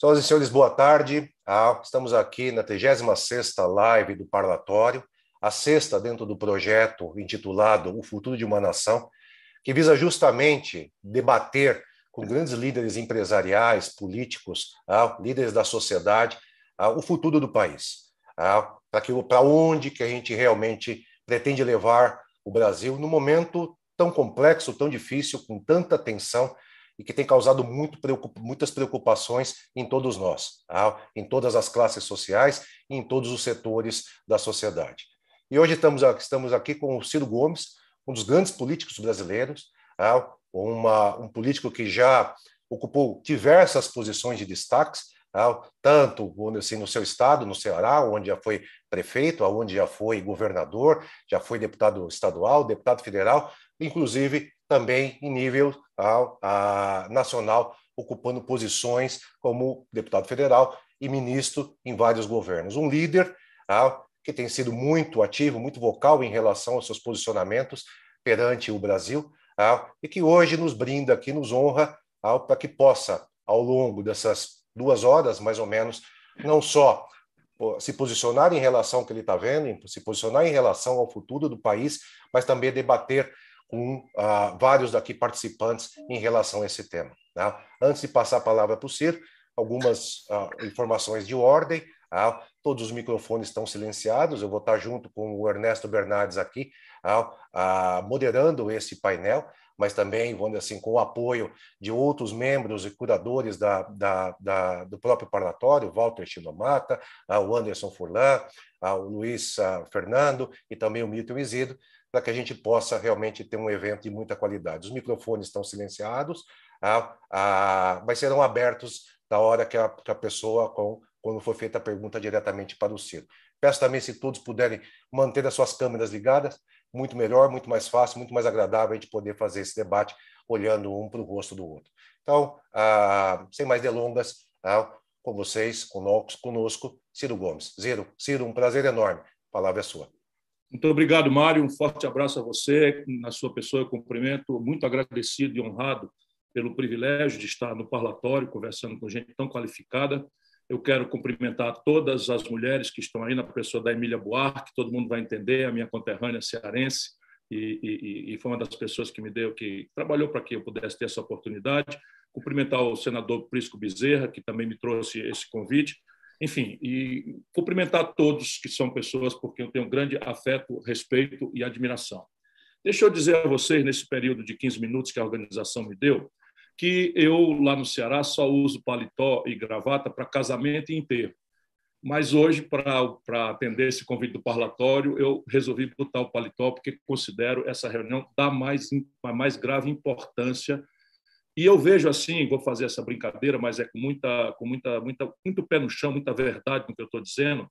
Senhoras e senhores, boa tarde. Ah, estamos aqui na 36ª live do Parlatório, a sexta dentro do projeto intitulado O Futuro de uma Nação, que visa justamente debater com grandes líderes empresariais, políticos, ah, líderes da sociedade, ah, o futuro do país. Para onde que a gente realmente pretende levar o Brasil no momento tão complexo, tão difícil, com tanta tensão e que tem causado muito, muitas preocupações em todos nós, tá? em todas as classes sociais e em todos os setores da sociedade. E hoje estamos, estamos aqui com o Ciro Gomes, um dos grandes políticos brasileiros, tá? Uma, um político que já ocupou diversas posições de destaques, tá? tanto assim, no seu estado, no Ceará, onde já foi prefeito, onde já foi governador, já foi deputado estadual, deputado federal, inclusive também em nível a, a, nacional, ocupando posições como deputado federal e ministro em vários governos. Um líder a, que tem sido muito ativo, muito vocal em relação aos seus posicionamentos perante o Brasil e que hoje nos brinda aqui, nos honra para que possa, ao longo dessas duas horas, mais ou menos, não só se posicionar em relação ao que ele está vendo, se posicionar em relação ao futuro do país, mas também debater com ah, vários daqui participantes em relação a esse tema. Né? Antes de passar a palavra para o Ciro, algumas ah, informações de ordem. Ah, todos os microfones estão silenciados. Eu vou estar junto com o Ernesto Bernardes aqui, moderando esse painel, mas também, vamos assim, com o apoio de outros membros e curadores da, da, da do próprio parlatório, Walter Chinomata, o Anderson Furlan, o Luiz Fernando e também o Milton Isidro, para que a gente possa realmente ter um evento de muita qualidade. Os microfones estão silenciados, ah, ah, mas serão abertos da hora que a, que a pessoa, com, quando for feita a pergunta diretamente para o Ciro. Peço também se todos puderem manter as suas câmeras ligadas, muito melhor, muito mais fácil, muito mais agradável a gente poder fazer esse debate olhando um para o rosto do outro. Então, ah, sem mais delongas, ah, com vocês, conosco, conosco, Ciro Gomes. Ciro, Ciro, um prazer enorme. A palavra é sua. Muito obrigado, Mário. Um forte abraço a você. Na sua pessoa, eu cumprimento, muito agradecido e honrado pelo privilégio de estar no parlatório, conversando com gente tão qualificada. Eu quero cumprimentar todas as mulheres que estão aí, na pessoa da Emília Buarque, todo mundo vai entender, a minha conterrânea cearense, e, e, e foi uma das pessoas que me deu, que trabalhou para que eu pudesse ter essa oportunidade. Cumprimentar o senador Prisco Bezerra, que também me trouxe esse convite enfim, e cumprimentar todos que são pessoas porque eu tenho grande afeto, respeito e admiração. Deixa eu dizer a vocês, nesse período de 15 minutos que a organização me deu, que eu, lá no Ceará, só uso paletó e gravata para casamento e enterro. Mas hoje, para atender esse convite do parlatório, eu resolvi botar o paletó, porque considero essa reunião da mais, mais grave importância e eu vejo assim, vou fazer essa brincadeira, mas é com muita, com muita, muita, muito pé no chão, muita verdade no que eu estou dizendo.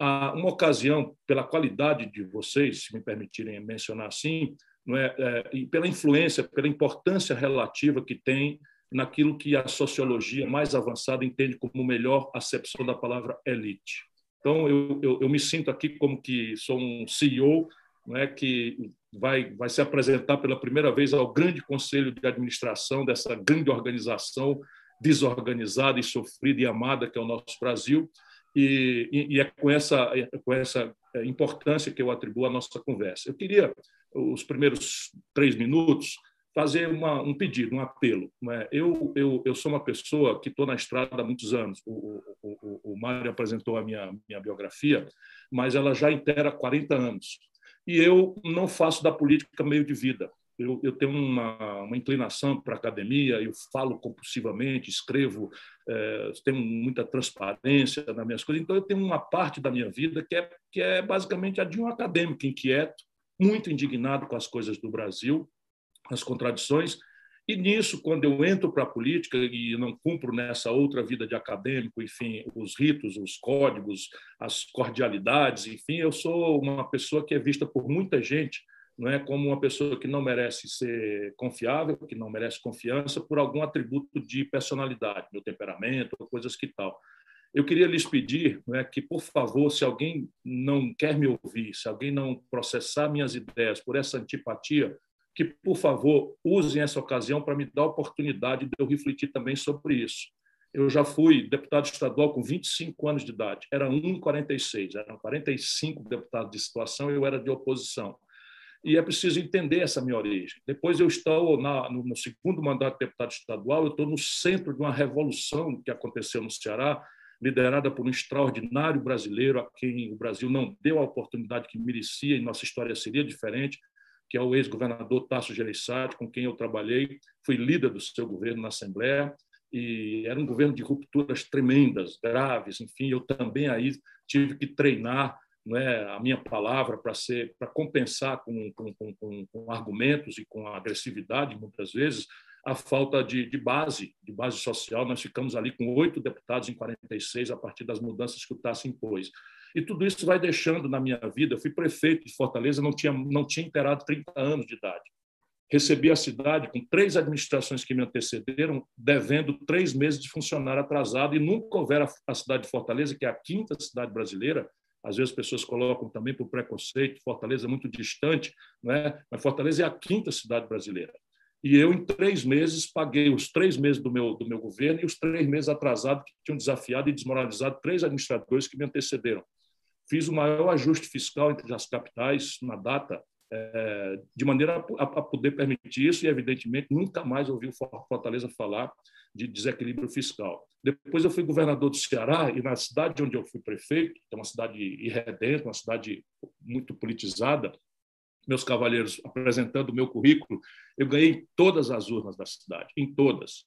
Uma ocasião, pela qualidade de vocês, se me permitirem mencionar assim, não é, é e pela influência, pela importância relativa que tem naquilo que a sociologia mais avançada entende como melhor acepção da palavra elite. Então, eu, eu, eu me sinto aqui como que sou um CEO não é, que vai, vai se apresentar pela primeira vez ao grande conselho de administração dessa grande organização desorganizada e sofrida e amada que é o nosso Brasil. E, e, é com essa, com essa importância que eu atribuo à nossa conversa. Eu queria, os primeiros três minutos, fazer uma, um pedido, um apelo. É? Eu, eu, eu sou uma pessoa que estou na estrada há muitos anos. O, o, o, o Mário apresentou a minha, minha biografia, mas ela já inteira 40 anos e eu não faço da política meio de vida. Eu, eu tenho uma, uma inclinação para a academia, eu falo compulsivamente, escrevo, é, tenho muita transparência nas minhas coisas, então eu tenho uma parte da minha vida que é, que é basicamente a de um acadêmico inquieto, muito indignado com as coisas do Brasil, as contradições, e nisso, quando eu entro para a política e não cumpro nessa outra vida de acadêmico, enfim, os ritos, os códigos, as cordialidades, enfim, eu sou uma pessoa que é vista por muita gente não é como uma pessoa que não merece ser confiável, que não merece confiança por algum atributo de personalidade, meu temperamento, coisas que tal. Eu queria lhes pedir é, que, por favor, se alguém não quer me ouvir, se alguém não processar minhas ideias por essa antipatia, que, por favor, usem essa ocasião para me dar a oportunidade de eu refletir também sobre isso. Eu já fui deputado estadual com 25 anos de idade. Era 1,46. Eram 45 deputados de situação eu era de oposição. E é preciso entender essa minha origem. Depois eu estou na, no, no segundo mandato de deputado estadual, eu estou no centro de uma revolução que aconteceu no Ceará, liderada por um extraordinário brasileiro a quem o Brasil não deu a oportunidade que merecia e nossa história seria diferente, que é o ex-governador Tasso Gereissati, com quem eu trabalhei, fui líder do seu governo na Assembleia, e era um governo de rupturas tremendas, graves, enfim, eu também aí tive que treinar é, a minha palavra para ser para compensar com, com, com, com, argumentos e com agressividade muitas vezes a falta de, de, base de base social. Nós ficamos ali com oito deputados em 46 a partir das mudanças que o Tasso impôs e tudo isso vai deixando na minha vida. Eu fui prefeito de Fortaleza, não tinha, não tinha inteirado 30 anos de idade. Recebi a cidade com três administrações que me antecederam, devendo três meses de funcionário atrasado, e nunca houvera a cidade de Fortaleza, que é a quinta cidade brasileira, às vezes as pessoas colocam também por preconceito, Fortaleza é muito distante, né? mas Fortaleza é a quinta cidade brasileira. E eu, em três meses, paguei os três meses do meu, do meu governo e os três meses atrasados que tinham desafiado e desmoralizado três administradores que me antecederam. Fiz o maior ajuste fiscal entre as capitais na data, é, de maneira a, poder permitir isso, e, evidentemente, nunca mais ouvi o Fortaleza falar de desequilíbrio fiscal. Depois eu fui governador do Ceará, e na cidade onde eu fui prefeito, que é uma cidade irredenta, uma cidade muito politizada, meus cavalheiros apresentando o meu currículo, eu ganhei todas as urnas da cidade, em todas.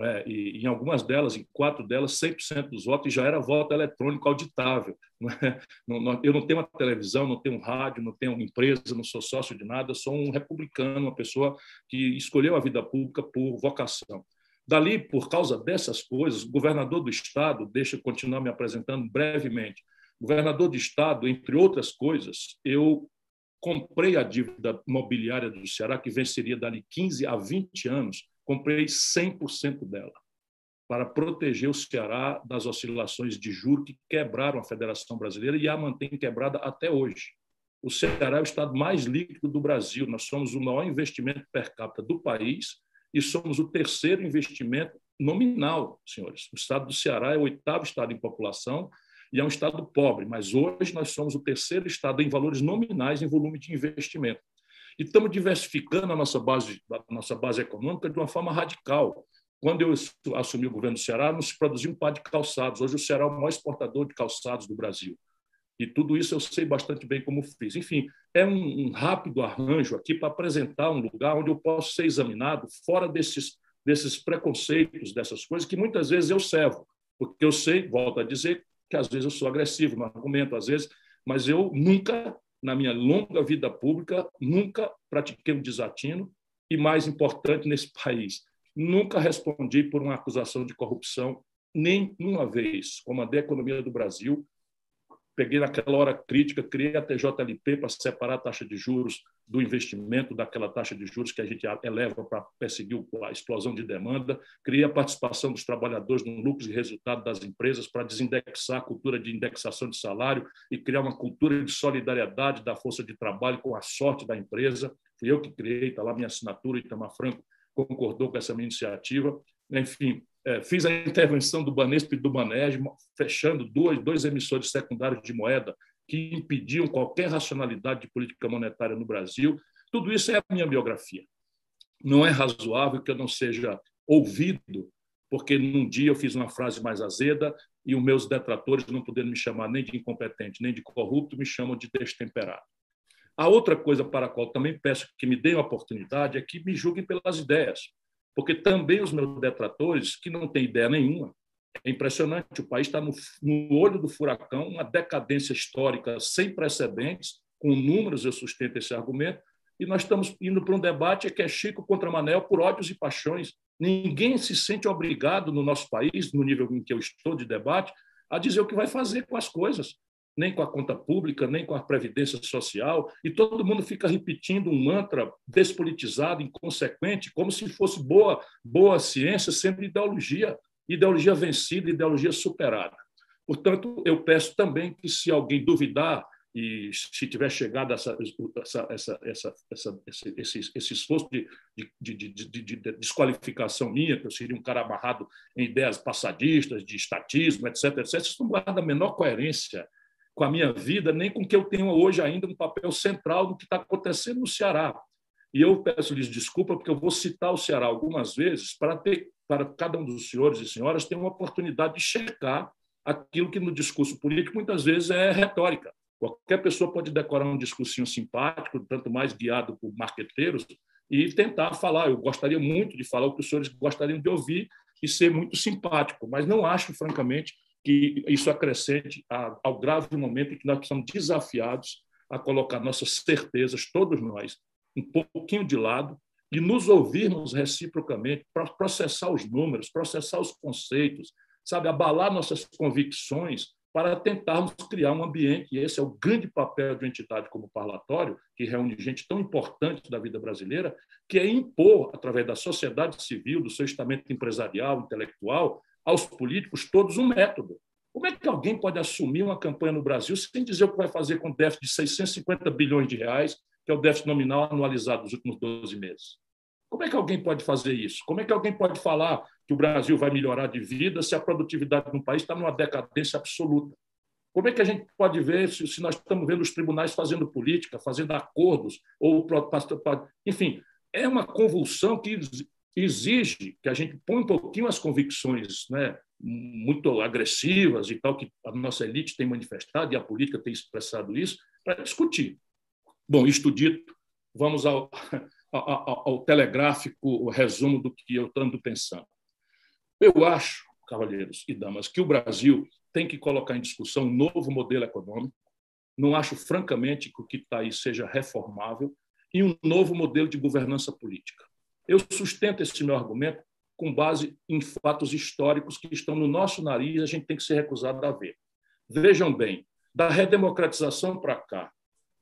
É? E em algumas delas, em quatro delas, 100% dos votos já era voto eletrônico auditável. Não é? Eu não tenho uma televisão, não tenho um rádio, não tenho uma empresa, não sou sócio de nada, sou um republicano, uma pessoa que escolheu a vida pública por vocação. Dali, por causa dessas coisas, o governador do Estado, deixa eu continuar me apresentando brevemente, governador do Estado, entre outras coisas, eu comprei a dívida imobiliária do Ceará, que venceria dali 15 a 20 anos, comprei 100% dela para proteger o Ceará das oscilações de juros que quebraram a Federação Brasileira e a mantém quebrada até hoje. O Ceará é o estado mais líquido do Brasil. Nós somos o maior investimento per capita do país e somos o terceiro investimento nominal, senhores. O estado do Ceará é o oitavo estado em população e é um estado pobre, mas hoje nós somos o terceiro estado em valores nominais em volume de investimento. E estamos diversificando a nossa base, a nossa base econômica de uma forma radical. Quando eu assumi o governo do Ceará, não se produzia um par de calçados. Hoje o Ceará é o maior exportador de calçados do Brasil. E tudo isso eu sei bastante bem como fiz. Enfim, é um, rápido arranjo aqui para apresentar um lugar onde eu posso ser examinado fora desses, desses preconceitos, dessas coisas que muitas vezes eu servo. Porque eu sei, volto a dizer, que às vezes eu sou agressivo no argumento, às vezes, mas eu nunca na minha longa vida pública, nunca pratiquei um desatino e, mais importante, nesse país, nunca respondi por uma acusação de corrupção, nem uma vez. Comandei a economia do Brasil, peguei naquela hora crítica, criei a TJLP para separar a taxa de juros do investimento, daquela taxa de juros que a gente eleva para perseguir a explosão de demanda, criei a participação dos trabalhadores no lucro e resultado das empresas para desindexar a cultura de indexação de salário e criar uma cultura de solidariedade da força de trabalho com a sorte da empresa. Fui eu que criei, está lá minha assinatura, Itamar Franco concordou com essa minha iniciativa. Enfim, fiz a intervenção do Banesp e do Banerj, fechando dois, dois emissores secundários de moeda que impediam qualquer racionalidade de política monetária no Brasil. Tudo isso é a minha biografia. Não é razoável que eu não seja ouvido, porque num dia eu fiz uma frase mais azeda e os meus detratores, não podendo me chamar nem de incompetente nem de corrupto, me chamam de destemperado. A outra coisa para a qual também peço que me deem a oportunidade é que me julguem pelas ideias porque também os meus detratores, que não têm ideia nenhuma, é impressionante, o país está no, no olho do furacão, uma decadência histórica sem precedentes, com números eu sustento esse argumento, e nós estamos indo para um debate que é Chico contra Manel por ódios e paixões. Ninguém se sente obrigado no nosso país, no nível em que eu estou de debate, a dizer o que vai fazer com as coisas nem com a conta pública, nem com a previdência social, e todo mundo fica repetindo um mantra despolitizado, inconsequente, como se fosse boa, boa ciência sendo ideologia, ideologia vencida, ideologia superada. Portanto, eu peço também que, se alguém duvidar e se tiver chegado essa, essa, essa, essa, esse, esse, esforço de, de, de, de, desqualificação minha, que eu seria um cara amarrado em ideias passadistas, de estatismo, etc., etc., isso não guarda a menor coerência com a minha vida, nem com que eu tenho hoje ainda um papel central do que está acontecendo no Ceará. E eu peço-lhes desculpa, porque eu vou citar o Ceará algumas vezes para ter para cada um dos senhores e senhoras ter uma oportunidade de checar aquilo que no discurso político muitas vezes é retórica. Qualquer pessoa pode decorar um discursinho simpático, tanto mais guiado por marqueteiros, e tentar falar. Eu gostaria muito de falar o que os senhores gostariam de ouvir e ser muito simpático, mas não acho, francamente, que isso acrescente ao grave momento em que nós estamos desafiados a colocar nossas certezas, todos nós, um pouquinho de lado e nos ouvirmos reciprocamente para processar os números, processar os conceitos, sabe, abalar nossas convicções para tentarmos criar um ambiente, e esse é o grande papel de uma entidade como o Parlatório, que reúne gente tão importante da vida brasileira, que é impor, através da sociedade civil, do seu estamento empresarial, intelectual, aos políticos todos um método. Como é que alguém pode assumir uma campanha no Brasil sem dizer o que vai fazer com déficit de 650 bilhões de reais, que é o déficit nominal anualizado dos últimos 12 meses? Como é que alguém pode fazer isso? Como é que alguém pode falar que o Brasil vai melhorar de vida se a produtividade no país está numa decadência absoluta? Como é que a gente pode ver se nós estamos vendo os tribunais fazendo política, fazendo acordos, ou enfim, é uma convulsão que exige que a gente ponha um pouquinho as convicções né, muito agressivas e tal, que a nossa elite tem manifestado e a política tem expressado isso, para discutir. Bom, isto dito, vamos ao, ao, ao telegráfico resumo do que eu ando pensando. Eu acho, cavalheiros e damas, que o Brasil tem que colocar em discussão um novo modelo econômico. Não acho, francamente, que o que está aí seja reformável e um novo modelo de governança política. Eu sustento esse meu argumento com base em fatos históricos que estão no nosso nariz e a gente tem que ser recusado a ver. Vejam bem, da redemocratização para cá,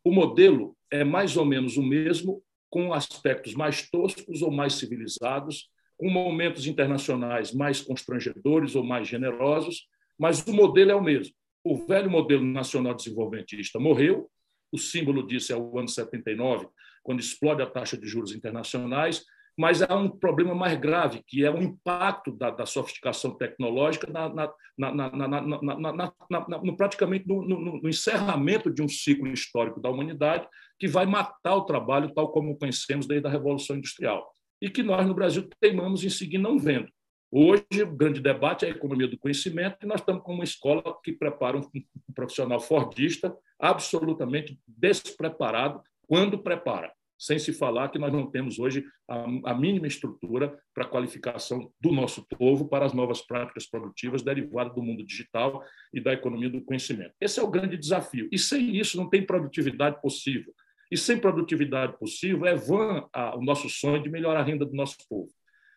o modelo é mais ou menos o mesmo, com aspectos mais toscos ou mais civilizados, com momentos internacionais mais constrangedores ou mais generosos, mas o modelo é o mesmo. O velho modelo nacional desenvolvimentista morreu, o símbolo disso é o ano 79, quando explode a taxa de juros internacionais, mas há um problema mais grave, que é o impacto da, da sofisticação tecnológica no, praticamente no, encerramento de um ciclo histórico da humanidade que vai matar o trabalho tal como conhecemos desde a Revolução Industrial e que nós, no Brasil, teimamos em seguir não vendo. Hoje, o grande debate é a economia do conhecimento e nós estamos com uma escola que prepara um, um profissional fordista absolutamente despreparado quando prepara sem se falar que nós não temos hoje a, a mínima estrutura para a qualificação do nosso povo para as novas práticas produtivas derivadas do mundo digital e da economia do conhecimento. Esse é o grande desafio. E sem isso não tem produtividade possível. E sem produtividade possível é vã o nosso sonho de melhorar a renda do nosso povo.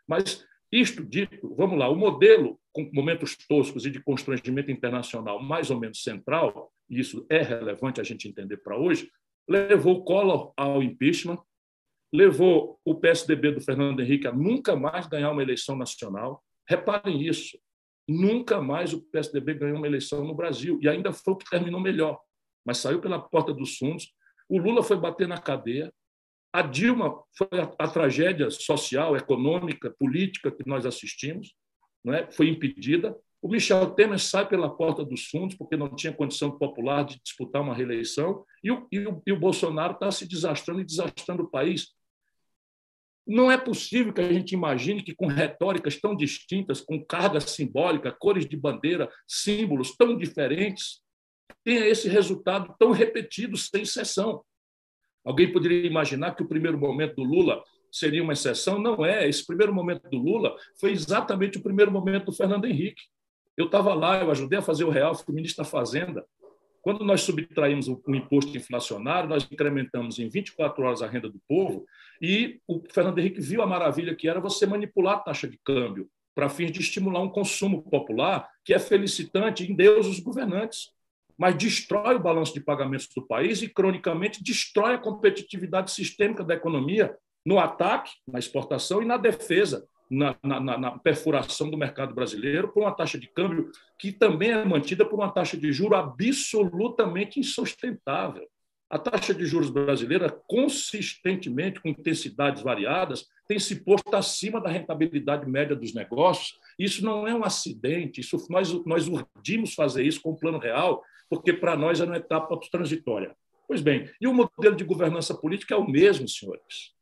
Mas isto dito, vamos lá, o modelo com momentos toscos e de constrangimento internacional mais ou menos central, e isso é relevante a gente entender para hoje, levou Collor ao impeachment, levou o PSDB do Fernando Henrique a nunca mais ganhar uma eleição nacional. Reparem isso, nunca mais o PSDB ganhou uma eleição no Brasil, e ainda foi o que terminou melhor, mas saiu pela porta dos fundos. O Lula foi bater na cadeia, a Dilma foi a, a tragédia social, econômica, política que nós assistimos, não é? foi impedida. O Michel Temer sai pela porta dos fundos porque não tinha condição popular de disputar uma reeleição e o, e o, e o Bolsonaro está se desastrando e desastrando o país. Não é possível que a gente imagine que, com retóricas tão distintas, com carga simbólica, cores de bandeira, símbolos tão diferentes, tenha esse resultado tão repetido, sem exceção. Alguém poderia imaginar que o primeiro momento do Lula seria uma exceção? Não é. Esse primeiro momento do Lula foi exatamente o primeiro momento do Fernando Henrique. Eu estava lá, eu ajudei a fazer o real, fui ministro da Fazenda. Quando nós subtraímos o, imposto inflacionário, nós incrementamos em 24 horas a renda do povo e o Fernando Henrique viu a maravilha que era você manipular a taxa de câmbio para fins de estimular um consumo popular que é felicitante em Deus os governantes, mas destrói o balanço de pagamentos do país e, cronicamente, destrói a competitividade sistêmica da economia no ataque, na exportação e na defesa na, na, na, perfuração do mercado brasileiro, por uma taxa de câmbio que também é mantida por uma taxa de juro absolutamente insustentável. A taxa de juros brasileira, consistentemente, com intensidades variadas, tem se posto acima da rentabilidade média dos negócios. Isso não é um acidente, isso nós, nós urdimos fazer isso com o plano real, porque para nós é uma etapa transitória. Pois bem, e o modelo de governança política é o mesmo, senhores.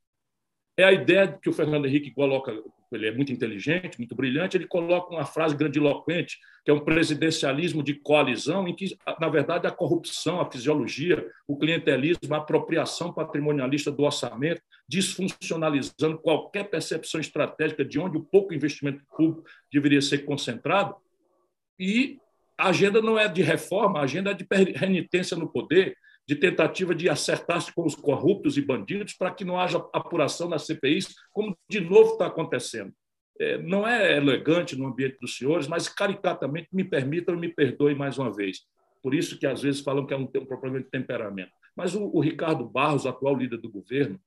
É a ideia que o Fernando Henrique coloca, ele é muito inteligente, muito brilhante, ele coloca uma frase grandiloquente, que é um presidencialismo de coalizão, em que, na verdade, a corrupção, a fisiologia, o clientelismo, a apropriação patrimonialista do orçamento, desfuncionalizando qualquer percepção estratégica de onde o pouco investimento público deveria ser concentrado. E a agenda não é de reforma, a agenda é de renitência no poder, de tentativa de acertar-se com os corruptos e bandidos para que não haja apuração nas CPIs, como de novo está acontecendo. É, não é elegante no ambiente dos senhores, mas caricatamente me permitam e me perdoem mais uma vez. Por isso que às vezes falam que é um, um problema de temperamento. Mas o, o, Ricardo Barros, atual líder do governo,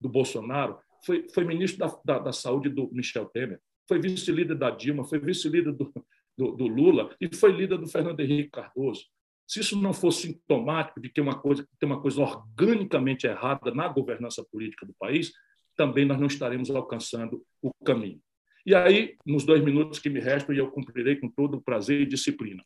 do Bolsonaro, foi, foi ministro da, da, da Saúde do Michel Temer, foi vice-líder da Dilma, foi vice-líder do, do, do Lula e foi líder do Fernando Henrique Cardoso. Se isso não fosse sintomático de que uma coisa tem uma coisa organicamente errada na governança política do país, também nós não estaremos alcançando o caminho. E aí, nos dois minutos que me restam, eu cumprirei com todo o prazer e disciplina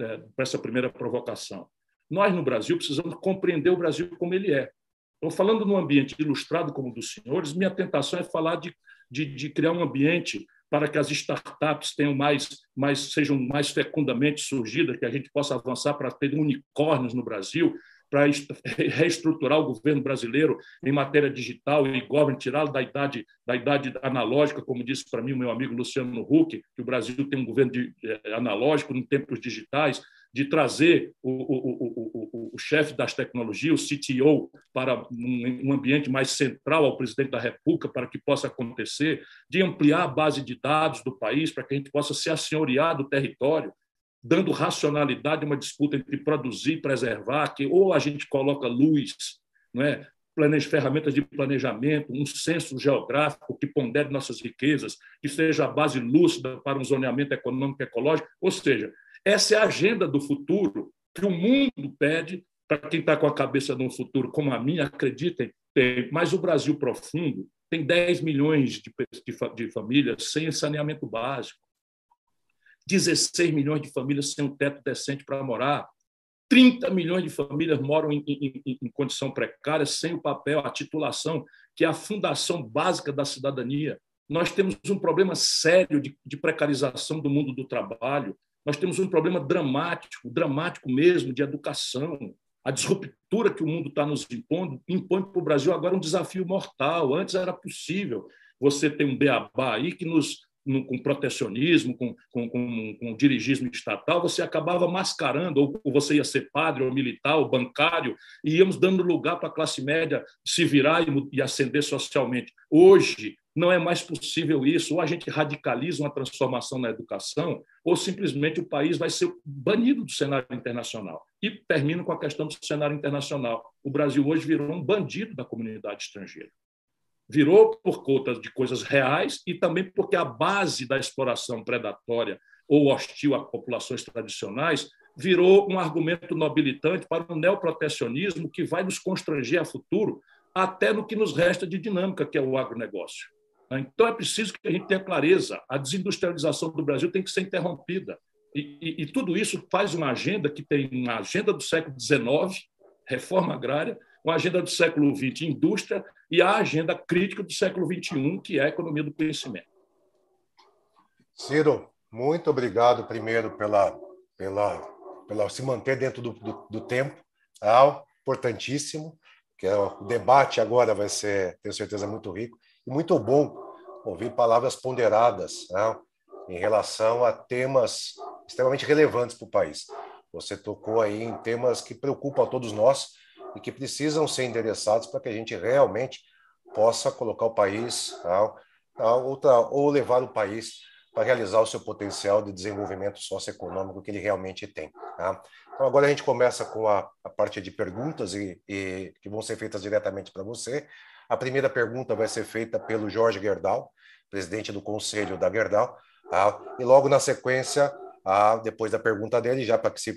é, para essa primeira provocação. Nós, no Brasil, precisamos compreender o Brasil como ele é. Então, falando num ambiente ilustrado como o dos senhores, minha tentação é falar de, de, de criar um ambiente para que as startups tenham mais, mais, sejam mais fecundamente surgidas, que a gente possa avançar para ter unicórnios no Brasil, para reestruturar o governo brasileiro em matéria digital e governance, tirá-lo da idade, da idade analógica, como disse para mim o meu amigo Luciano Huck, que o Brasil tem um governo de, é, analógico em tempos digitais, de trazer o, o, o, o, chefe das tecnologias, o CTO, para um ambiente mais central ao presidente da República, para que possa acontecer, de ampliar a base de dados do país, para que a gente possa se assenhorear do território, dando racionalidade a uma disputa entre produzir e preservar, que ou a gente coloca luz, não é? Ferramentas de planejamento, um censo geográfico que pondere nossas riquezas, que seja a base lúcida para um zoneamento econômico e ecológico, ou seja, essa é a agenda do futuro que o mundo pede para quem está com a cabeça no futuro, como a minha, acreditem, tem. Mas o Brasil profundo tem 10 milhões de, de, famílias sem saneamento básico, 16 milhões de famílias sem um teto decente para morar, 30 milhões de famílias moram em, em, em, condição precária, sem o papel, a titulação, que é a fundação básica da cidadania. Nós temos um problema sério de, de precarização do mundo do trabalho. Nós temos um problema dramático, dramático mesmo, de educação. A disruptura que o mundo está nos impondo impõe para o Brasil agora um desafio mortal. Antes era possível você ter um beabá aí que nos com protecionismo, com, com, com, com, dirigismo estatal, você acabava mascarando, ou você ia ser padre, ou militar, ou bancário, e íamos dando lugar para a classe média se virar e, e ascender socialmente. Hoje, não é mais possível isso. Ou a gente radicaliza uma transformação na educação, ou simplesmente o país vai ser banido do cenário internacional. E termino com a questão do cenário internacional. O Brasil hoje virou um bandido da comunidade estrangeira. Virou por conta de coisas reais e também porque a base da exploração predatória ou hostil a populações tradicionais virou um argumento nobilitante para o neoprotecionismo que vai nos constranger a futuro até no que nos resta de dinâmica, que é o agronegócio. Né? Então, é preciso que a gente tenha clareza: a desindustrialização do Brasil tem que ser interrompida. E, e, e tudo isso faz uma agenda que tem uma agenda do século XIX, reforma agrária, uma agenda do século XX, indústria, e a agenda crítica do século XXI, que é a economia do conhecimento. Ciro, muito obrigado primeiro pela, pela, pela se manter dentro do, do, do tempo, ah, importantíssimo, que é o debate agora vai ser, tenho certeza, muito rico muito bom ouvir palavras ponderadas né, em relação a temas extremamente relevantes para o país. Você tocou aí em temas que preocupam a todos nós e que precisam ser endereçados para que a gente realmente possa colocar o país tá, ou levar o país para realizar o seu potencial de desenvolvimento socioeconômico que ele realmente tem. Tá? Então, agora a gente começa com a, a parte de perguntas e, e, que vão ser feitas diretamente para você. A primeira pergunta vai ser feita pelo Jorge Gerdau. presidente do conselho da Gerdau. Ah, e logo na sequência, ah, depois da pergunta dele, já para que, se,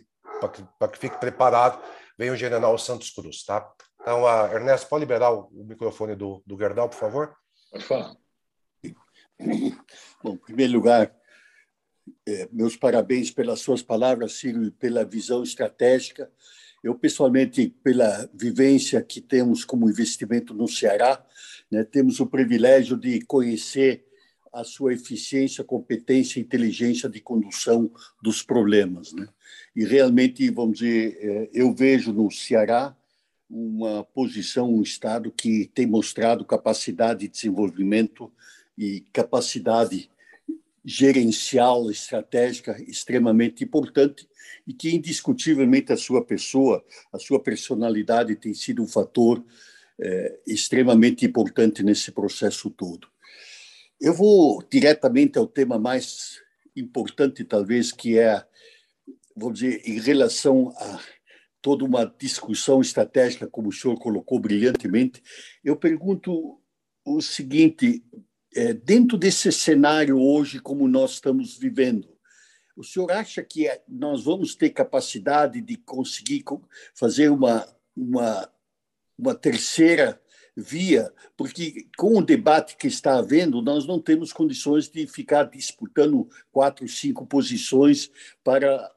que, que fique preparado, vem o general Santos Cruz. Tá? Então, ah, Ernesto, pode liberar o, o microfone do, do Gerdau, por favor? Pode falar. Bom, em primeiro lugar, é, meus parabéns pelas suas palavras, Ciro, e pela visão estratégica. Eu, pessoalmente, pela vivência que temos como investimento no Ceará, né, temos o privilégio de conhecer a sua eficiência, competência e inteligência de condução dos problemas. Né? E realmente, vamos dizer, é, eu vejo no Ceará uma posição, um Estado que tem mostrado capacidade de desenvolvimento e capacidade gerencial, estratégica extremamente importante e que indiscutivelmente a sua pessoa, a sua personalidade tem sido um fator é, extremamente importante nesse processo todo. Eu vou diretamente ao tema mais importante, talvez, que é, vou dizer, em relação a toda uma discussão estratégica, como o senhor colocou brilhantemente. Eu pergunto o seguinte: é, dentro desse cenário hoje, como nós estamos vivendo, o senhor acha que é, nós vamos ter capacidade de conseguir fazer uma, uma, uma terceira via, porque com o debate que está havendo, nós não temos condições de ficar disputando quatro, cinco posições para a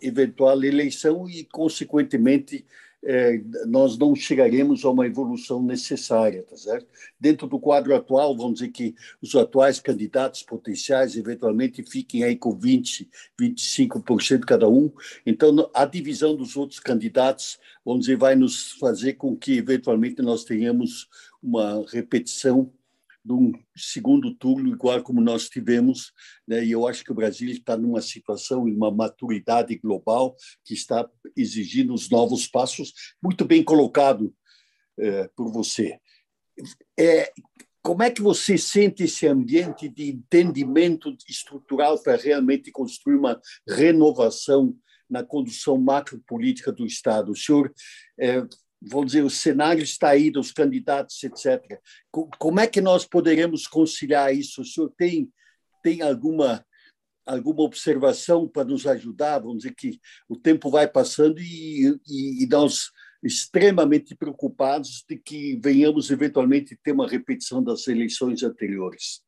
eventual eleição e, consequentemente, é, nós não chegaremos a uma evolução necessária, tá certo? Dentro do quadro atual, vamos dizer que os atuais candidatos potenciais eventualmente fiquem aí com 20, 25% cada um. Então, a divisão dos outros candidatos, vamos dizer, vai nos fazer com que eventualmente nós tenhamos uma repetição de um segundo turno igual como nós tivemos, né? e eu acho que o Brasil está numa situação e uma maturidade global que está exigindo os novos passos, muito bem colocado é, por você. É, como é que você sente esse ambiente de entendimento estrutural para realmente construir uma renovação na condução macropolítica do Estado? O senhor é, vamos dizer, o cenário está aí dos candidatos, etc. Como é que nós poderemos conciliar isso? O senhor tem, tem alguma, alguma observação para nos ajudar? Vamos dizer que o tempo vai passando e, e, e nós extremamente preocupados de que venhamos eventualmente ter uma repetição das eleições anteriores.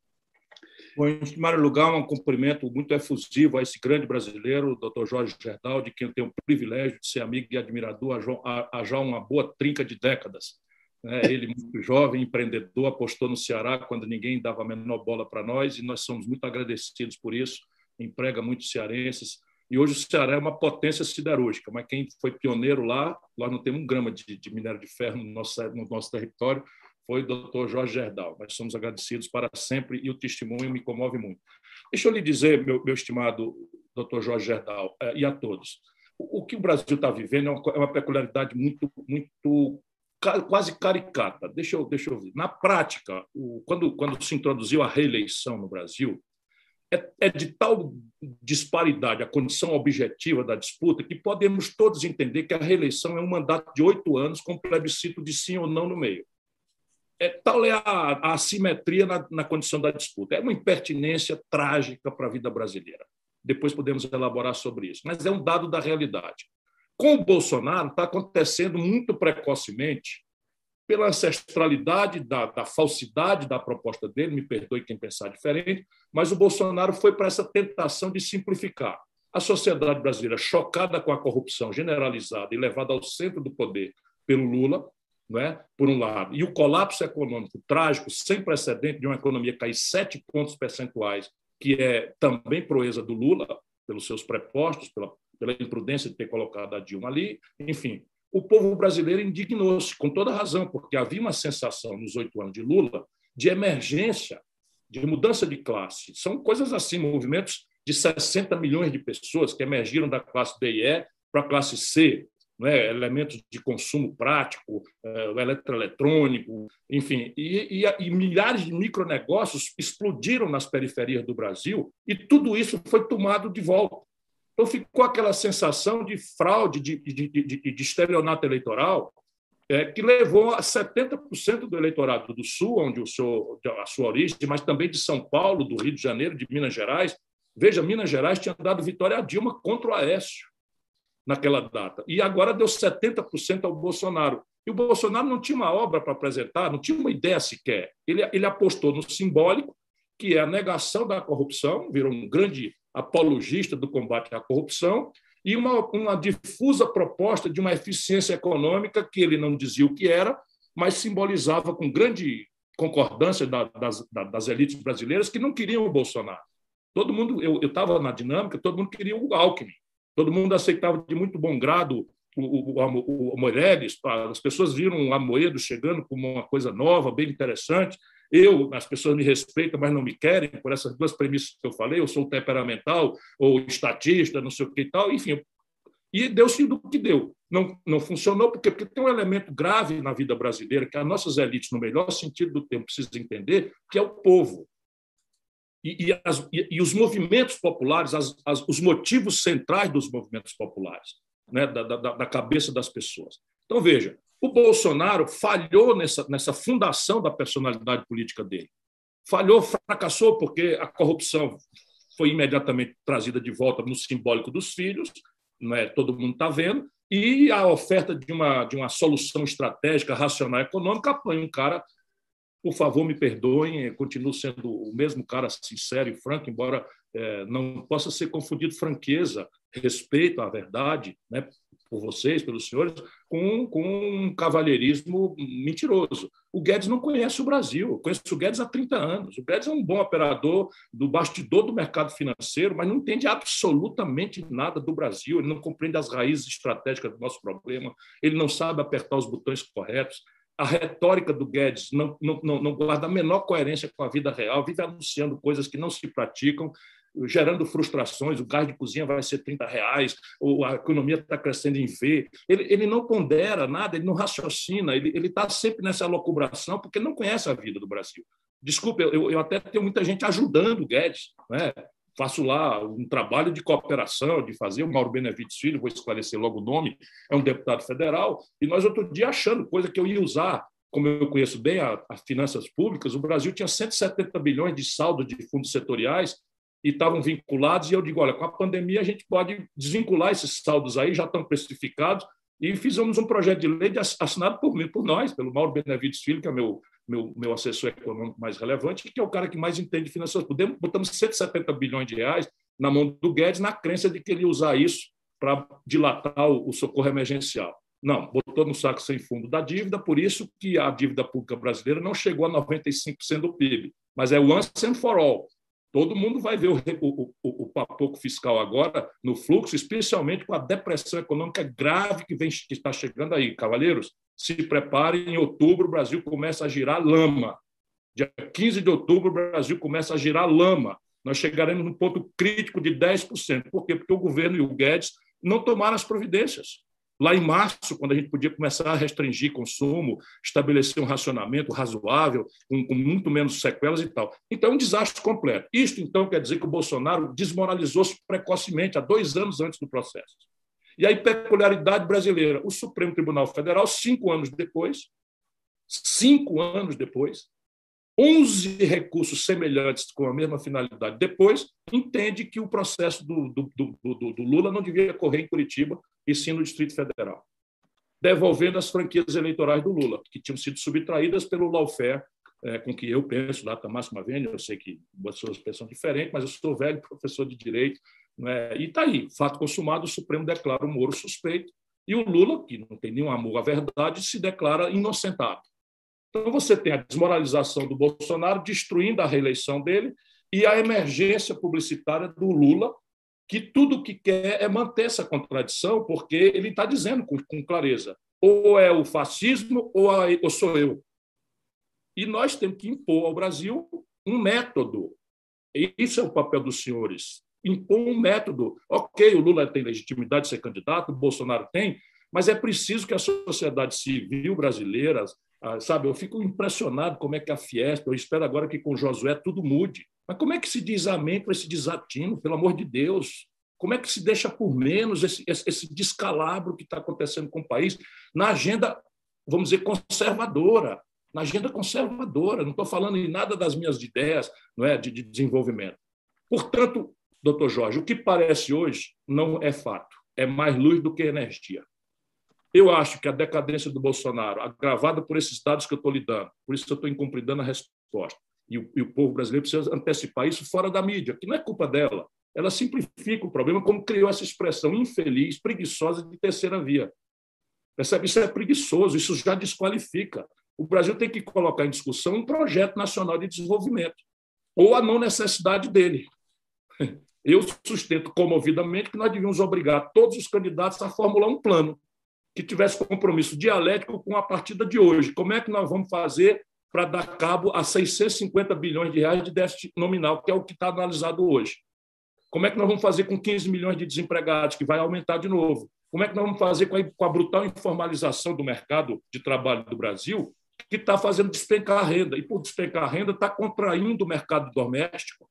Em primeiro lugar, um cumprimento muito efusivo a esse grande brasileiro, Dr. Jorge Gerdau, de quem eu tenho o privilégio de ser amigo e admirador há já uma boa trinca de décadas. Né? Ele, muito jovem, empreendedor, apostou no Ceará quando ninguém dava a menor bola para nós, e nós somos muito agradecidos por isso. Emprega muitos cearenses. E hoje o Ceará é uma potência siderúrgica, mas quem foi pioneiro lá, nós não temos um grama de, de minério de ferro no nosso, no nosso território, foi o doutor Jorge Gerdau. Nós somos agradecidos para sempre e o testemunho me comove muito. Deixa eu lhe dizer, meu, meu estimado doutor Jorge Gerdau, eh, e a todos, o, que o Brasil está vivendo é uma, é uma peculiaridade muito, muito quase caricata. Deixa eu, deixa eu ver. Na prática, o, quando, quando se introduziu a reeleição no Brasil, é, é de tal disparidade a condição objetiva da disputa que podemos todos entender que a reeleição é um mandato de oito anos com plebiscito de sim ou não no meio é, tal é a, a assimetria na, na, condição da disputa. É uma impertinência trágica para a vida brasileira. Depois podemos elaborar sobre isso, mas é um dado da realidade. Com o Bolsonaro, está acontecendo muito precocemente, pela ancestralidade da, da, falsidade da proposta dele, me perdoe quem pensar diferente, mas o Bolsonaro foi para essa tentação de simplificar. A sociedade brasileira, chocada com a corrupção generalizada e levada ao centro do poder pelo Lula, é? por um lado, e o colapso econômico trágico, sem precedente, de uma economia cair sete pontos percentuais, que é também proeza do Lula, pelos seus prepostos, pela, pela imprudência de ter colocado a Dilma ali, enfim. O povo brasileiro indignou-se, com toda razão, porque havia uma sensação nos oito anos de Lula de emergência, de mudança de classe. São coisas assim, movimentos de 60 milhões de pessoas que emergiram da classe D e E para a classe C, é? elementos de consumo prático, o eletroeletrônico, enfim, e, e, e, milhares de micronegócios explodiram nas periferias do Brasil e tudo isso foi tomado de volta. Então ficou aquela sensação de fraude, de, de, de, de estelionato eleitoral é, que levou a 70% do eleitorado do Sul, onde o seu, a sua origem, mas também de São Paulo, do Rio de Janeiro, de Minas Gerais. Veja, Minas Gerais tinha dado vitória a Dilma contra o Aécio naquela data. E agora deu 70% ao Bolsonaro. E o Bolsonaro não tinha uma obra para apresentar, não tinha uma ideia sequer. Ele, ele apostou no simbólico, que é a negação da corrupção, virou um grande apologista do combate à corrupção, e uma, uma difusa proposta de uma eficiência econômica que ele não dizia o que era, mas simbolizava com grande concordância das, das elites brasileiras que não queriam o Bolsonaro. Todo mundo, eu estava na dinâmica, todo mundo queria o Alckmin, todo mundo aceitava de muito bom grado o, o, o Moreles, as pessoas viram o Amoedo chegando como uma coisa nova, bem interessante. Eu, as pessoas me respeitam, mas não me querem por essas duas premissas que eu falei. Eu sou temperamental ou estatista, não sei o que e tal. Enfim, e deu-se do que deu. Não, não funcionou porque, porque tem um elemento grave na vida brasileira que as nossas elites, no melhor sentido do termo, precisam entender, que é o povo. E, e, as, e, os movimentos populares, as, as, os motivos centrais dos movimentos populares né, da, da, da cabeça das pessoas. Então, veja, o Bolsonaro falhou nessa, nessa fundação da personalidade política dele. Falhou, fracassou, porque a corrupção foi imediatamente trazida de volta no simbólico dos filhos, né, todo mundo está vendo, e a oferta de uma, de uma solução estratégica, racional econômica, apanha um cara, por favor, me perdoem, continuo sendo o mesmo cara sincero e franco, embora é, não possa ser confundido franqueza, respeito à verdade, né, por vocês, pelos senhores, com, com um cavalheirismo mentiroso. O Guedes não conhece o Brasil, eu conheço o Guedes há 30 anos. O Guedes é um bom operador do bastidor do mercado financeiro, mas não entende absolutamente nada do Brasil, ele não compreende as raízes estratégicas do nosso problema, ele não sabe apertar os botões corretos. A retórica do Guedes não, não, não guarda a menor coerência com a vida real, vive anunciando coisas que não se praticam, gerando frustrações, o gás de cozinha vai ser 30 reais, ou a economia está crescendo em V. Ele, ele não pondera nada, ele não raciocina, ele está sempre nessa locubração porque não conhece a vida do Brasil. Desculpe, eu, eu até tenho muita gente ajudando o Guedes, né? Faço lá um trabalho de cooperação, de fazer. O Mauro Benevides Filho, vou esclarecer logo o nome, é um deputado federal, e nós outro dia achando coisa que eu ia usar, como eu conheço bem as finanças públicas, o Brasil tinha 170 bilhões de saldo de fundos setoriais, e estavam vinculados, e eu digo, olha, com a pandemia a gente pode desvincular esses saldos aí, já estão precificados, e fizemos um projeto de lei assinado por mim, por nós, pelo Mauro Benevides Filho, que é meu, meu, meu assessor econômico mais relevante, que é o cara que mais entende de finanças. Podemos, botamos 170 bilhões de reais na mão do Guedes, na crença de que ele ia usar isso para dilatar o, o socorro emergencial. Não, botou no saco sem fundo da dívida, por isso que a dívida pública brasileira não chegou a 95% do PIB, mas é once and for all. Todo mundo vai ver o, o, o, o fiscal agora no fluxo, especialmente com a depressão econômica grave que, vem, que está chegando aí. Cavalheiros, se preparem, em outubro o Brasil começa a girar lama. Dia 15 de outubro o Brasil começa a girar lama. Nós chegaremos no ponto crítico de 10%. Por quê? Porque o governo e o Guedes não tomaram as providências. Lá em março, quando a gente podia começar a restringir consumo, estabelecer um racionamento razoável, com, com muito menos sequelas e tal. Então, é um desastre completo. Isto, então, quer dizer que o Bolsonaro desmoralizou-se precocemente, há dois anos antes do processo. E aí, peculiaridade brasileira: o Supremo Tribunal Federal, cinco anos depois, cinco anos depois, 11 recursos semelhantes com a mesma finalidade depois, entende que o processo do, do, do, do, Lula não devia correr em Curitiba e sim no Distrito Federal, devolvendo as franquias eleitorais do Lula, que tinham sido subtraídas pelo lawfare, é, com que eu penso, lá Márcio Vênia, eu sei que as suas pensam diferente, mas eu sou velho professor de direito, né? e está aí, fato consumado, o Supremo declara o Moro suspeito, e o Lula, que não tem nenhum amor à verdade, se declara inocentado. Então, você tem a desmoralização do Bolsonaro, destruindo a reeleição dele, e a emergência publicitária do Lula, que tudo o que quer é manter essa contradição, porque ele está dizendo com, com, clareza: ou é o fascismo ou, a, ou sou eu. E nós temos que impor ao Brasil um método. E isso é o papel dos senhores. Impor um método. Ok, o Lula tem legitimidade de ser candidato, o Bolsonaro tem, mas é preciso que a sociedade civil brasileira, ah, sabe, eu fico impressionado como é que a Fiesp, eu espero agora que com Josué tudo mude. Mas como é que se diz amém para esse desatino, pelo amor de Deus? Como é que se deixa por menos esse, esse descalabro que está acontecendo com o país na agenda vamos dizer, conservadora, na agenda conservadora. Não estou falando em nada das minhas ideias não é, de, de desenvolvimento. Portanto, doutor Jorge, o que parece hoje não é fato, é mais luz do que energia. Eu acho que a decadência do Bolsonaro, agravada por esses dados que eu estou lhe dando, por isso eu estou incumprindo a resposta, e o, e o povo brasileiro precisa antecipar isso fora da mídia, que não é culpa dela. Ela simplifica o problema, como criou essa expressão infeliz, preguiçosa de terceira via. Percebe? Isso é preguiçoso, isso já desqualifica. O Brasil tem que colocar em discussão um projeto nacional de desenvolvimento, ou a não necessidade dele. Eu sustento comovidamente que nós devíamos obrigar todos os candidatos a formular um plano que tivesse compromisso dialético com a partida de hoje. Como é que nós vamos fazer para dar cabo a 650 bilhões de reais de déficit nominal, que é o que está analisado hoje? Como é que nós vamos fazer com 15 milhões de desempregados, que vai aumentar de novo? Como é que nós vamos fazer com a, brutal informalização do mercado de trabalho do Brasil, que está fazendo despencar a renda? E, por despencar a renda, está contraindo o mercado doméstico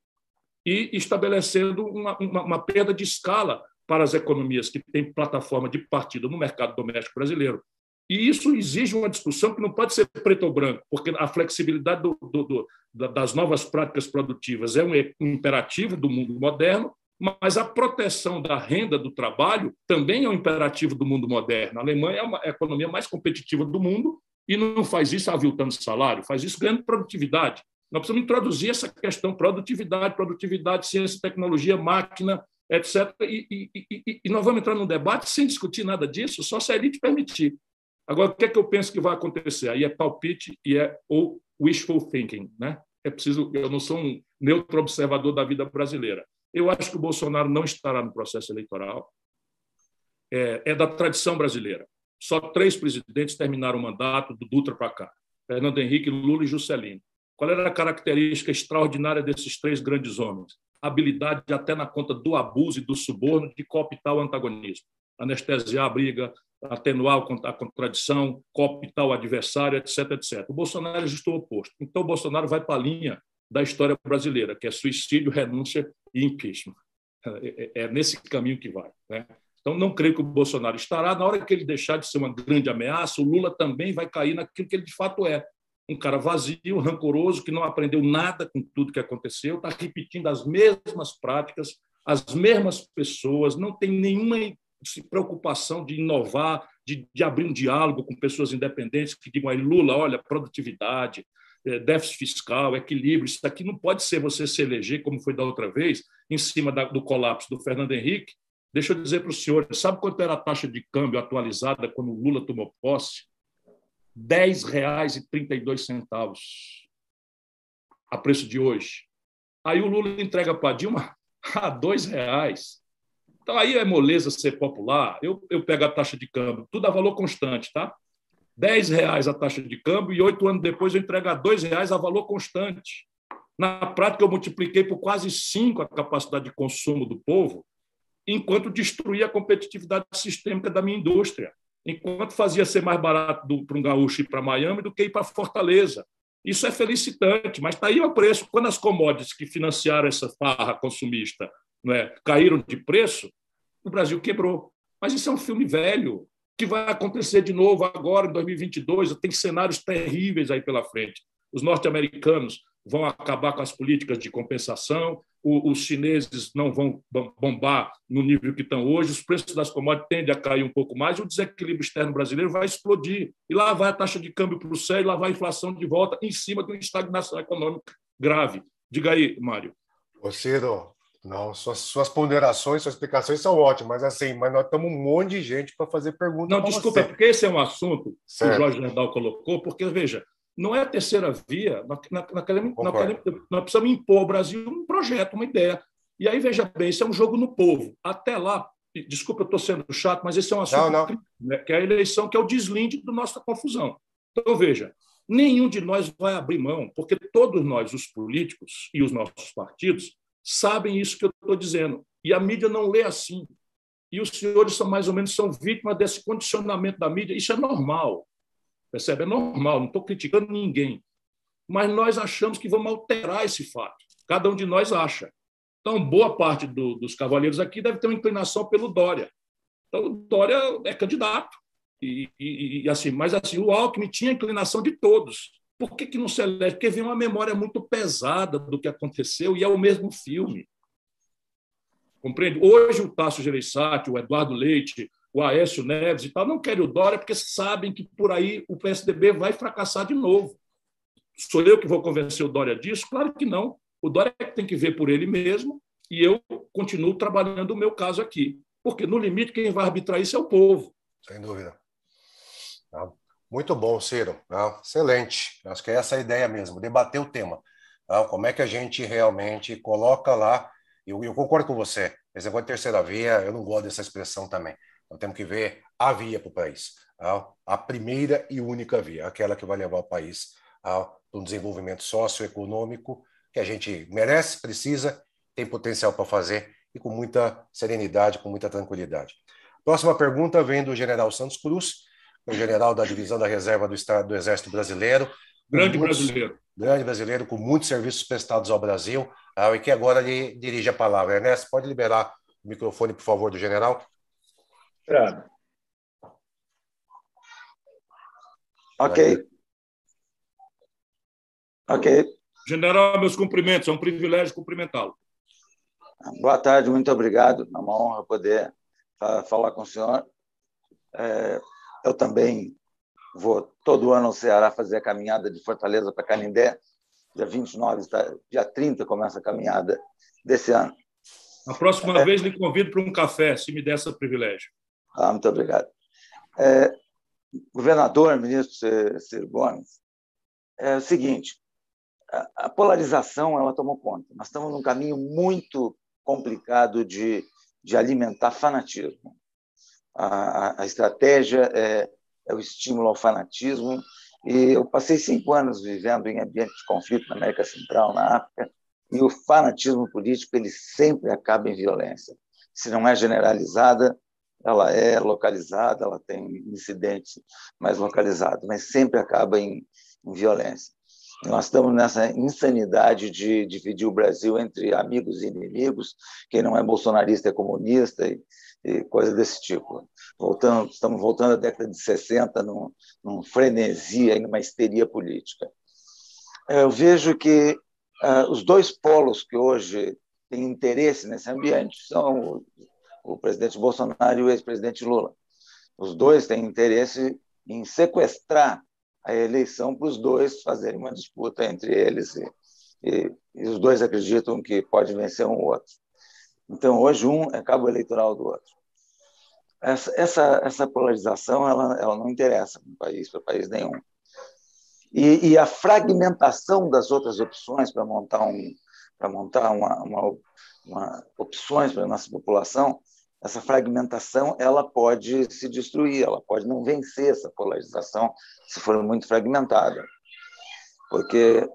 e estabelecendo uma, uma, uma perda de escala para as economias que têm plataforma de partida no mercado doméstico brasileiro. E isso exige uma discussão que não pode ser preto ou branco, porque a flexibilidade do, do, do, das novas práticas produtivas é um imperativo do mundo moderno, mas a proteção da renda do trabalho também é um imperativo do mundo moderno. A Alemanha é, uma, é a economia mais competitiva do mundo e não faz isso aviltando salário, faz isso ganhando produtividade. Nós precisamos introduzir essa questão produtividade, produtividade, ciência, tecnologia, máquina, etc. E, e, e, e, nós vamos entrar num debate sem discutir nada disso, só se a elite permitir. Agora, o que é que eu penso que vai acontecer? Aí é palpite e é ou wishful thinking, né? É preciso. Eu não sou um neutro observador da vida brasileira. Eu acho que o Bolsonaro não estará no processo eleitoral. É, é da tradição brasileira. Só três presidentes terminaram o mandato do Dutra para cá: Fernando Henrique, Lula e Juscelino. Qual era a característica extraordinária desses três grandes homens? Habilidade até na conta do abuso e do suborno de cooptar o antagonismo, anestesiar a briga, atenuar a contradição, cooptar o adversário, etc, etc. O Bolsonaro é justo o oposto. Então, o Bolsonaro vai para a linha da história brasileira, que é suicídio, renúncia e impeachment. É, é, é nesse caminho que vai. Né? Então, não creio que o Bolsonaro estará. Na hora que ele deixar de ser uma grande ameaça, o Lula também vai cair naquilo que ele de fato é, um cara vazio, rancoroso, que não aprendeu nada com tudo que aconteceu, está repetindo as mesmas práticas, as mesmas pessoas, não tem nenhuma preocupação de inovar, de, de abrir um diálogo com pessoas independentes que digam aí, Lula, olha, produtividade, é, déficit fiscal, equilíbrio, isso daqui não pode ser você se eleger, como foi da outra vez, em cima da, do colapso do Fernando Henrique. Deixa eu dizer para o senhor, sabe quanto era a taxa de câmbio atualizada quando o Lula tomou posse? R$ 10,32 a preço de hoje. Aí o Lula entrega para a Dilma a R$ 2,00. Então aí é moleza ser popular. Eu, eu pego a taxa de câmbio, tudo a valor constante, tá? R$ reais a taxa de câmbio e oito anos depois eu entrego a R$ reais a valor constante. Na prática, eu multipliquei por quase cinco a capacidade de consumo do povo, enquanto destruía a competitividade sistêmica da minha indústria enquanto fazia ser mais barato para um gaúcho ir para Miami do que ir para Fortaleza. Isso é felicitante, mas está aí o preço. Quando as commodities que financiaram essa farra consumista é, caíram de preço, o Brasil quebrou. Mas isso é um filme velho, que vai acontecer de novo agora, em 2022. Tem cenários terríveis aí pela frente. Os norte-americanos vão acabar com as políticas de compensação, os chineses não vão bombar no nível que estão hoje, os preços das commodities tendem a cair um pouco mais, o desequilíbrio externo brasileiro vai explodir. E lá vai a taxa de câmbio para o céu, e lá vai a inflação de volta, em cima de uma estagnação econômica grave. Diga aí, Mário. Ô, Ciro, não, suas, suas ponderações, suas explicações são ótimas, mas assim, mas nós estamos um monte de gente para fazer perguntas. Não, desculpa, é porque esse é um assunto certo. que o Jorge Nardal colocou, porque, veja, não é a terceira via. Nós, nós precisamos impor ao Brasil um projeto, uma ideia. E aí, veja bem, isso é um jogo no povo. Até lá, desculpa, eu estou sendo chato, mas esse é um assunto não, não. Né, que é a eleição, que é o deslinde da nossa confusão. Então, veja, nenhum de nós vai abrir mão, porque todos nós, os políticos e os nossos partidos, sabem isso que eu estou dizendo. E a mídia não lê assim. E os senhores são mais ou menos são vítimas desse condicionamento da mídia. Isso é normal. Percebe? É normal, não estou criticando ninguém. Mas nós achamos que vamos alterar esse fato. Cada um de nós acha. Então, boa parte do, dos cavaleiros aqui deve ter uma inclinação pelo Dória. Então, o Dória é candidato. E, e, e, assim, mas assim, o Alckmin tinha inclinação de todos. Por que, que não se elege? Porque vem uma memória muito pesada do que aconteceu e é o mesmo filme. Compreende? Hoje o Tasso Gereissati, o Eduardo Leite, o Aécio Neves e tal não querem o Dória porque sabem que por aí o PSDB vai fracassar de novo. Sou eu que vou convencer o Dória disso? Claro que não. O Dória é tem que ver por ele mesmo e eu continuo trabalhando o meu caso aqui. Porque, no limite, quem vai arbitrar isso é o povo. Sem dúvida. Tá. Muito bom, Ciro. Tá. Excelente. Acho que é essa a ideia mesmo, debater o tema. Tá. Como é que a gente realmente coloca lá. Eu, eu concordo com você. Esse negócio de terceira via, eu não gosto dessa expressão também. Nós temos que ver a via para o país. A primeira e única via, aquela que vai levar o país a um desenvolvimento socioeconômico que a gente merece, precisa, tem potencial para fazer e com muita serenidade, com muita tranquilidade. Próxima pergunta vem do general Santos Cruz, o general da divisão da reserva do Estado do Exército Brasileiro. Grande muitos, brasileiro. Grande brasileiro, com muitos serviços prestados ao Brasil, ah, e que agora lhe dirige a palavra. Ernesto, pode liberar o microfone, por favor, do general? Claro. Ok. Ok. General, meus cumprimentos, é um privilégio cumprimentá-lo. Boa tarde, muito obrigado. É uma honra poder falar com o senhor. É, eu também vou todo ano ao Ceará fazer a caminhada de Fortaleza para Canindé. Dia 29, dia 30 começa a caminhada desse ano. A próxima é, vez lhe convido para um café, se me der esse privilégio. Ah, muito obrigado. É, governador, ministro Ciro Gomes, é o seguinte, a polarização ela tomou conta. Nós estamos num caminho muito complicado de, de alimentar fanatismo. A, a estratégia é, é, o estímulo ao fanatismo. E eu passei cinco anos vivendo em ambiente de conflito na América Central, na África, e o fanatismo político ele sempre acaba em violência. Se não é generalizada, ela é localizada, ela tem incidentes mais localizados, mas sempre acaba em, em violência. Nós estamos nessa insanidade de dividir o Brasil entre amigos e inimigos. Quem não é bolsonarista é comunista e, e coisa desse tipo. Voltando, estamos voltando à década de 60 num, num frenesi, numa histeria política. Eu vejo que uh, os dois polos que hoje têm interesse nesse ambiente são o, presidente Bolsonaro e o ex-presidente Lula. Os dois têm interesse em sequestrar a eleição para os dois fazerem uma disputa entre eles e, e, e, os dois acreditam que pode vencer um ou outro. Então, hoje, um é cabo eleitoral do outro. Essa, essa, essa polarização ela, ela não interessa para o país, para país nenhum. E, e, a fragmentação das outras opções para montar, um, para montar uma, uma, uma opções para a nossa população essa fragmentação ela pode se destruir, ela pode não vencer essa polarização se for muito fragmentada, porque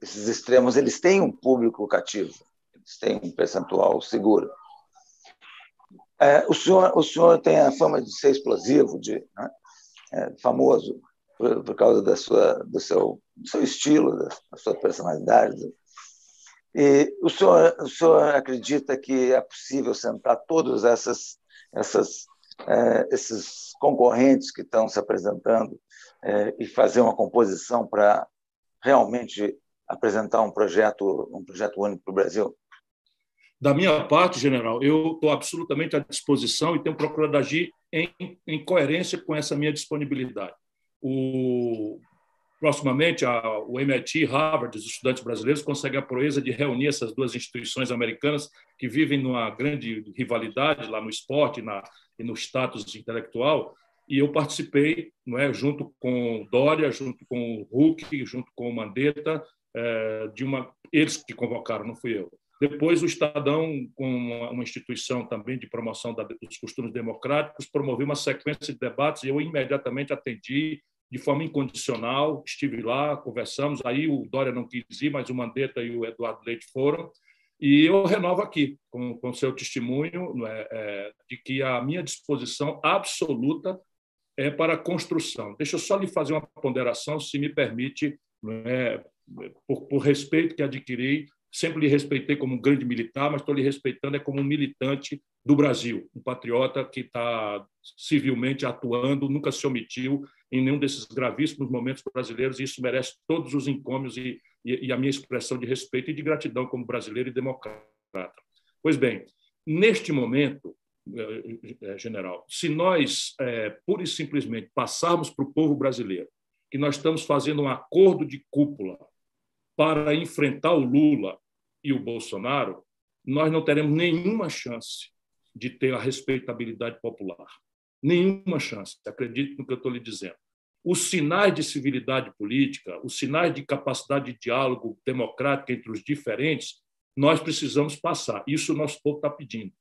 esses extremos eles têm um público cativo, eles têm um percentual seguro. É, o senhor o senhor tem a fama de ser explosivo, de né, é, famoso por, por, causa da sua do seu do seu estilo, da, da sua personalidade, e o senhor, o senhor acredita que é possível sentar todos essas, essas, é, esses concorrentes que estão se apresentando é, e fazer uma composição para realmente apresentar um projeto, um projeto único para o Brasil? Da minha parte, general, eu estou absolutamente à disposição e tenho procurado agir em, em coerência com essa minha disponibilidade. O Proximamente, o MIT, Harvard, os estudantes brasileiros conseguem a proeza de reunir essas duas instituições americanas que vivem numa grande rivalidade lá no esporte na, e no status intelectual. E eu participei, não é, junto com Dória, junto com Huck, junto com Mandetta, é, de uma eles que convocaram, não fui eu. Depois, o Estadão, com uma, instituição também de promoção dos costumes democráticos, promoveu uma sequência de debates e eu imediatamente atendi de forma incondicional, estive lá, conversamos, aí o Dória não quis ir, mas o Mandetta e o Eduardo Leite foram, e eu renovo aqui, com, com seu testemunho, é, é, de que a minha disposição absoluta é para a construção. Deixa eu só lhe fazer uma ponderação, se me permite, é, por, por respeito que adquiri Sempre lhe respeitei como um grande militar, mas estou lhe respeitando é como um militante do Brasil, um patriota que está civilmente atuando, nunca se omitiu em nenhum desses gravíssimos momentos brasileiros, e isso merece todos os encômios e, e, e a minha expressão de respeito e de gratidão como brasileiro e democrata. Pois bem, neste momento, eh, eh, general, se nós, é, pura e simplesmente, passarmos para o povo brasileiro que nós estamos fazendo um acordo de cúpula para enfrentar o Lula e o Bolsonaro, nós não teremos nenhuma chance de ter a respeitabilidade popular. Nenhuma chance, acredite no que eu estou lhe dizendo. Os sinais de civilidade política, os sinais de capacidade de diálogo democrático entre os diferentes, nós precisamos passar. Isso o nosso povo está pedindo,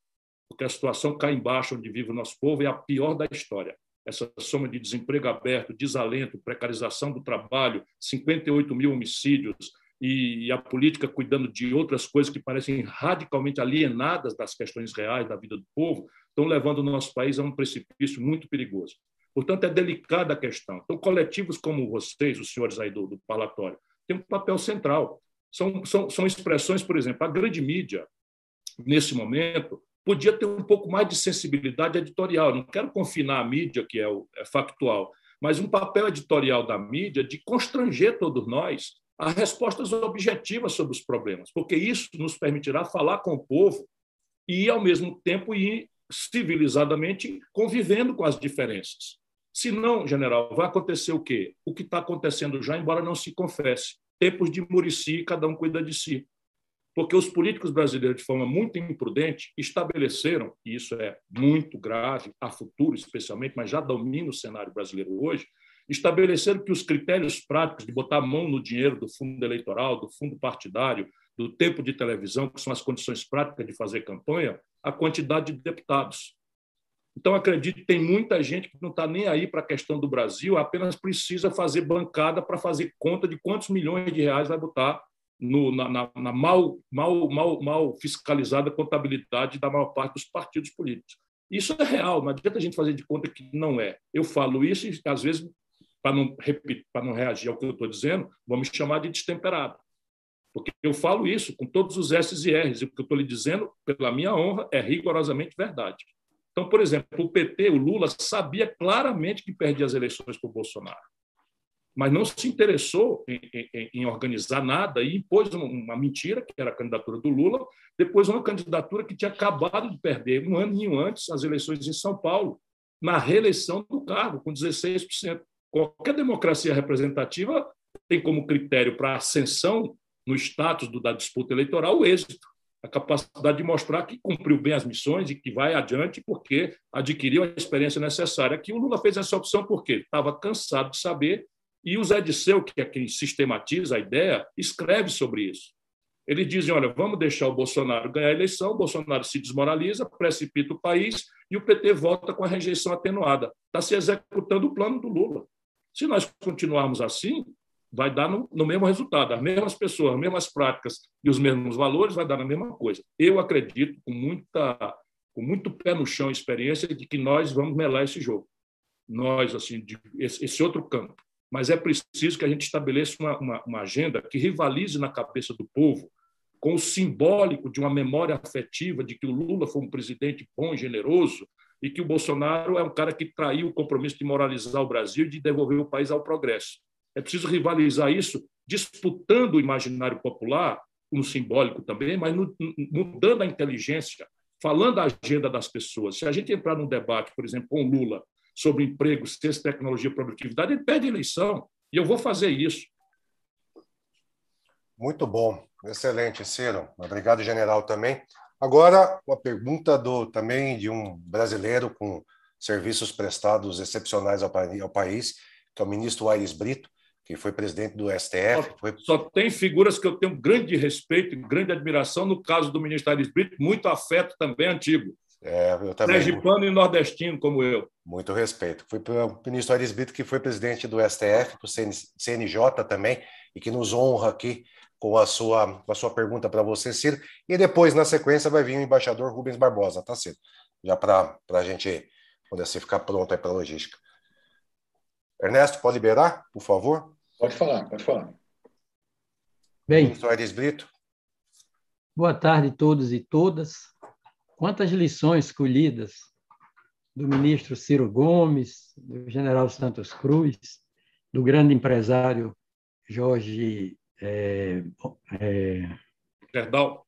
porque a situação cá embaixo, onde vive o nosso povo, é a pior da história essa soma de desemprego aberto, desalento, precarização do trabalho, 58 mil homicídios e a política cuidando de outras coisas que parecem radicalmente alienadas das questões reais da vida do povo, estão levando o nosso país a um precipício muito perigoso. Portanto, é delicada a questão. Então, coletivos como vocês, os senhores aí do, do parlatório, têm um papel central. São, são, são expressões, por exemplo, a grande mídia, nesse momento, podia ter um pouco mais de sensibilidade editorial. Não quero confinar a mídia, que é, o, é factual, mas um papel editorial da mídia de constranger todos nós a respostas objetivas sobre os problemas, porque isso nos permitirá falar com o povo e, ao mesmo tempo, ir civilizadamente convivendo com as diferenças. Se não, general, vai acontecer o quê? O que está acontecendo já, embora não se confesse. Tempos de Murici, cada um cuida de si porque os políticos brasileiros, de forma muito imprudente, estabeleceram, e isso é muito grave, a futuro especialmente, mas já domina o cenário brasileiro hoje, estabeleceram que os critérios práticos de botar a mão no dinheiro do fundo eleitoral, do fundo partidário, do tempo de televisão, que são as condições práticas de fazer campanha, a quantidade de deputados. Então, acredito que tem muita gente que não está nem aí para a questão do Brasil, apenas precisa fazer bancada para fazer conta de quantos milhões de reais vai botar no, na, na, na mal, mal, mal, mal fiscalizada contabilidade da maior parte dos partidos políticos. Isso é real, não adianta a gente fazer de conta que não é. Eu falo isso e, às vezes, para não, para não reagir ao que eu estou dizendo, vão me chamar de destemperado. Porque eu falo isso com todos os S's e R's, e o que eu estou lhe dizendo, pela minha honra, é rigorosamente verdade. Então, por exemplo, o PT, o Lula, sabia claramente que perdia as eleições para o Bolsonaro mas não se interessou em, em, em, organizar nada e impôs uma mentira, que era a candidatura do Lula, depois uma candidatura que tinha acabado de perder um aninho antes as eleições em São Paulo, na reeleição do cargo, com 16%. Qualquer democracia representativa tem como critério para ascensão no status do, da disputa eleitoral o êxito, a capacidade de mostrar que cumpriu bem as missões e que vai adiante porque adquiriu a experiência necessária. Aqui o Lula fez essa opção porque estava cansado de saber e o Zé Disseu, que é quem sistematiza a ideia, escreve sobre isso. Eles dizem: olha, vamos deixar o Bolsonaro ganhar a eleição, o Bolsonaro se desmoraliza, precipita o país e o PT volta com a rejeição atenuada. Está se executando o plano do Lula. Se nós continuarmos assim, vai dar no, no, mesmo resultado. As mesmas pessoas, as mesmas práticas e os mesmos valores vai dar na mesma coisa. Eu acredito, com, muita, com muito pé no chão experiência, de que nós vamos melar esse jogo. Nós, assim, de, esse, esse outro campo mas é preciso que a gente estabeleça uma, uma, uma, agenda que rivalize na cabeça do povo com o simbólico de uma memória afetiva de que o Lula foi um presidente bom generoso e que o Bolsonaro é um cara que traiu o compromisso de moralizar o Brasil e de devolver o país ao progresso. É preciso rivalizar isso disputando o imaginário popular, no simbólico também, mas mudando a inteligência, falando a agenda das pessoas. Se a gente entrar num debate, por exemplo, com Lula, sobre emprego, ciência, tecnologia, produtividade, ele pede eleição. E eu vou fazer isso. Muito bom, excelente, Ciro. Obrigado, general, também. Agora, uma pergunta do também de um brasileiro com serviços prestados excepcionais ao, ao país, que é o ministro Aires Brito, que foi presidente do STF. Só, foi... só, tem figuras que eu tenho grande respeito e grande admiração, no caso do ministro Aires Brito, muito afeto também antigo. É, eu também. Sergipano e nordestino, como eu. Muito respeito. Para o ministro Aires Brito, que foi presidente do STF, do CNJ também, e que nos honra aqui com a sua, com a sua pergunta para você, Ciro. E depois, na sequência, vai vir o embaixador Rubens Barbosa, tá, Ciro? Já para a gente poder assim, ficar pronto aí para a logística. Ernesto, pode liberar, por favor? Pode falar, pode falar. Bem, ministro Aires Brito. Boa tarde a todos e todas. Quantas lições colhidas do ministro Ciro Gomes, do general Santos Cruz, do grande empresário Jorge é, é, Gerdau.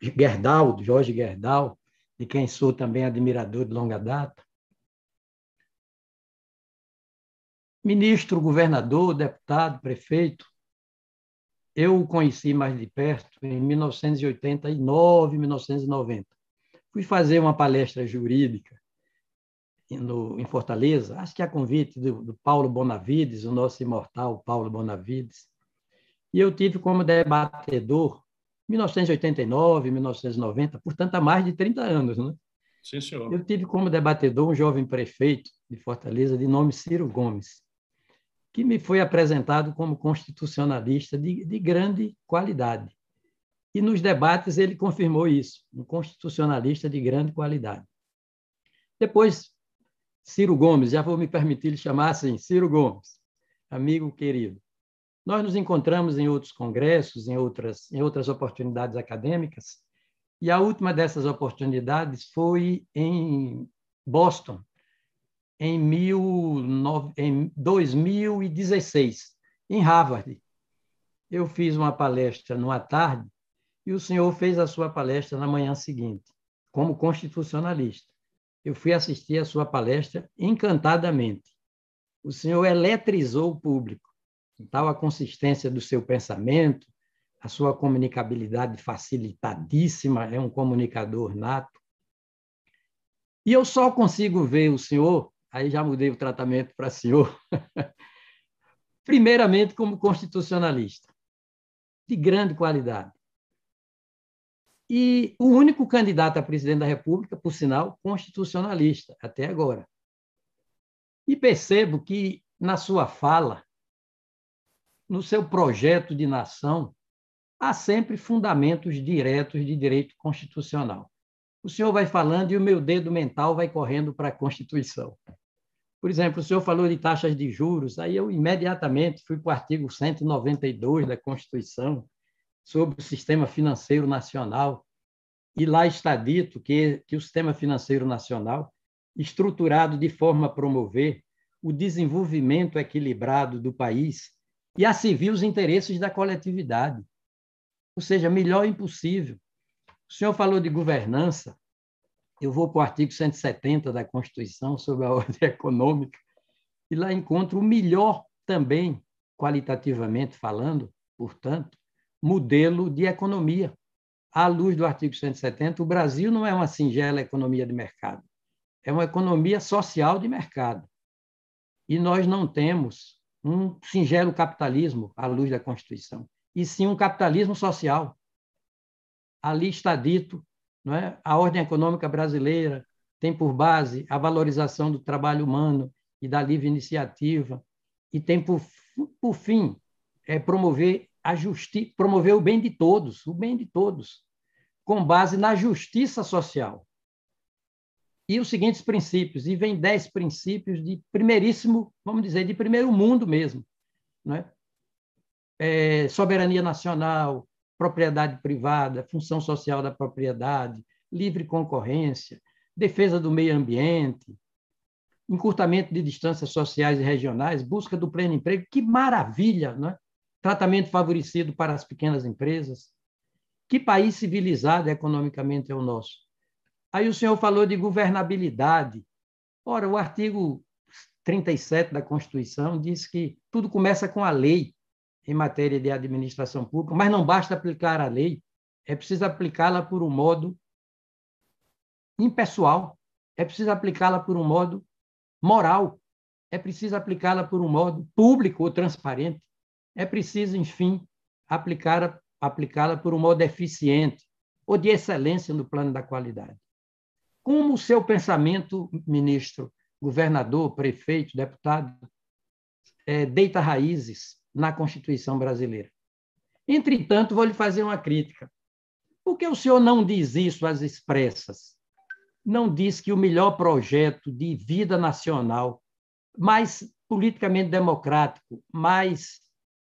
Gerdau, Jorge Gerdau, de quem sou também admirador de longa data. Ministro, governador, deputado, prefeito, eu o conheci mais de perto em 1989, 1990. Fui fazer uma palestra jurídica no, em Fortaleza, acho que a convite do, do Paulo Bonavides, o nosso imortal Paulo Bonavides, e eu tive como debatedor 1989, 1990, portanto, há mais de 30 anos. Né? Sim, senhor. Eu tive como debatedor um jovem prefeito de Fortaleza, de nome Ciro Gomes, que me foi apresentado como constitucionalista de, de grande qualidade. E nos debates ele confirmou isso, um constitucionalista de grande qualidade. Depois, Ciro Gomes, já vou me permitir lhe chamar assim, Ciro Gomes, amigo querido. Nós nos encontramos em outros congressos, em outras, em outras oportunidades acadêmicas, e a última dessas oportunidades foi em Boston, em, mil, em 2016, em Harvard. Eu fiz uma palestra numa tarde e o senhor fez a sua palestra na manhã seguinte, como constitucionalista. Eu fui assistir a sua palestra encantadamente. O senhor eletrizou o público tal a consistência do seu pensamento, a sua comunicabilidade facilitadíssima, é um comunicador nato. E eu só consigo ver o senhor, aí já mudei o tratamento para senhor, primeiramente como constitucionalista, de grande qualidade. E o único candidato a presidente da República, por sinal, constitucionalista, até agora. E percebo que, na sua fala, no seu projeto de nação, há sempre fundamentos diretos de direito constitucional. O senhor vai falando e o meu dedo mental vai correndo para a Constituição. Por exemplo, o senhor falou de taxas de juros, aí eu imediatamente fui para o artigo 192 da Constituição, sobre o sistema financeiro nacional, e lá está dito que, que o sistema financeiro nacional, estruturado de forma a promover o desenvolvimento equilibrado do país e a servir os interesses da coletividade. Ou seja, melhor impossível. O senhor falou de governança, eu vou para o artigo 170 da Constituição sobre a ordem econômica, e lá encontro o melhor também, qualitativamente falando, portanto, modelo de economia. À luz do artigo 170, o Brasil não é uma singela economia de mercado, é uma economia social de mercado. E nós não temos um singelo capitalismo à luz da Constituição, e sim um capitalismo social. Ali está dito, não é? a ordem econômica brasileira tem por base a valorização do trabalho humano e da livre iniciativa, e tem por, por fim é promover a justiça, promover o bem de todos, o bem de todos, com base na justiça social e os seguintes princípios, e vem dez princípios de primeiríssimo, vamos dizer, de primeiro mundo mesmo. Né? É, soberania nacional, propriedade privada, função social da propriedade, livre concorrência, defesa do meio ambiente, encurtamento de distâncias sociais e regionais, busca do pleno emprego, que maravilha, né? tratamento favorecido para as pequenas empresas. Que país civilizado economicamente é o nosso? Aí o senhor falou de governabilidade. Ora, o artigo 37 da Constituição diz que tudo começa com a lei em matéria de administração pública, mas não basta aplicar a lei, é preciso aplicá-la por um modo impessoal, é preciso aplicá-la por um modo moral, é preciso aplicá-la por um modo público ou transparente, é preciso, enfim, aplicá-la aplicá por um modo eficiente ou de excelência no plano da qualidade. Como o seu pensamento, ministro, governador, prefeito, deputado, é, deita raízes na Constituição brasileira? Entretanto, vou lhe fazer uma crítica. Por que o senhor não diz isso às expressas? Não diz que o melhor projeto de vida nacional, mais politicamente democrático, mais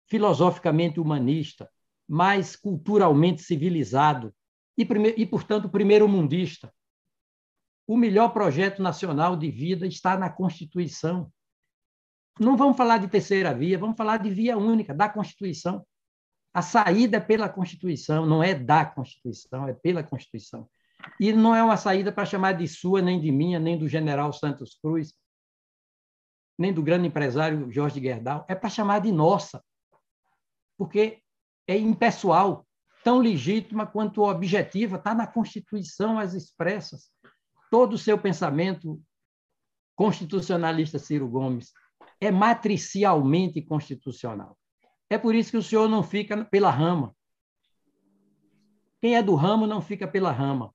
filosoficamente humanista, mais culturalmente civilizado e, e portanto, primeiro mundista. O melhor projeto nacional de vida está na Constituição. Não vamos falar de terceira via, vamos falar de via única, da Constituição. A saída é pela Constituição, não é da Constituição, é pela Constituição. E não é uma saída para chamar de sua, nem de minha, nem do general Santos Cruz, nem do grande empresário Jorge Gerdau, é para chamar de nossa, porque é impessoal, tão legítima quanto objetiva, está na Constituição as expressas. Todo o seu pensamento constitucionalista Ciro Gomes é matricialmente constitucional. É por isso que o senhor não fica pela rama. Quem é do ramo não fica pela rama.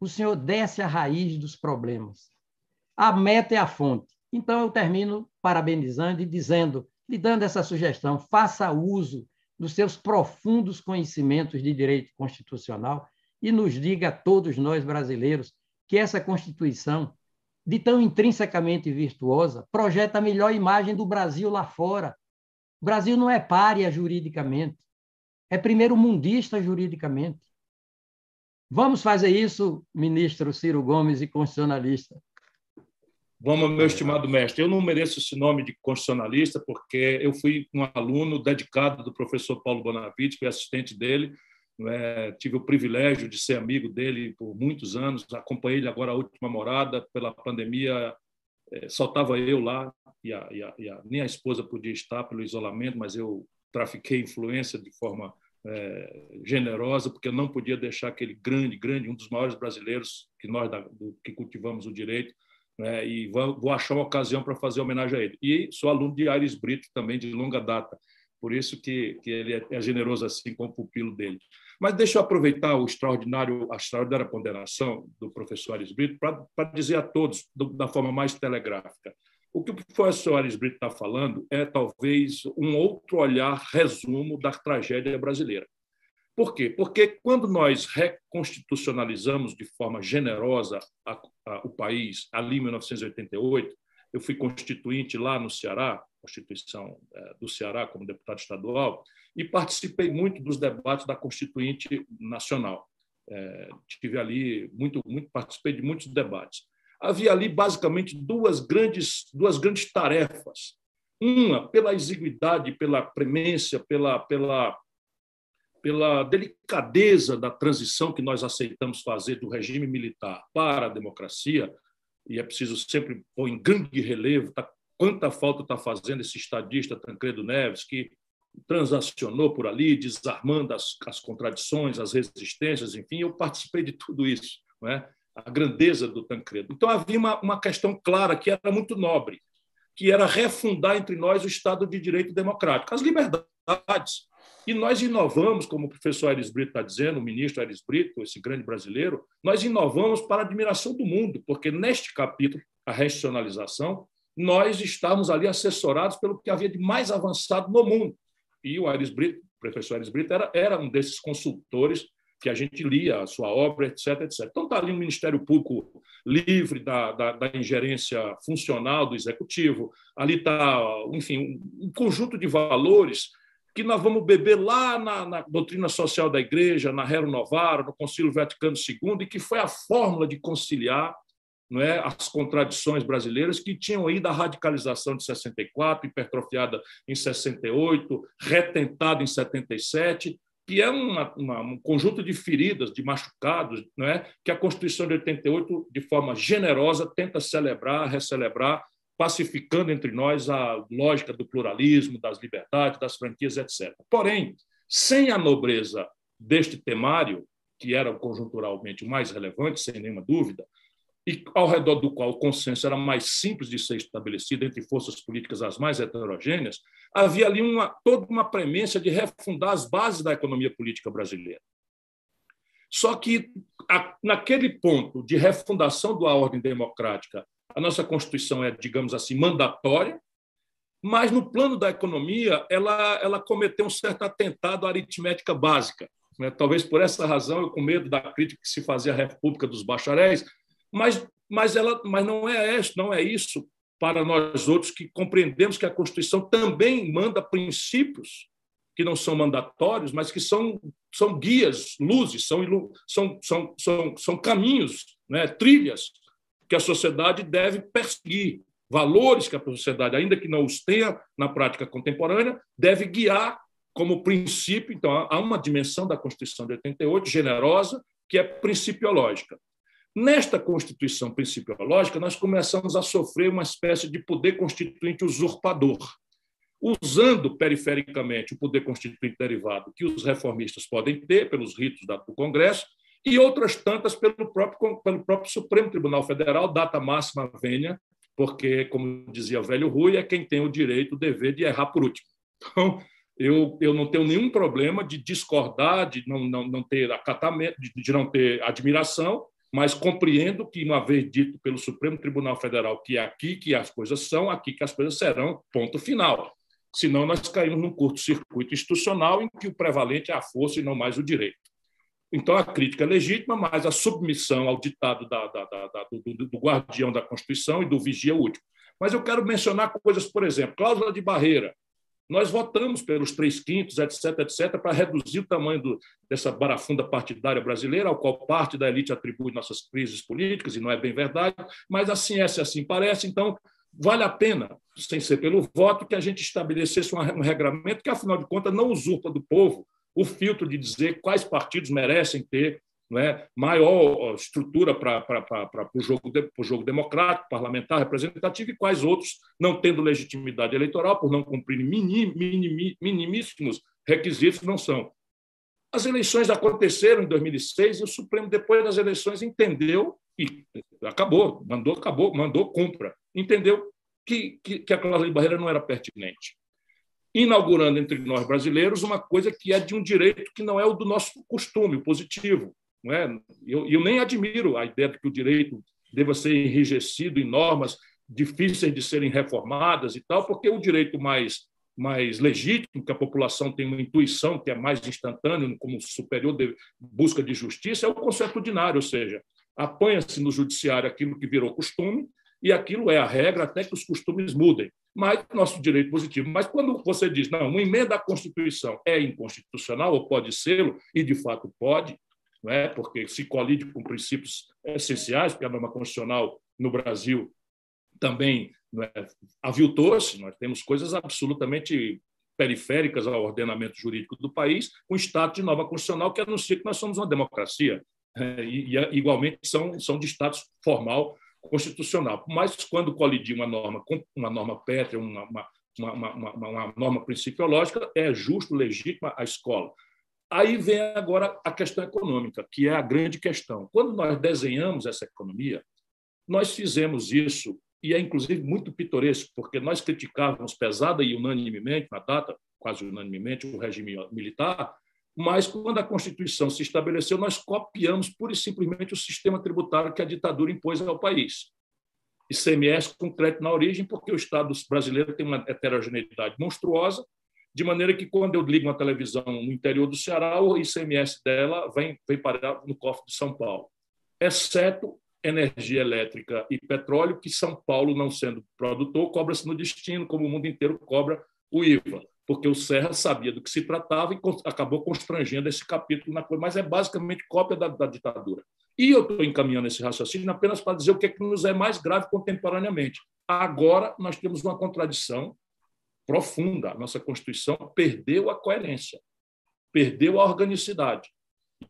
O senhor desce a raiz dos problemas. A meta é a fonte. Então, eu termino parabenizando e dizendo, lhe dando essa sugestão: faça uso dos seus profundos conhecimentos de direito constitucional e nos diga a todos nós brasileiros que essa Constituição, de tão intrinsecamente virtuosa, projeta a melhor imagem do Brasil lá fora. O Brasil não é párea juridicamente, é primeiro mundista juridicamente. Vamos fazer isso, ministro Ciro Gomes e constitucionalista. Vamos, meu estimado mestre, eu não mereço esse nome de constitucionalista porque eu fui um aluno dedicado do professor Paulo Bonavite, fui assistente dele, é? tive o privilégio de ser amigo dele por muitos anos, acompanhei ele agora a última morada, pela pandemia, é, só estava eu lá, e, a, e, a, e a, nem a esposa podia estar pelo isolamento, mas eu trafiquei influência de forma é, generosa, porque eu não podia deixar aquele grande, grande, um dos maiores brasileiros que nós da, do, que cultivamos o direito, né, e vou, vou, achar uma ocasião para fazer homenagem a ele. E sou aluno de Aires Brito também, de longa data, por isso que, que ele é, é generoso assim com o pupilo dele. Mas deixa eu aproveitar o extraordinário, a extraordinária ponderação do professor Aires Brito para dizer a todos, do, da forma mais telegráfica, o que o professor Aires Brito está falando é talvez um outro olhar, resumo da tragédia brasileira. Por quê? Porque quando nós reconstitucionalizamos de forma generosa a, a, o país, ali em 1988, eu fui constituinte lá no Ceará, Constituição é, do Ceará como deputado estadual, e participei muito dos debates da Constituinte Nacional. É, tive ali muito, muito, participei de muitos debates. Havia ali basicamente duas grandes, duas grandes tarefas. Uma, pela exiguidade, pela premência, pela, pela pela delicadeza da transição que nós aceitamos fazer do regime militar para a democracia, e é preciso sempre pôr em grande relevo tá, quanta falta está fazendo esse estadista Tancredo Neves, que transacionou por ali, desarmando as, as contradições, as resistências, enfim, eu participei de tudo isso, não é? a grandeza do Tancredo. Então havia uma, uma questão clara que era muito nobre, que era refundar entre nós o Estado de Direito Democrático, as liberdades, e nós inovamos, como o professor Aires Brito está dizendo, o ministro Aires Brito, esse grande brasileiro, nós inovamos para a admiração do mundo, porque neste capítulo, a racionalização, nós estávamos ali assessorados pelo que havia de mais avançado no mundo. E o Aires Brito, o professor Aires Brito, era, era um desses consultores que a gente lia a sua obra, etc. etc. Então, está ali um Ministério Público livre da, da, da, ingerência funcional do Executivo, ali está, enfim, um conjunto de valores que nós vamos beber lá na, na doutrina social da Igreja, na Rero Novara, no Concílio Vaticano II, e que foi a fórmula de conciliar não é, as contradições brasileiras que tinham aí da radicalização de 64, hipertrofiada em 68, retentada em 77, que é uma, uma, um conjunto de feridas, de machucados, não é, que a Constituição de 88, de forma generosa, tenta celebrar, recelebrar pacificando entre nós a lógica do pluralismo, das liberdades, das franquias, etc. Porém, sem a nobreza deste temário, que era conjunturalmente o mais relevante, sem nenhuma dúvida, e ao redor do qual o consenso era mais simples de ser estabelecido entre forças políticas as mais heterogêneas, havia ali uma, toda uma premência de refundar as bases da economia política brasileira. Só que, naquele ponto de refundação da ordem democrática a nossa Constituição é, digamos assim, mandatória, mas no plano da economia ela, ela cometeu um certo atentado à aritmética básica. Né? Talvez por essa razão eu com medo da crítica que se fazia à República dos Bacharéis, mas, mas, ela, mas não, é isso, não é isso para nós outros que compreendemos que a Constituição também manda princípios que não são mandatórios, mas que são são guias, luzes, são, são, são, são, são caminhos, né, trilhas que a sociedade deve perseguir, valores que a sociedade, ainda que não os tenha na prática contemporânea, deve guiar como princípio. Então, há uma dimensão da Constituição de 88 generosa, que é principiológica. Nesta Constituição principiológica, nós começamos a sofrer uma espécie de poder constituinte usurpador usando perifericamente o poder constituinte derivado que os reformistas podem ter pelos ritos do Congresso e outras tantas pelo próprio, pelo próprio Supremo Tribunal Federal, data máxima venha, porque, como dizia o velho Rui, é quem tem o direito, o dever de errar por último. Então, eu, eu não tenho nenhum problema de discordar, de não, não, não ter acatamento, de, de não ter admiração, mas compreendo que, uma vez dito pelo Supremo Tribunal Federal que é aqui que as coisas são, aqui que as coisas serão, ponto final senão nós caímos num curto-circuito institucional em que o prevalente é a força e não mais o direito. Então, a crítica é legítima, mas a submissão ao ditado da, da, da, do, do, guardião da Constituição e do vigia último. Mas eu quero mencionar coisas, por exemplo, cláusula de barreira. Nós votamos pelos três quintos, etc., etc., para reduzir o tamanho do, dessa barafunda partidária brasileira, ao qual parte da elite atribui nossas crises políticas, e não é bem verdade, mas assim é, se assim parece. Então, vale a pena, sem ser pelo voto, que a gente estabelecesse um regramento que, afinal de contas, não usurpa do povo o filtro de dizer quais partidos merecem ter é, maior estrutura para o jogo, jogo democrático, parlamentar, representativo, e quais outros, não tendo legitimidade eleitoral, por não cumprir minim, minim, minimíssimos requisitos, não são. As eleições aconteceram em 2006 e o Supremo, depois das eleições, entendeu e acabou, mandou, acabou, mandou, cumpra. Entendeu que, que, que a cláusula de barreira não era pertinente. Inaugurando entre nós brasileiros uma coisa que é de um direito que não é o do nosso costume, positivo. Não é? eu, eu nem admiro a ideia de que o direito deva ser enrijecido em normas difíceis de serem reformadas e tal, porque o direito mais mais legítimo, que a população tem uma intuição que é mais instantânea, como superior de busca de justiça, é o conceito ordinário, ou seja, apanha-se no judiciário aquilo que virou costume, e aquilo é a regra até que os costumes mudem. Mas nosso direito positivo. Mas quando você diz, não, uma emenda à Constituição é inconstitucional, ou pode ser, e de fato pode, não é? porque se colide com princípios essenciais, porque a norma constitucional no Brasil também é, aviltou-se, nós temos coisas absolutamente periféricas ao ordenamento jurídico do país, com status de norma constitucional que anuncia que nós somos uma democracia. É, e, e, igualmente são, são de status formal constitucional. Mas quando colidir uma norma com uma norma pétrea, uma, uma, uma, uma, uma norma principiológica, é justo, legítima a escola. Aí vem agora a questão econômica, que é a grande questão. Quando nós desenhamos essa economia, nós fizemos isso, e é inclusive muito pitoresco, porque nós criticávamos pesada e unanimemente, na data, quase unanimemente, o regime militar, mas quando a Constituição se estabeleceu, nós copiamos pura e simplesmente o sistema tributário que a ditadura impôs ao país. ICMS com crédito na origem, porque o Estado brasileiro tem uma heterogeneidade monstruosa, de maneira que quando eu ligo uma televisão no interior do Ceará, o ICMS dela vem, vem parar no cofre de São Paulo, exceto energia elétrica e petróleo, que São Paulo, não sendo produtor, cobra-se no destino, como o mundo inteiro cobra o IVA porque o Serra sabia do que se tratava e acabou constrangendo esse capítulo na coisa, mas é basicamente cópia da, da ditadura. E eu estou encaminhando esse raciocínio apenas para dizer o que, é que nos é mais grave contemporaneamente. Agora nós temos uma contradição profunda. A nossa Constituição perdeu a coerência, perdeu a organicidade.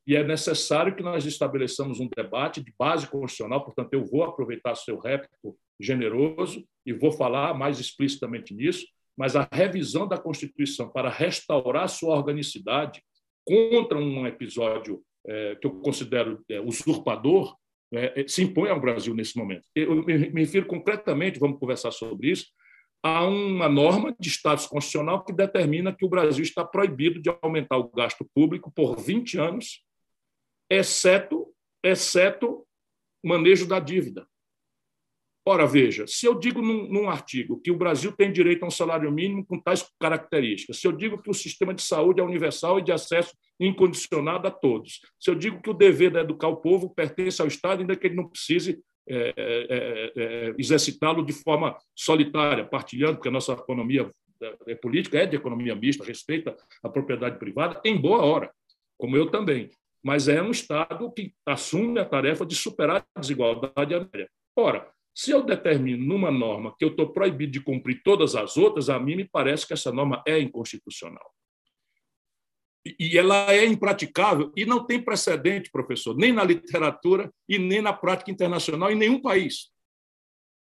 E é necessário que nós estabeleçamos um debate de base constitucional, portanto, eu vou aproveitar seu réplico generoso e vou falar mais explicitamente nisso, mas a revisão da Constituição para restaurar sua organicidade contra um episódio é, que eu considero é, usurpador é se impõe ao Brasil nesse momento. Eu me refiro concretamente, vamos conversar sobre isso, a uma norma de status constitucional que determina que o Brasil está proibido de aumentar o gasto público por 20 anos, exceto, exceto manejo da dívida. Ora, veja, se eu digo num, num, artigo que o Brasil tem direito a um salário mínimo com tais características, se eu digo que o sistema de saúde é universal e de acesso incondicionado a todos, se eu digo que o dever de educar o povo pertence ao Estado, ainda que ele não precise é, é, é, é exercitá-lo de forma solitária, partilhando, porque a nossa economia política é de economia mista, respeita a propriedade privada, em boa hora. como eu também, mas é um Estado que assume a tarefa de superar a desigualdade aérea. Ora, se eu determino numa norma que eu estou proibido de cumprir todas as outras, a mim me parece que essa norma é inconstitucional. E ela é impraticável e não tem precedente, professor, nem na literatura e nem na prática internacional em nenhum país.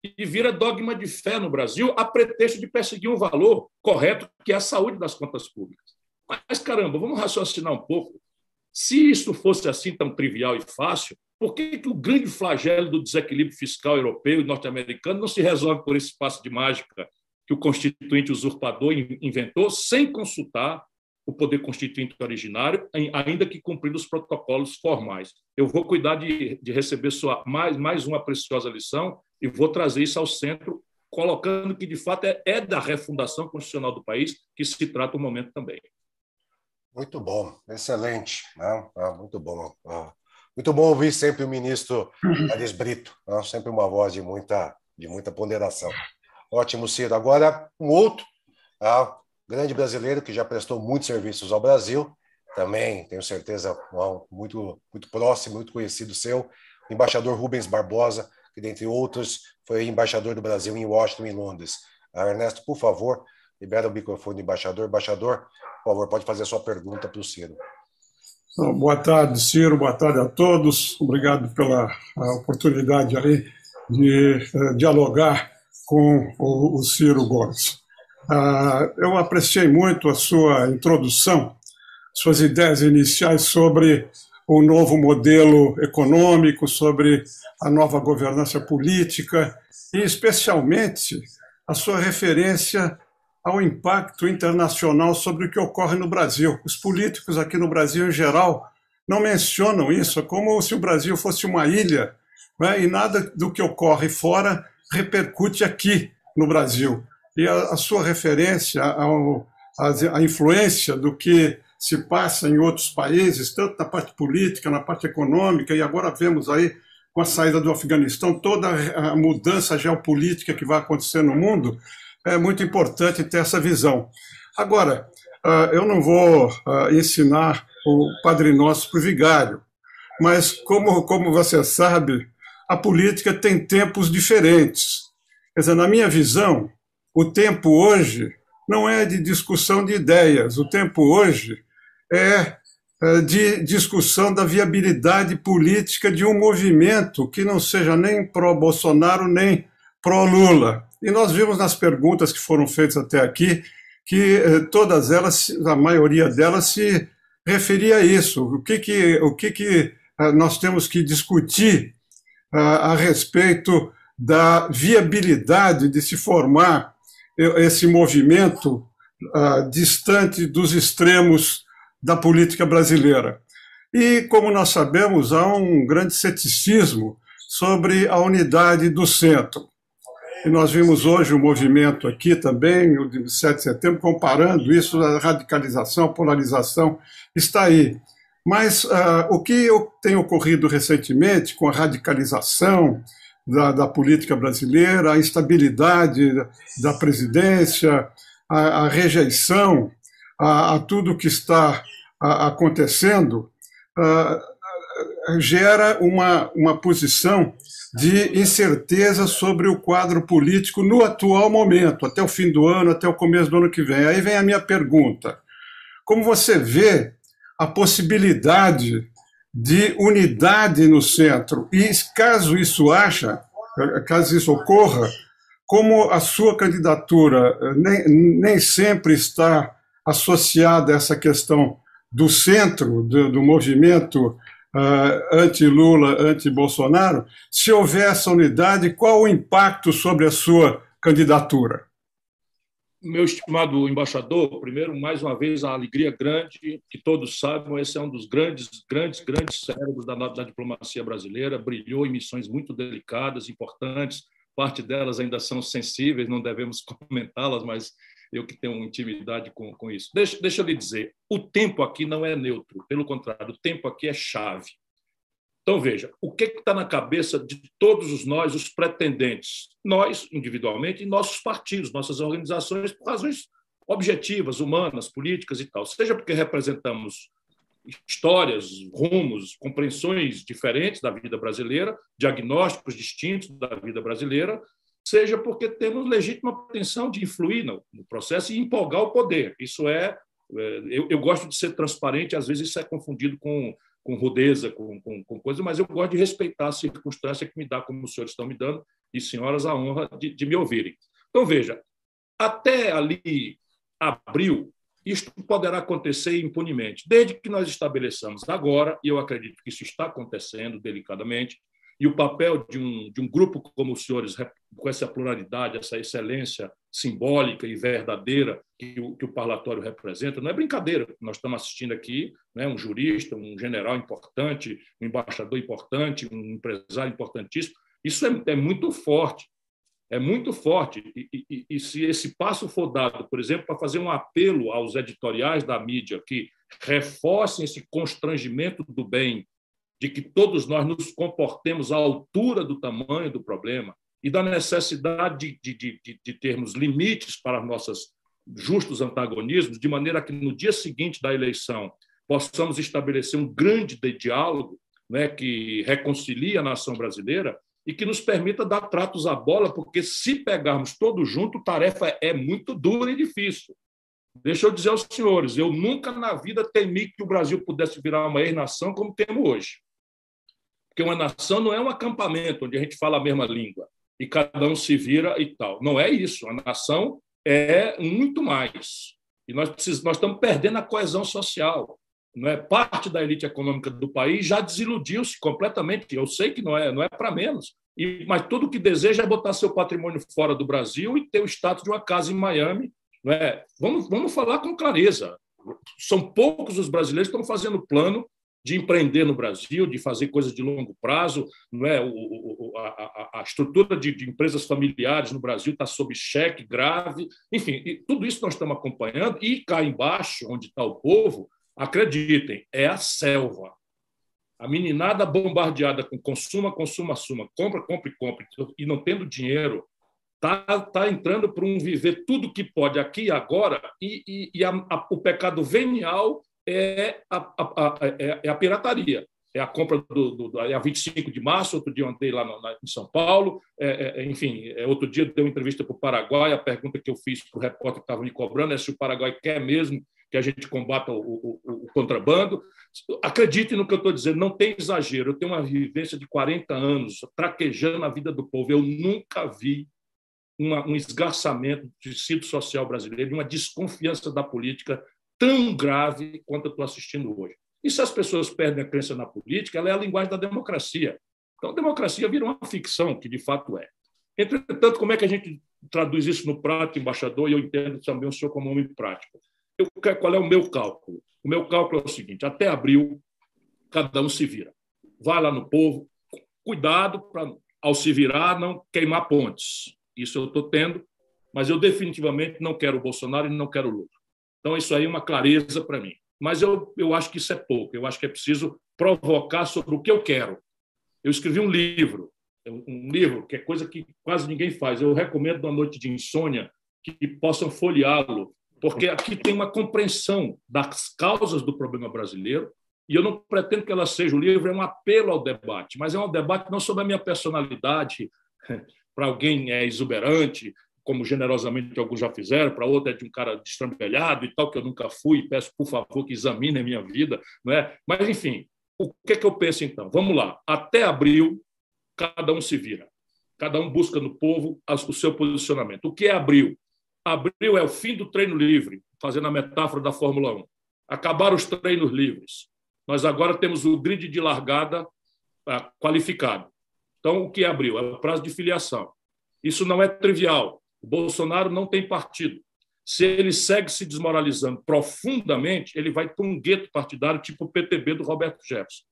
E vira dogma de fé no Brasil a pretexto de perseguir um valor correto, que é a saúde das contas públicas. Mas, caramba, vamos raciocinar um pouco. Se isso fosse assim tão trivial e fácil, por que, que o grande flagelo do desequilíbrio fiscal europeu e norte-americano não se resolve por esse passo de mágica que o constituinte usurpador inventou, sem consultar o poder constituinte originário, ainda que cumprindo os protocolos formais? Eu vou cuidar de, de receber sua mais, mais uma preciosa lição e vou trazer isso ao centro, colocando que, de fato, é, é da refundação constitucional do país que se trata o momento também. Muito bom, excelente, né? ah, muito bom. Ah, muito bom ouvir sempre o ministro Ares Brito, né? sempre uma voz de muita, de muita ponderação. Ótimo, Ciro. Agora, um outro ah, grande brasileiro que já prestou muitos serviços ao Brasil, também, tenho certeza, muito, muito próximo, muito conhecido seu, o embaixador Rubens Barbosa, que, dentre outros, foi embaixador do Brasil em Washington e Londres. Ah, Ernesto, por favor, libera o microfone do embaixador. Embaixador, por favor, pode fazer a sua pergunta para o Ciro. Boa tarde, Ciro. Boa tarde a todos. Obrigado pela oportunidade aí de uh, dialogar com o Ciro Gomes. Uh, eu apreciei muito a sua introdução, suas ideias iniciais sobre o novo modelo econômico, sobre a nova governança política e, especialmente, a sua referência ao impacto internacional sobre o que ocorre no Brasil. Os políticos aqui no Brasil, em geral, não mencionam isso, é como se o Brasil fosse uma ilha né, e nada do que ocorre fora repercute aqui no Brasil. E a, a sua referência ao, a, a influência do que se passa em outros países, tanto na parte política, na parte econômica, e agora vemos aí com a saída do Afeganistão toda a mudança geopolítica que vai acontecer no mundo, é muito importante ter essa visão. Agora, ah, eu não vou ah, ensinar o Padre Nosso para o vigário, mas como, como você sabe, a política tem tempos diferentes. Quer dizer, na minha visão, o tempo hoje não é de discussão de ideias, o tempo hoje é, é de discussão da viabilidade política de um movimento que não seja nem pró-Bolsonaro nem pró-Lula. E nós vimos nas perguntas que foram feitas até aqui que eh, todas elas, a maioria delas, se referia a isso. O que, que, o que, que eh, nós temos que discutir a, a respeito da viabilidade de se formar esse movimento uh, distante dos extremos da política brasileira. E, como nós sabemos, há um grande ceticismo sobre a unidade do centro. E nós vimos hoje o um movimento aqui também, o de 7 de setembro, comparando isso, a radicalização, a polarização, está aí. Mas uh, o que tem ocorrido recentemente com a radicalização da, da política brasileira, a instabilidade da presidência, a, a rejeição a, a, tudo que está a, acontecendo, gera uma, uma posição de incerteza sobre o quadro político no atual momento, até o fim do ano, até o começo do ano que vem. Aí vem a minha pergunta: como você vê a possibilidade de unidade no centro? E caso isso acha, caso isso ocorra, como a sua candidatura nem, nem sempre está associada a essa questão do centro, do, do movimento uh, anti-Lula, anti-Bolsonaro, se houver essa unidade, qual o impacto sobre a sua candidatura? Meu estimado embaixador, primeiro, mais uma vez, a alegria grande, que todos sabem, esse é um dos grandes, grandes, grandes cérebros da, da diplomacia brasileira, brilhou em missões muito delicadas, importantes, parte delas ainda são sensíveis, não devemos comentá-las, mas eu que tenho intimidade com, com isso. Deixa, deixa eu lhe dizer, o tempo aqui não é neutro, pelo contrário, o tempo aqui é chave. Então, veja, o que está na cabeça de todos os nós, os pretendentes, nós individualmente e nossos partidos, nossas organizações, por razões objetivas, humanas, políticas e tal, seja porque representamos histórias, rumos, compreensões diferentes da vida brasileira, diagnósticos distintos da vida brasileira, seja porque temos legítima pretensão de influir no, processo e empolgar o poder. Isso é, é. Eu, eu, gosto de ser transparente, às vezes isso é confundido com, com rudeza, com, com, com coisa, mas eu gosto de respeitar a circunstância que me dá, como os senhores estão me dando, e senhoras, a honra de, de me ouvirem. Então, veja, até ali, abril, isto poderá acontecer impunemente, desde que nós estabeleçamos agora, e eu acredito que isso está acontecendo delicadamente, e o papel de um, de um grupo como os senhores, com essa pluralidade, essa excelência simbólica e verdadeira que o, que o parlatório representa, não é brincadeira. Nós estamos assistindo aqui né, um jurista, um general importante, um embaixador importante, um empresário importantíssimo. Isso é, é muito forte é muito forte. E, e, e, se esse passo for dado, por exemplo, para fazer um apelo aos editoriais da mídia que reforcem esse constrangimento do bem, de que todos nós nos comportemos à altura do tamanho do problema e da necessidade de, de, de, de termos limites para nossos justos antagonismos, de maneira que no dia seguinte da eleição possamos estabelecer um grande diálogo né, que reconcilie a nação brasileira, e que nos permita dar tratos à bola, porque se pegarmos todos juntos, tarefa é muito dura e difícil. Deixa eu dizer aos senhores, eu nunca na vida temi que o Brasil pudesse virar uma ex-nação como temos hoje. Porque uma nação não é um acampamento onde a gente fala a mesma língua e cada um se vira e tal. Não é isso. A nação é muito mais. E nós, precisamos, nós estamos perdendo a coesão social não é parte da elite econômica do país já desiludiu-se completamente. Eu sei que não é, não é para menos. E, mas tudo que deseja é botar seu patrimônio fora do Brasil e ter o status de uma casa em Miami. Não é? vamos, vamos falar com clareza. São poucos os brasileiros que estão fazendo plano de empreender no Brasil, de fazer coisas de longo prazo, não é? O, o, a, a, estrutura de, de, empresas familiares no Brasil está sob cheque grave, enfim, tudo isso nós estamos acompanhando e cá embaixo, onde está o povo, Acreditem, é a selva. A meninada bombardeada com consuma, consuma, suma, compra, compra, compra, e não tendo dinheiro, está tá entrando para um viver tudo que pode aqui e agora, e, e, e a, a, o pecado venial é a, é, é a pirataria é a compra do, do, é a 25 de março, outro dia eu andei lá na, em São Paulo, é, é, é enfim, é, outro dia deu uma entrevista para o Paraguai, a pergunta que eu fiz para o repórter que estava me cobrando é se o Paraguai quer mesmo que a gente combata o, o, o contrabando. Acredite no que eu estou dizendo, não tem exagero. Eu tenho uma vivência de 40 anos traquejando a vida do povo. Eu nunca vi uma, um esgarçamento do tecido social brasileiro, uma desconfiança da política tão grave quanto eu estou assistindo hoje. E se as pessoas perdem a crença na política, ela é a linguagem da democracia. Então, a democracia vira uma ficção, que de fato é. Entretanto, como é que a gente traduz isso no prato, embaixador? E eu entendo também o senhor como homem prático. Eu, qual é o meu cálculo? O meu cálculo é o seguinte: até abril, cada um se vira. Vai lá no povo, cuidado para, ao se virar, não queimar pontes. Isso eu estou tendo, mas eu definitivamente não quero o Bolsonaro e não quero o Lula. Então, isso aí é uma clareza para mim. Mas eu, eu acho que isso é pouco. Eu acho que é preciso provocar sobre o que eu quero. Eu escrevi um livro, um livro que é coisa que quase ninguém faz. Eu recomendo uma noite de insônia que possam folheá-lo porque aqui tem uma compreensão das causas do problema brasileiro, e eu não pretendo que ela seja o livro, é um apelo ao debate, mas é um debate não sobre a minha personalidade, para alguém é exuberante, como generosamente alguns já fizeram, para outro é de um cara destrambelhado e tal, que eu nunca fui, peço por favor que examine a minha vida. Não é? Mas, enfim, o que é que eu penso então? Vamos lá, até abril, cada um se vira, cada um busca no povo o seu posicionamento. O que é abril? Abril é o fim do treino livre, fazendo a metáfora da Fórmula 1. Acabaram os treinos livres. Nós agora temos o grid de largada ah, qualificado. Então, o que é abril? É o prazo de filiação. Isso não é trivial. O Bolsonaro não tem partido. Se ele segue se desmoralizando profundamente, ele vai ter um gueto partidário tipo o PTB do Roberto Jefferson.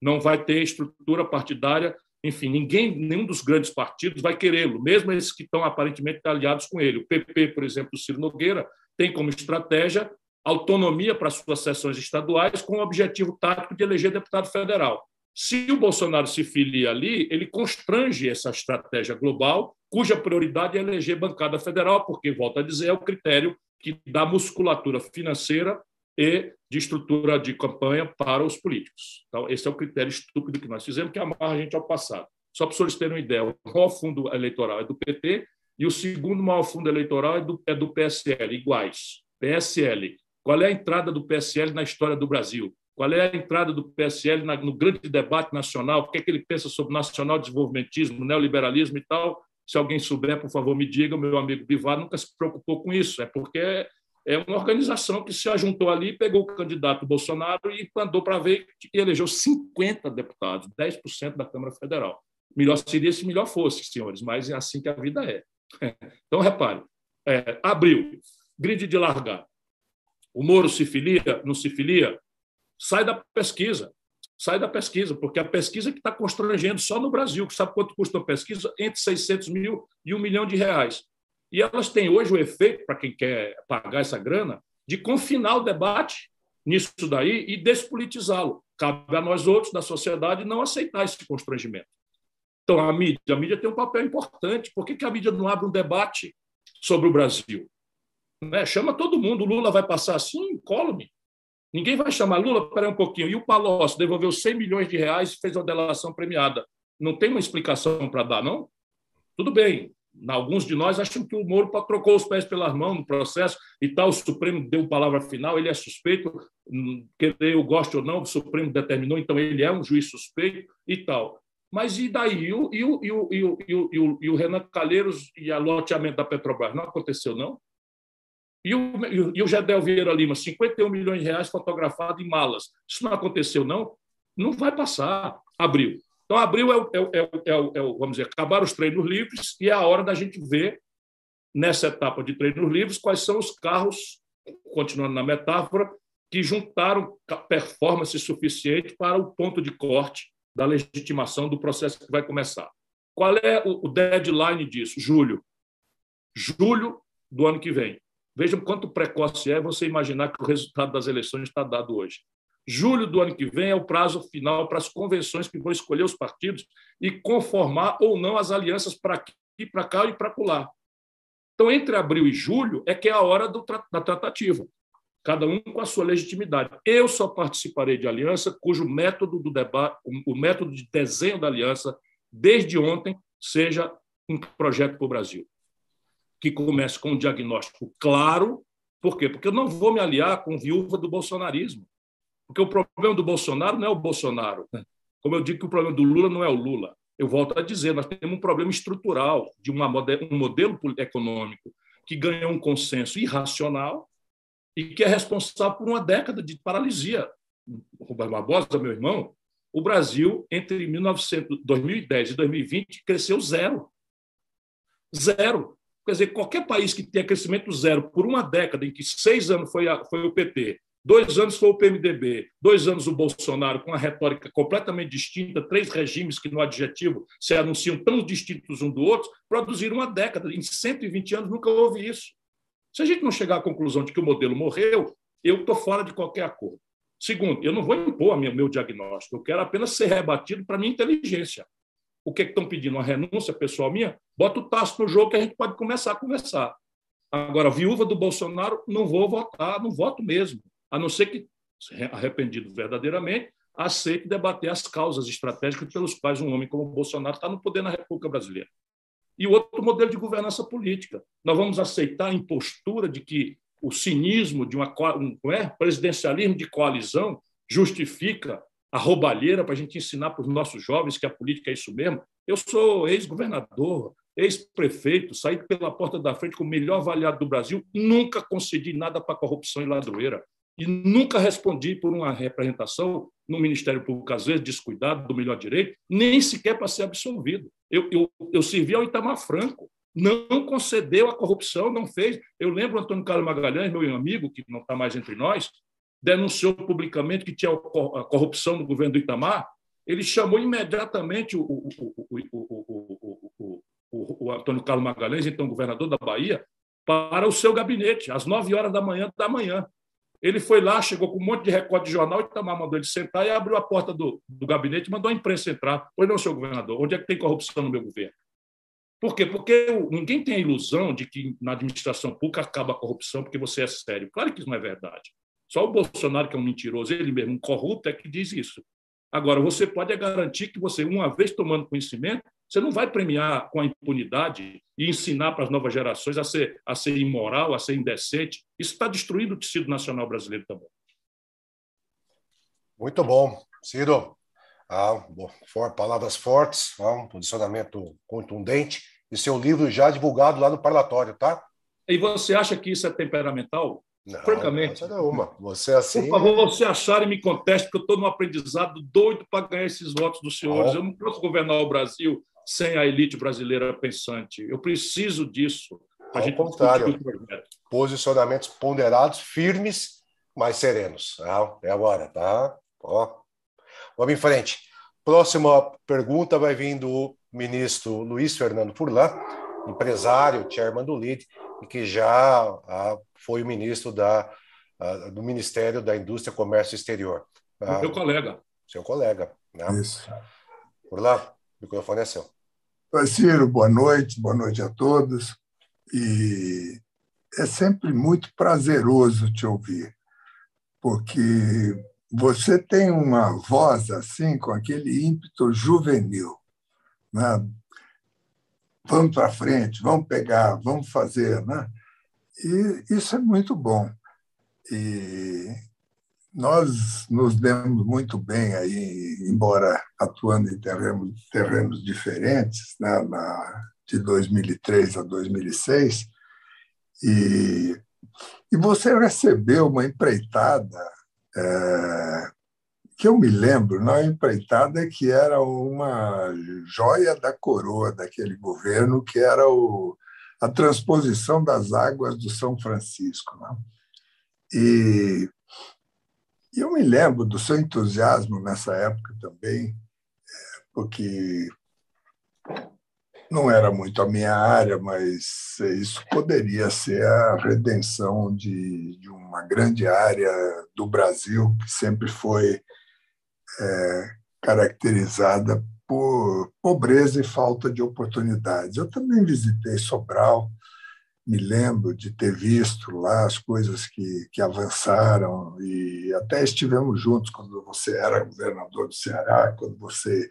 Não vai ter estrutura partidária enfim, ninguém, nenhum dos grandes partidos vai querê-lo, mesmo esses que estão aparentemente aliados com ele. O PP, por exemplo, do Ciro Nogueira, tem como estratégia autonomia para suas sessões estaduais com o objetivo tático de eleger deputado federal. Se o Bolsonaro se filia ali, ele constrange essa estratégia global, cuja prioridade é eleger bancada federal, porque, volto a dizer, é o critério que dá musculatura financeira e de estrutura de campanha para os políticos. Então, esse é o critério estúpido que nós fizemos, que amarra a gente ao passado. Só para vocês terem uma ideia, o maior fundo eleitoral é do PT e o segundo maior fundo eleitoral é do, é do PSL, iguais. PSL. Qual é a entrada do PSL na história do Brasil? Qual é a entrada do PSL no grande debate nacional? O que é que ele pensa sobre nacional desenvolvimentismo, neoliberalismo e tal? Se alguém souber, por favor, me diga. Meu amigo Bivar nunca se preocupou com isso. É porque é uma organização que se ajuntou ali, pegou o candidato Bolsonaro e mandou para ver e elegeu 50 deputados, 10% da Câmara Federal. Melhor seria se melhor fosse, senhores, mas é assim que a vida é. Então, repare, é, abril, grid de largar. O Moro se filia, não se filia? Sai da pesquisa. Sai da pesquisa, porque a pesquisa que está constrangendo só no Brasil, que sabe quanto custa uma pesquisa? Entre 600 mil e um milhão de reais. E elas têm hoje o efeito, para quem quer pagar essa grana, de confinar o debate nisso daí e despolitizá-lo. Cabe a nós outros da sociedade não aceitar esse constrangimento. Então, a mídia, a mídia tem um papel importante. Por que, que a mídia não abre um debate sobre o Brasil? Né? Chama todo mundo. O Lula vai passar assim, incólume. Ninguém vai chamar Lula, espera um pouquinho. E o Palocci devolveu 100 milhões de reais e fez uma delação premiada. Não tem uma explicação para dar, não? Tudo bem. Alguns de nós acham que o Moro trocou os pés pelas mãos no processo e tal. O Supremo deu palavra final, ele é suspeito, hum, quer eu goste ou não, o Supremo determinou, então ele é um juiz suspeito e tal. Mas e daí? E o, e o, e o, e o, e o, o Renan Calheiros e a loteamento da Petrobras? Não aconteceu, não? E o, e o Gedel Vieira Lima, 51 milhões de reais fotografado em malas. Isso não aconteceu, não? Não vai passar. Abril. Então, abril é o, é, é, é, é o, vamos dizer, acabar os treinos livres e é a hora da gente ver, nessa etapa de treinos livres, quais são os carros, continuando na metáfora, que juntaram performance suficiente para o ponto de corte da legitimação do processo que vai começar. Qual é o deadline disso? Julho. Julho do ano que vem. Vejam quanto precoce é você imaginar que o resultado das eleições está dado hoje. Julho do ano que vem é o prazo final para as convenções que vão escolher os partidos e conformar ou não as alianças para aqui, para cá e para lá. Então, entre abril e julho é que é a hora do, da tratativa cada um com a sua legitimidade. Eu só participarei de aliança cujo método do debate, o método de desenho da aliança, desde ontem, seja um projeto para o Brasil, que comece com um diagnóstico claro. Por quê? Porque eu não vou me aliar com viúva do bolsonarismo. Porque o problema do Bolsonaro não é o Bolsonaro. Como eu digo que o problema do Lula não é o Lula. Eu volto a dizer, nós temos um problema estrutural de uma, um modelo econômico que ganhou um consenso irracional e que é responsável por uma década de paralisia. Rubens Barbosa, meu irmão, o Brasil, entre 1900, 2010 e 2020, cresceu zero. Zero. Quer dizer, qualquer país que tenha crescimento zero por uma década, em que seis anos foi, a, foi o PT, dois anos foi o PMDB, dois anos o Bolsonaro, com a retórica completamente distinta, três regimes que no adjetivo se anunciam tão distintos um do outro, produziram uma década. Em 120 anos nunca houve isso. Se a gente não chegar à conclusão de que o modelo morreu, eu estou fora de qualquer acordo. Segundo, eu não vou impor o meu diagnóstico, eu quero apenas ser rebatido para minha inteligência. O que, é que estão pedindo? Uma renúncia pessoal minha? Bota o taço no jogo que a gente pode começar a conversar. Agora, viúva do Bolsonaro, não vou votar, não voto mesmo. A não ser que, arrependido verdadeiramente, aceite debater as causas estratégicas pelos quais um homem como o Bolsonaro está no poder na República Brasileira e o outro modelo de governança política. Nós vamos aceitar a impostura de que o cinismo de uma um, é, presidencialismo de coalizão justifica a roubalheira para a gente ensinar para os nossos jovens que a política é isso mesmo. Eu sou ex-governador, ex-prefeito, saí pela porta da frente com o melhor avaliado do Brasil, nunca concedi nada para corrupção e ladroeira. E nunca respondi por uma representação no Ministério Público, às vezes descuidado do melhor direito, nem sequer para ser absolvido. Eu, eu, eu servi ao Itamar Franco, não concedeu a corrupção, não fez. Eu lembro Antônio Carlos Magalhães, meu amigo, que não está mais entre nós, denunciou publicamente que tinha a corrupção no governo do Itamar. Ele chamou imediatamente o, o, o, o, Antônio Carlos Magalhães, então governador da Bahia, para o seu gabinete, às nove horas da manhã da manhã. Ele foi lá, chegou com um monte de recorde de jornal, e Itamar mandou ele sentar e abriu a porta do, do gabinete e mandou a imprensa entrar. Pois não, senhor governador, onde é que tem corrupção no meu governo? Por quê? Porque ninguém tem a ilusão de que na administração pública acaba a corrupção porque você é sério. Claro que isso não é verdade. Só o Bolsonaro, que é um mentiroso, ele mesmo, um corrupto, é que diz isso. Agora, você pode garantir que você, uma vez tomando conhecimento, você não vai premiar com a impunidade e ensinar para as novas gerações a ser, a ser imoral, a ser indecente. Isso está destruindo o tecido nacional brasileiro também. Muito bom. Ciro, ah, for, palavras fortes, ah, um posicionamento contundente, e seu livro já divulgado lá no parlatório, tá? E você acha que isso é temperamental? Não, Francamente. Não, uma. Você assim. Por favor, você achar e me conteste, porque eu estou num aprendizado doido para ganhar esses votos dos senhores. Eu não posso governar o Brasil sem a elite brasileira pensante. Eu preciso disso. Ao gente contrário, posicionamentos ponderados, firmes, mas serenos. Ah, é agora, tá? Ó. Vamos em frente. Próxima pergunta vai vir do ministro Luiz Fernando Furlan, empresário, chairman do LID, e que já ah, foi o ministro da, ah, do Ministério da Indústria, Comércio Exterior. Ah, Meu colega. Seu colega. Né? Isso. Furlan, o microfone é seu. Ciro, boa noite, boa noite a todos. E é sempre muito prazeroso te ouvir, porque você tem uma voz assim, com aquele ímpeto juvenil. Né? Vamos para frente, vamos pegar, vamos fazer. Né? E isso é muito bom. E nós nos demos muito bem aí, embora atuando em terrenos, terrenos diferentes, né? Na, de 2003 a 2006, e, e você recebeu uma empreitada é, que eu me lembro, na empreitada que era uma joia da coroa daquele governo, que era o, a transposição das águas do São Francisco. Né? E, e eu me lembro do seu entusiasmo nessa época também, é, porque não era muito a minha área, mas isso poderia ser a redenção de, de uma grande área do Brasil que sempre foi é, caracterizada por pobreza e falta de oportunidades. Eu também visitei Sobral, me lembro de ter visto lá as coisas que, que avançaram e até estivemos juntos quando você era governador do Ceará, quando você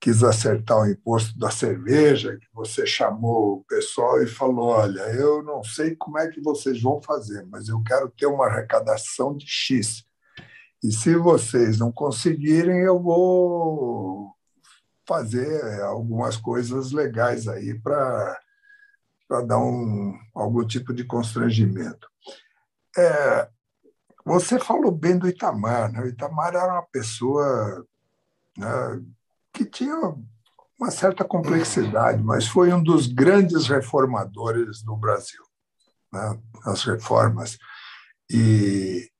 quis acertar o imposto da cerveja, que você chamou o pessoal e falou: Olha, eu não sei como é que vocês vão fazer, mas eu quero ter uma arrecadação de X. E se vocês não conseguirem, eu vou fazer algumas coisas legais aí para dar um, algum tipo de constrangimento. É, você falou bem do Itamar. Né? O Itamar era uma pessoa né, que tinha uma certa complexidade, mas foi um dos grandes reformadores do Brasil, né? as reformas. E,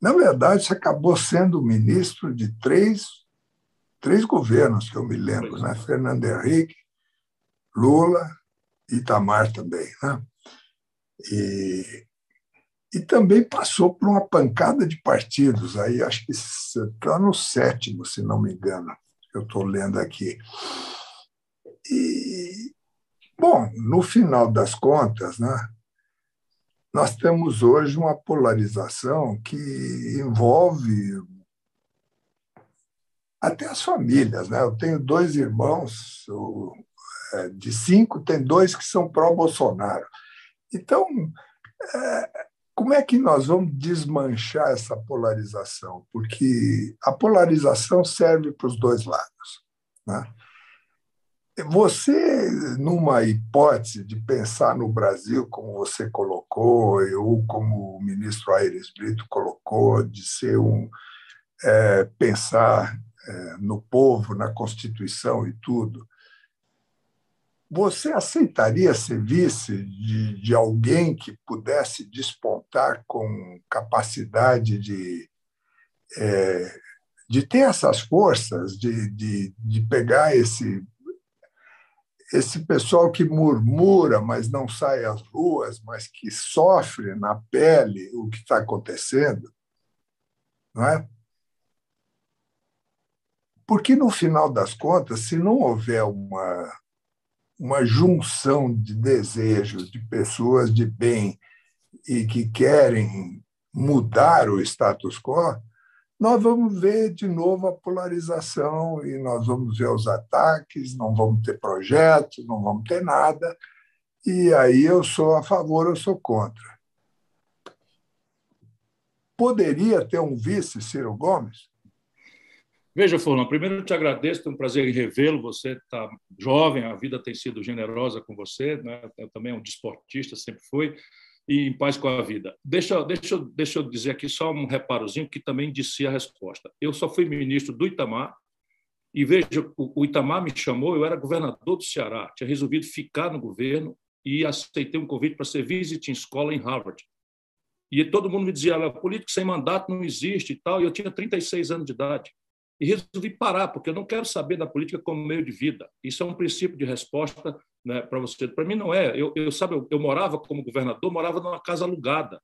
na verdade, você acabou sendo ministro de três, três governos, que eu me lembro, né? Fernando Henrique, Lula e Itamar também. Né? E, e também passou por uma pancada de partidos, aí acho que está no sétimo, se não me engano eu estou lendo aqui. E, bom, no final das contas, né, nós temos hoje uma polarização que envolve até as famílias. Né? Eu tenho dois irmãos, é, de cinco, tem dois que são pró-Bolsonaro. Então, é, como é que nós vamos desmanchar essa polarização? Porque a polarização serve para os dois lados. Né? Você, numa hipótese de pensar no Brasil, como você colocou, ou como o ministro Aires Brito colocou, de ser um é, pensar é, no povo, na Constituição e tudo, você aceitaria ser vice de, de alguém que pudesse despontar com capacidade de, é, de ter essas forças, de, de, de pegar esse, esse pessoal que murmura, mas não sai às ruas, mas que sofre na pele o que está acontecendo? Não é? Porque, no final das contas, se não houver uma uma junção de desejos de pessoas de bem e que querem mudar o status quo, nós vamos ver de novo a polarização e nós vamos ver os ataques, não vamos ter projetos, não vamos ter nada. E aí eu sou a favor, eu sou contra. Poderia ter um vice, Ciro Gomes? Veja, Furlan, primeiro eu te agradeço, é um prazer em revê-lo. Você está jovem, a vida tem sido generosa com você, né? Eu também é um desportista, sempre foi e em paz com a vida. Deixa, deixa, deixa eu dizer aqui só um reparozinho que também disse a resposta. Eu só fui ministro do Itamar, e veja, o Itamar me chamou, eu era governador do Ceará, tinha resolvido ficar no governo e aceitei um convite para ser visiting escola em Harvard. E todo mundo me dizia, político sem mandato não existe e tal, e eu tinha 36 anos de idade. E resolvi parar, porque eu não quero saber da política como meio de vida. Isso é um princípio de resposta né, para você. Para mim não é. Eu, eu sabe, eu, eu, morava como governador, morava numa casa alugada.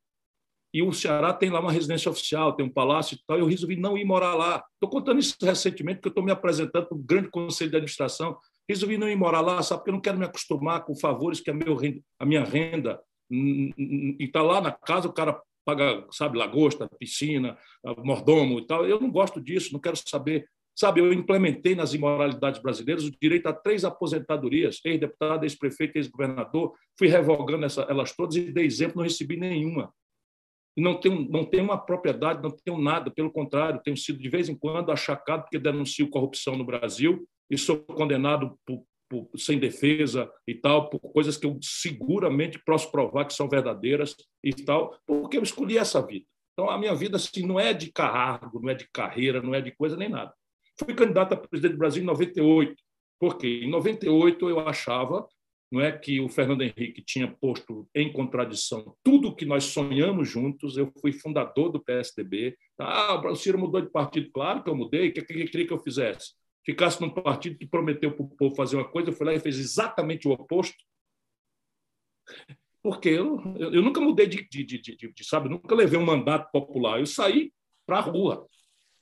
E o Ceará tem lá uma residência oficial, tem um palácio e tal. E eu resolvi não ir morar lá. Estou contando isso recentemente, porque eu estou me apresentando para o grande conselho de administração. Resolvi não ir morar lá, sabe? Porque eu não quero me acostumar com favores que a, meu, a minha renda. E está lá na casa, o cara paga, sabe, lagosta, piscina, mordomo e tal. Eu não gosto disso, não quero saber. Sabe, eu implementei nas imoralidades brasileiras o direito a três aposentadorias, ex-deputado, ex-prefeito, ex-governador, fui revogando essa, elas todas e dei exemplo, não recebi nenhuma. E não tenho, não tenho uma propriedade, não tenho nada, pelo contrário, tenho sido de vez em quando achacado porque denuncio corrupção no Brasil e sou condenado por, por, sem defesa e tal, por coisas que eu seguramente posso provar que são verdadeiras e tal, porque eu escolhi essa vida. Então, a minha vida assim, não é de cargo, não é de carreira, não é de coisa nem nada. Fui candidato a presidente do Brasil em 98, porque em 98 eu achava não é que o Fernando Henrique tinha posto em contradição tudo que nós sonhamos juntos. Eu fui fundador do PSDB. Ah, o Ciro mudou de partido, claro que eu mudei. O que, que queria que eu fizesse? Ficasse num partido que prometeu para o povo fazer uma coisa, eu fui lá e fez exatamente o oposto. Porque eu, eu nunca mudei de, de, de, de, de sabe, nunca levei um mandato popular. Eu saí para a rua.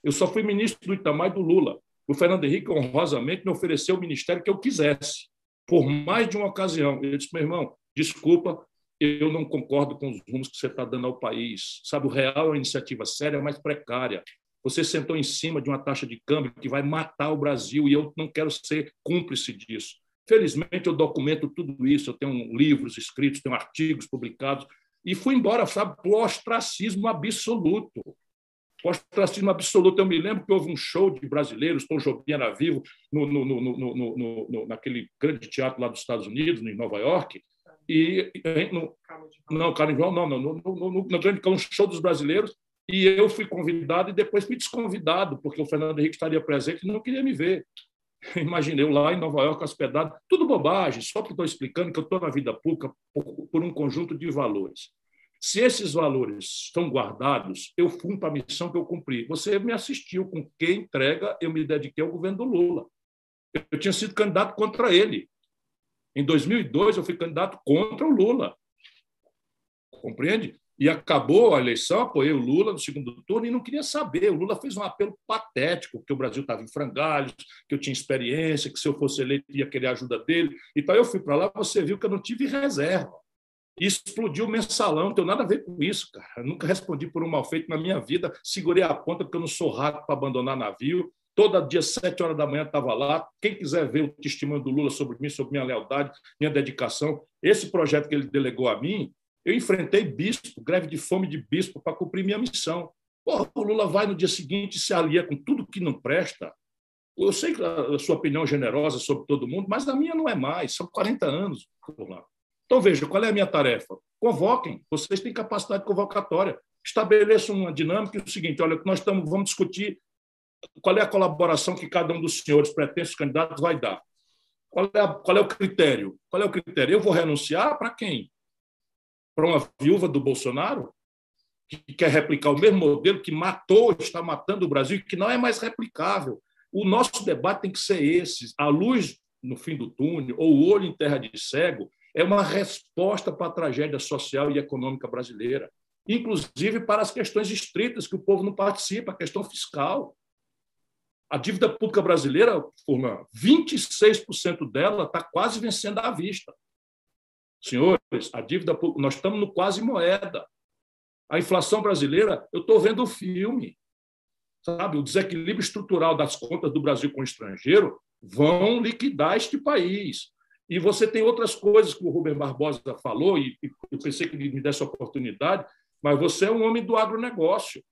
Eu só fui ministro do Itamar e do Lula. O Fernando Henrique, honrosamente, me ofereceu o ministério que eu quisesse, por mais de uma ocasião. Eu disse, meu irmão, desculpa, eu não concordo com os rumos que você está dando ao país. Sabe, o real é uma iniciativa séria, mas precária. Você sentou em cima de uma taxa de câmbio que vai matar o Brasil e eu não quero ser cúmplice disso. Felizmente, eu documento tudo isso. Eu tenho livros escritos, tenho artigos publicados. E fui embora, sabe, por ostracismo absoluto ostracismo absoluto. Eu me lembro que houve um show de brasileiros, Tom Jobim era vivo, no, no, no, naquele grande teatro lá dos Estados Unidos, em Nova York, e no, não, Carnaval, não, não, no, no, no grande um show dos brasileiros, e eu fui convidado e depois fui desconvidado, porque o Fernando Henrique estaria presente e não queria me ver. Imaginei eu lá em Nova York, hospedado, tudo bobagem, só que estou explicando que eu estou na vida pública por, por um conjunto de valores. Se esses valores estão guardados, eu fui para a missão que eu cumpri. Você me assistiu com quem entrega, eu me dediquei ao governo do Lula. Eu tinha sido candidato contra ele. Em 2002, eu fui candidato contra o Lula. Compreende? E acabou a eleição, apoiei o Lula no segundo turno e não queria saber. O Lula fez um apelo patético, que o Brasil estava em frangalhos, que eu tinha experiência, que se eu fosse eleito ia querer a ajuda dele. Então eu fui para lá, você viu que eu não tive reserva. Explodiu o mensalão, não tem nada a ver com isso, cara. Eu nunca respondi por um mal feito na minha vida, segurei a ponta porque eu não sou rato para abandonar navio. Todo dia, sete horas da manhã, estava lá. Quem quiser ver o testemunho do Lula sobre mim, sobre minha lealdade, minha dedicação, esse projeto que ele delegou a mim, eu enfrentei bispo, greve de fome de bispo, para cumprir minha missão. Porra, o Lula vai no dia seguinte se alia com tudo que não presta. Eu sei que a sua opinião é generosa sobre todo mundo, mas a minha não é mais. São 40 anos por lá. Então, veja, qual é a minha tarefa? Convoquem, vocês têm capacidade convocatória. Estabeleçam uma dinâmica é o seguinte: olha, nós estamos, vamos discutir qual é a colaboração que cada um dos senhores pretensos candidatos vai dar. Qual é, a, qual é o critério? Qual é o critério? Eu vou renunciar para quem? Para uma viúva do Bolsonaro? Que quer replicar o mesmo modelo que matou, está matando o Brasil e que não é mais replicável. O nosso debate tem que ser esse: a luz no fim do túnel, ou o olho em terra de cego, é uma resposta para a tragédia social e econômica brasileira, inclusive para as questões estritas que o povo não participa, a questão fiscal. A dívida pública brasileira, Furlan, 26% dela está quase vencendo à vista. Senhores, a dívida pública, nós estamos no quase moeda. A inflação brasileira, eu estou vendo o filme. Sabe, o desequilíbrio estrutural das contas do Brasil com o estrangeiro vão liquidar este país. E você tem outras coisas que o Rubem Barbosa falou, e eu pensei que ele me desse a oportunidade, mas você é um homem do agronegócio.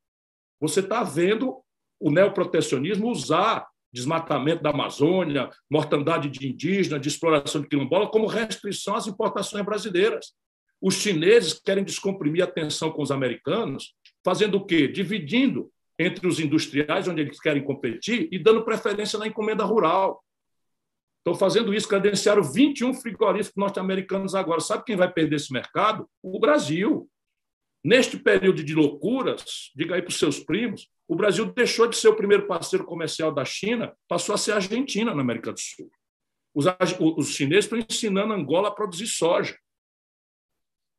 Você está vendo o neoprotecionismo usar desmatamento da Amazônia, mortandade de indígena, de exploração de quilombola, como restrição às importações brasileiras. Os chineses querem descomprimir a tensão com os americanos, fazendo o quê? Dividindo entre os industriais, onde eles querem competir, e dando preferência na encomenda rural. Estão fazendo isso, credenciaram 21 frigoríficos norte-americanos agora. Sabe quem vai perder esse mercado? O Brasil. Neste período de loucuras, diga aí para os seus primos, o Brasil deixou de ser o primeiro parceiro comercial da China, passou a ser a Argentina na América do Sul. Os, os chineses estão ensinando Angola a produzir soja,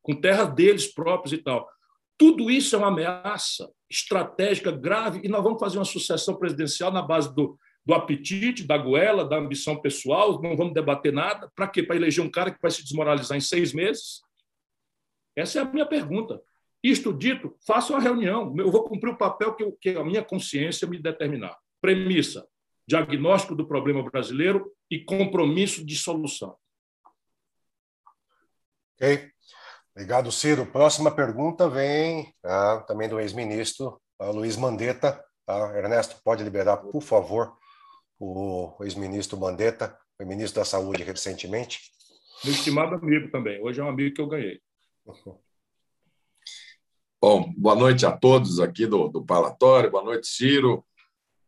com terras deles próprios e tal. Tudo isso é uma ameaça estratégica grave e nós vamos fazer uma sucessão presidencial na base do, do apetite, da goela, da ambição pessoal, não vamos debater nada. Para quê? Para eleger um cara que vai se desmoralizar em seis meses? Essa é a minha pergunta. Isto dito, faça uma reunião. Eu vou cumprir o papel que, eu, que a minha consciência me determinar. Premissa: diagnóstico do problema brasileiro e compromisso de solução. Ok. Obrigado, Ciro. Próxima pergunta vem ah, também do ex-ministro ah, Luiz Mandetta. Ah, Ernesto, pode liberar, por favor, o ex-ministro Mandetta, foi ministro da Saúde recentemente. Meu estimado amigo também. Hoje é um amigo que eu ganhei. Bom, boa noite a todos aqui do, do Palatório, boa noite, Ciro.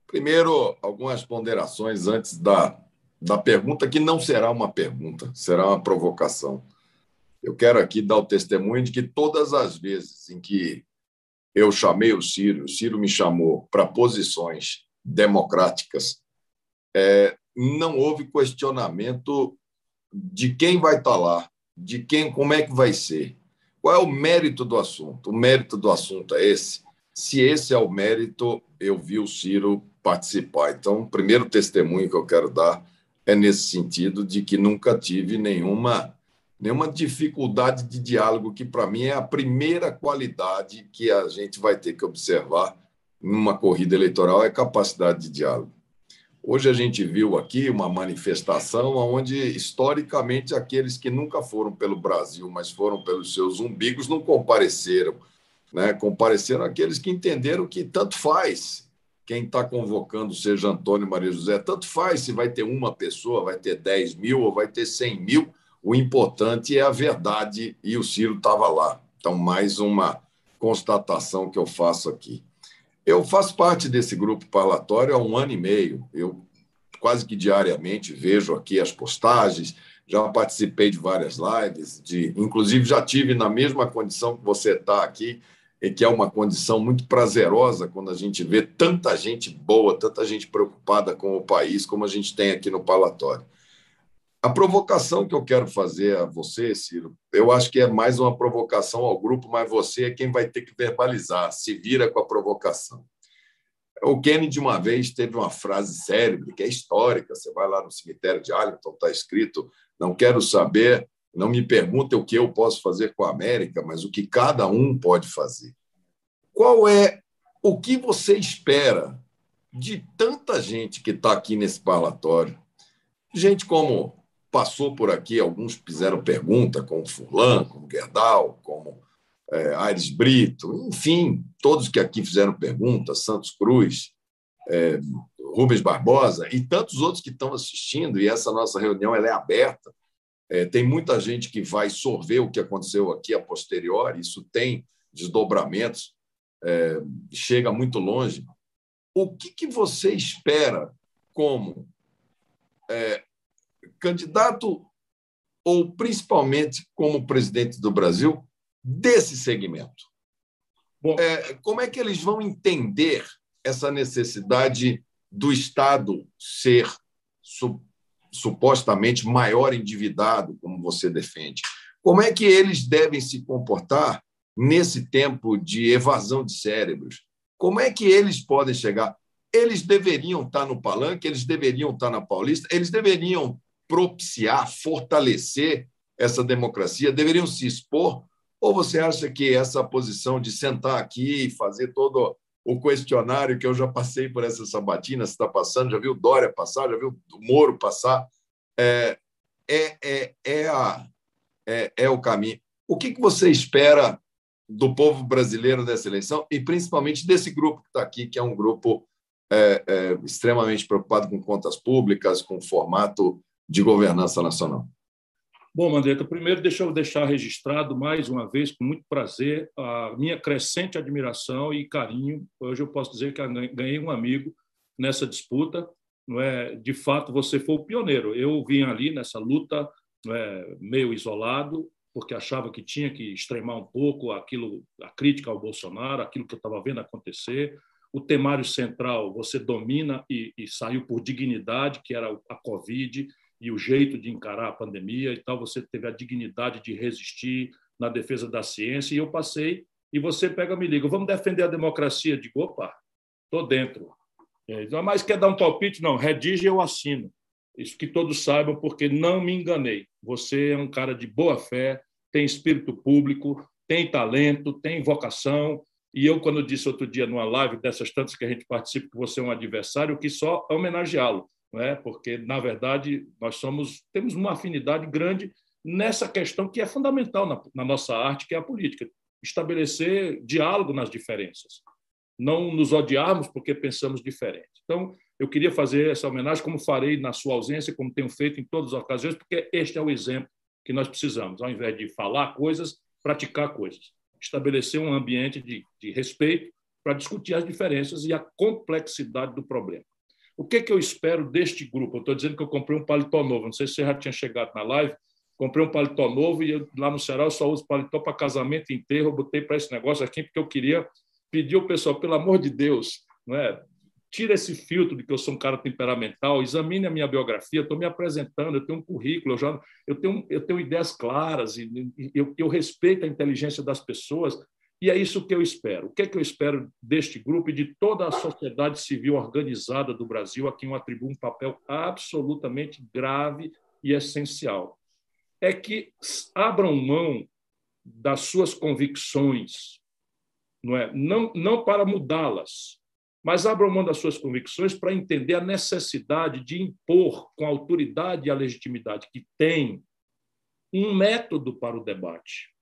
Primeiro, algumas ponderações antes da, da pergunta, que não será uma pergunta, será uma provocação. Eu quero aqui dar o testemunho de que todas as vezes em que eu chamei o Ciro, o Ciro me chamou para posições democráticas, é, não houve questionamento de quem vai estar lá, de quem, como é que vai ser. Qual é o mérito do assunto? O mérito do assunto é esse. Se esse é o mérito, eu vi o Ciro participar. Então, o primeiro testemunho que eu quero dar é nesse sentido de que nunca tive nenhuma nenhuma dificuldade de diálogo, que para mim é a primeira qualidade que a gente vai ter que observar numa corrida eleitoral é capacidade de diálogo. Hoje a gente viu aqui uma manifestação onde, historicamente, aqueles que nunca foram pelo Brasil, mas foram pelos seus umbigos, não compareceram. Né? Compareceram aqueles que entenderam que tanto faz quem está convocando, seja Antônio Maria José, tanto faz se vai ter uma pessoa, vai ter 10 mil ou vai ter 100 mil, o importante é a verdade e o Ciro estava lá. Então, mais uma constatação que eu faço aqui. Eu faço parte desse grupo parlatório há um ano e meio. Eu quase que diariamente vejo aqui as postagens, já participei de várias lives, de, inclusive já tive na mesma condição que você está aqui, e que é uma condição muito prazerosa quando a gente vê tanta gente boa, tanta gente preocupada com o país, como a gente tem aqui no parlatório. A provocação que eu quero fazer a você, Ciro, eu acho que é mais uma provocação ao grupo, mas você é quem vai ter que verbalizar, se vira com a provocação. O Kennedy, uma vez, teve uma frase célebre, que é histórica. Você vai lá no cemitério de Arlington, está escrito: Não quero saber, não me perguntem o que eu posso fazer com a América, mas o que cada um pode fazer. Qual é o que você espera de tanta gente que está aqui nesse parlatório? Gente como passou por aqui, alguns fizeram pergunta, como Furlan, como Gerdau, como é, Aires Brito, enfim, todos que aqui fizeram pergunta, Santos Cruz, é, Rubens Barbosa e tantos outros que estão assistindo, e essa nossa reunião ela é aberta. É, tem muita gente que vai sorver o que aconteceu aqui a posteriori, isso tem desdobramentos, é, chega muito longe. O que, que você espera como é, candidato ou principalmente como presidente do Brasil desse segmento. Bom, é, como é que eles vão entender essa necessidade do Estado ser su, supostamente maior endividado, como você defende? Como é que eles devem se comportar nesse tempo de evasão de cérebros? Como é que eles podem chegar? Eles deveriam estar no palanque, eles deveriam estar na Paulista, eles deveriam propiciar, fortalecer essa democracia, deveriam se expor, Ou você acha que essa posição de sentar aqui e fazer todo o questionário que eu já passei por essa sabatina, está passando, já viu Dória passar, já viu Moro passar, é, é, é, é, a, é, é o caminho. O que, que você espera do povo brasileiro nessa eleição e principalmente desse grupo que está aqui, que é um grupo é, é, extremamente preocupado com contas públicas, com formato de governança nacional? Bom, Mandetta, primeiro deixa eu deixar registrado mais uma vez, com muito prazer, a minha crescente admiração e carinho. Hoje eu posso dizer que ganhei um amigo nessa disputa. Não é? De fato, você foi o pioneiro. Eu vim ali nessa luta é? meio isolado, porque achava que tinha que extremar um pouco aquilo, a crítica ao Bolsonaro, aquilo que eu estava vendo acontecer. O temário central você domina e, e saiu por dignidade, que era a Covid e o jeito de encarar a pandemia e tal, você teve a dignidade de resistir na defesa da ciência, e eu passei, e você pega me liga, vamos defender a democracia? Digo, opa, estou dentro. É, mas quer dar um palpite? Não, redige eu assino. Isso que todos saibam, porque não me enganei. Você é um cara de boa fé, tem espírito público, tem talento, tem vocação. E eu, quando disse outro dia numa live dessas tantas que a gente participa, que você é um adversário, que só homenageá-lo é? porque, na verdade, nós somos temos uma afinidade grande nessa questão que é fundamental na, na nossa arte, que é a política. Estabelecer diálogo nas diferenças. Não nos odiarmos porque pensamos diferente. Então, eu queria fazer essa homenagem, como farei na sua ausência, como tenho feito em todas as ocasiões, porque este é o exemplo que nós precisamos. Ao invés de falar coisas, praticar coisas. Estabelecer um ambiente de, de respeito para discutir as diferenças e a complexidade do problema. O que, que eu espero deste grupo? Eu estou dizendo que eu comprei um paletó novo. Não sei se você já tinha chegado na live. Comprei um paletó novo e eu, lá no Ceará eu só uso paletó para casamento inteiro. Eu botei para esse negócio aqui porque eu queria pedir ao pessoal, pelo amor de Deus, não é? tira esse filtro de que eu sou um cara temperamental, examine a minha biografia, estou me apresentando, eu tenho um currículo, eu, já, eu, tenho, eu tenho ideias claras, e, e eu, eu respeito a inteligência das pessoas, e é isso que eu espero. O que é que eu espero deste grupo e de toda a sociedade civil organizada do Brasil, a quem eu atribuo um papel absolutamente grave e essencial? É que abram mão das suas convicções, não é? Não, não para mudá-las, mas abram mão das suas convicções para entender a necessidade de impor, com a autoridade e a legitimidade que tem, um método para o debate.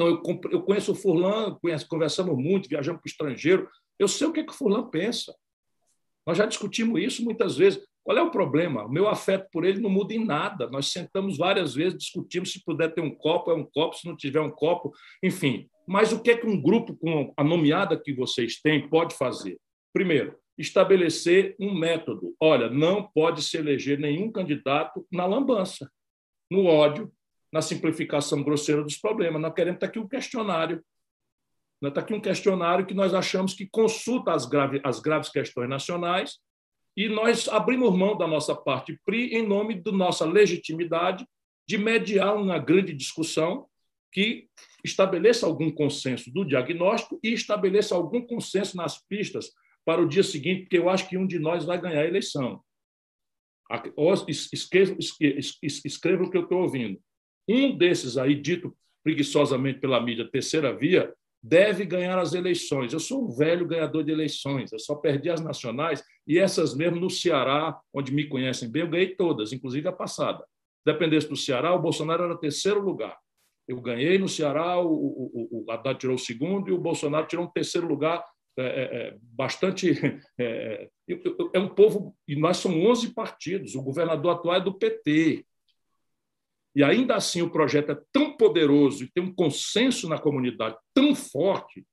Então, eu, eu conheço o Furlan, conheço, conversamos muito, viajamos para o estrangeiro. Eu sei o que, é que o Furlan pensa. Nós já discutimos isso muitas vezes. Qual é o problema? O meu afeto por ele não muda em nada. Nós sentamos várias vezes, discutimos se puder ter um copo, é um copo, se não tiver um copo, enfim. Mas o que é que um grupo com a nomeada que vocês têm pode fazer? Primeiro, estabelecer um método. Olha, não pode se eleger nenhum candidato na lambança, no ódio, na simplificação grosseira dos problemas. Nós queremos estar aqui um questionário. Está aqui um questionário que nós achamos que consulta as, grave, as graves questões nacionais e nós abrimos mão da nossa parte PRI em nome da nossa legitimidade de mediar uma grande discussão que estabeleça algum consenso do diagnóstico e estabeleça algum consenso nas pistas para o dia seguinte, porque eu acho que um de nós vai ganhar a eleição. Escreva, escreva o que eu estou ouvindo. Um desses aí, dito preguiçosamente pela mídia, terceira via, deve ganhar as eleições. Eu sou um velho ganhador de eleições, eu só perdi as nacionais e essas mesmo no Ceará, onde me conhecem bem, eu ganhei todas, inclusive a passada. Dependesse do Ceará, o Bolsonaro era terceiro lugar. Eu ganhei no Ceará, o, o, o Haddad tirou o segundo e o Bolsonaro tirou um terceiro lugar é, é, é bastante. É, é, é, um povo. E nós somos 11 partidos. O governador atual é do PT. E ainda assim o projeto é tão poderoso e tem um consenso na comunidade tão forte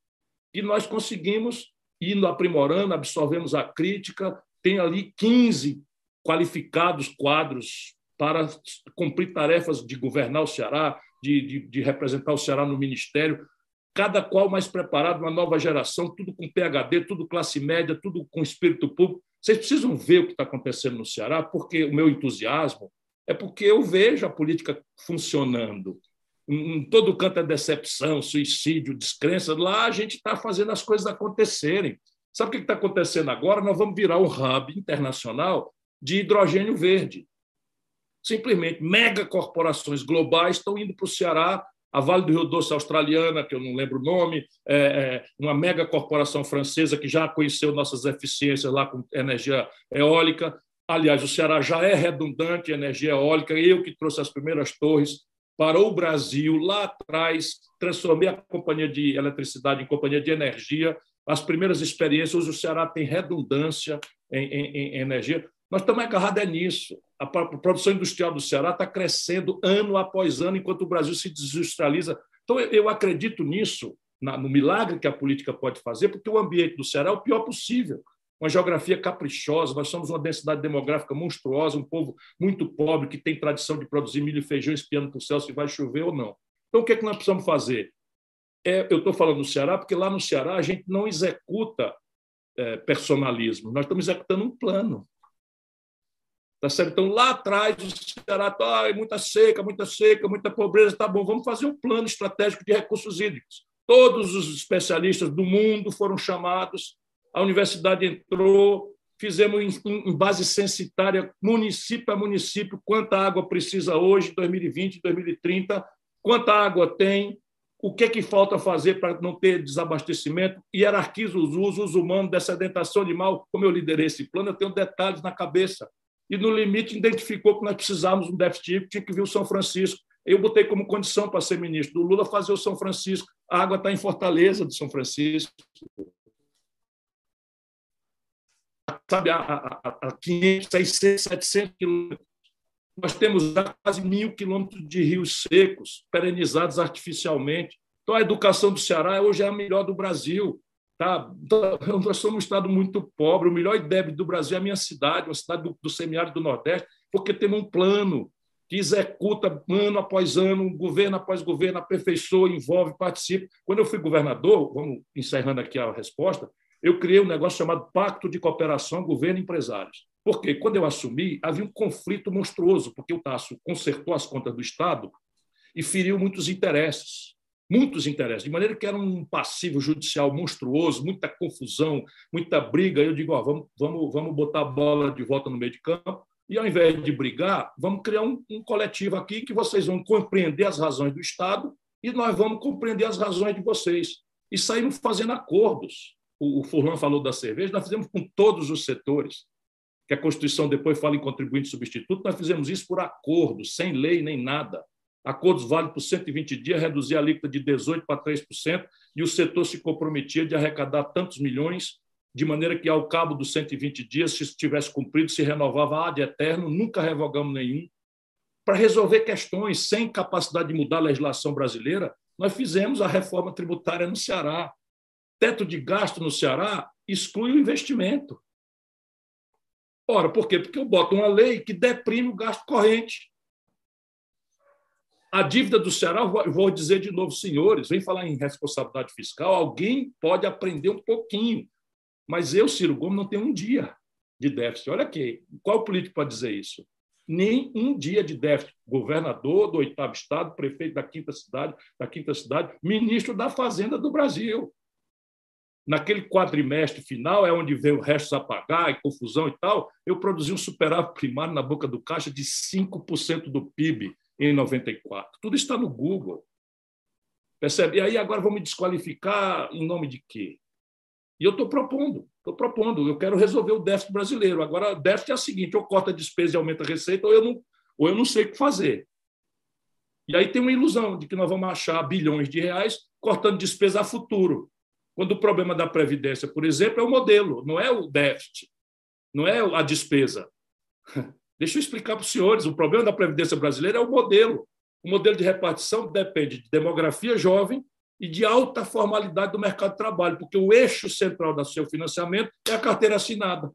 que nós conseguimos ir aprimorando, absorvemos a crítica, tem ali 15 qualificados quadros para cumprir tarefas de governar o Ceará, de, de, de representar o Ceará no ministério, cada qual mais preparado, uma nova geração, tudo com PHD, tudo classe média, tudo com espírito público. Vocês precisam ver o que está acontecendo no Ceará, porque o meu entusiasmo é porque eu vejo a política funcionando. Em todo canto é decepção, suicídio, descrença. Lá a gente está fazendo as coisas acontecerem. Sabe o que está acontecendo agora? Nós vamos virar um hub internacional de hidrogênio verde. Simplesmente, mega corporações globais estão indo para o Ceará a Vale do Rio Doce australiana, que eu não lembro o nome, é, é, uma mega corporação francesa que já conheceu nossas eficiências lá com energia eólica. Aliás, o Ceará já é redundante em energia eólica, eu que trouxe as primeiras torres para o Brasil lá atrás, transformei a companhia de eletricidade em companhia de energia. As primeiras experiências, hoje o Ceará tem redundância em, em, em energia. Nós estamos agarrados é nisso. A produção industrial do Ceará está crescendo ano após ano, enquanto o Brasil se desindustrializa. Então, eu acredito nisso, no milagre que a política pode fazer, porque o ambiente do Ceará é o pior possível. Uma geografia caprichosa, nós somos uma densidade demográfica monstruosa, um povo muito pobre que tem tradição de produzir milho e feijão espiando para o céu se vai chover ou não. Então, o que, é que nós precisamos fazer? É, eu estou falando no Ceará porque lá no Ceará a gente não executa é, personalismo, nós estamos executando um plano. Tá certo? Então, lá atrás, o Ceará está ah, muita seca, muita seca, muita pobreza. Tá bom, vamos fazer um plano estratégico de recursos hídricos. Todos os especialistas do mundo foram chamados, a universidade entrou, fizemos em, base censitária, município a município, quanta água precisa hoje, 2020, 2030, quanta água tem, o que, é que falta fazer para não ter desabastecimento, hierarquiza os usos humanos dessa sedentação animal. Como eu liderei esse plano, eu tenho detalhes na cabeça e, no limite, identificou que nós precisávamos de um déficit tinha que vir o São Francisco. Eu botei como condição para ser ministro do Lula fazer o São Francisco. A água está em Fortaleza do São Francisco. Sabe, a, a, a 500, 600, 700 quilômetros. Nós temos quase mil quilômetros de rios secos, perenizados artificialmente. Então, a educação do Ceará hoje é a melhor do Brasil. Tá? Nós somos um estado muito pobre. O melhor IDEB do Brasil é a minha cidade, uma cidade do, do semiárido do Nordeste, porque temos um plano que executa ano após ano, governo após governo, aperfeiçoa, envolve, participa. Quando eu fui governador, vamos encerrando aqui a resposta, eu criei um negócio chamado Pacto de Cooperação Governo e Empresários. Porque quando eu assumi, havia um conflito monstruoso, porque o Tasso consertou as contas do Estado e feriu muitos interesses muitos interesses, de maneira que era um passivo judicial monstruoso, muita confusão, muita briga. Eu digo, ó, vamos, vamos, vamos botar a bola de volta no meio de campo e, ao invés de brigar, vamos criar um, um coletivo aqui que vocês vão compreender as razões do Estado e nós vamos compreender as razões de vocês. E saímos fazendo acordos. O, Furlan falou da cerveja, nós fizemos com todos os setores, que a Constituição depois fala em contribuinte substituto, nós fizemos isso por acordo, sem lei nem nada acordos válidos por 120 dias, reduzir a alíquota de 18% para 3%, e o setor se comprometia de arrecadar tantos milhões, de maneira que, ao cabo dos 120 dias, se estivesse cumprido, se renovava ad eterno, nunca revogamos nenhum. Para resolver questões sem capacidade de mudar a legislação brasileira, nós fizemos a reforma tributária no Ceará. Teto de gasto no Ceará exclui o investimento. Ora, por quê? Porque eu boto uma lei que deprime o gasto corrente. A dívida do Ceará, vou dizer de novo, senhores, vem falar em responsabilidade fiscal, alguém pode aprender um pouquinho. Mas eu, Ciro Gomes, não tenho um dia de déficit. Olha aqui, qual político pode dizer isso? Nem um dia de déficit. Governador do oitavo estado, prefeito da quinta cidade, da quinta cidade, ministro da Fazenda do Brasil. Naquele quadrimestre final, é onde veio o resto a pagar e confusão e tal, eu produzi um superávit primário na boca do caixa de 5% do PIB em 94. Tudo está no Google. Percebe? E aí agora vão me desqualificar em nome de quê? E eu estou propondo, estou propondo, eu quero resolver o déficit brasileiro. Agora, o déficit é o seguinte: ou corta a despesa e aumenta a receita, ou eu não, ou eu não sei o que fazer. E aí tem uma ilusão de que nós vamos achar bilhões de reais cortando despesa a futuro. Quando o problema da Previdência, por exemplo, é o modelo, não é o déficit, não é a despesa. Deixa eu explicar para os senhores: o problema da Previdência brasileira é o modelo. O modelo de repartição depende de demografia jovem e de alta formalidade do mercado de trabalho, porque o eixo central do seu financiamento é a carteira assinada.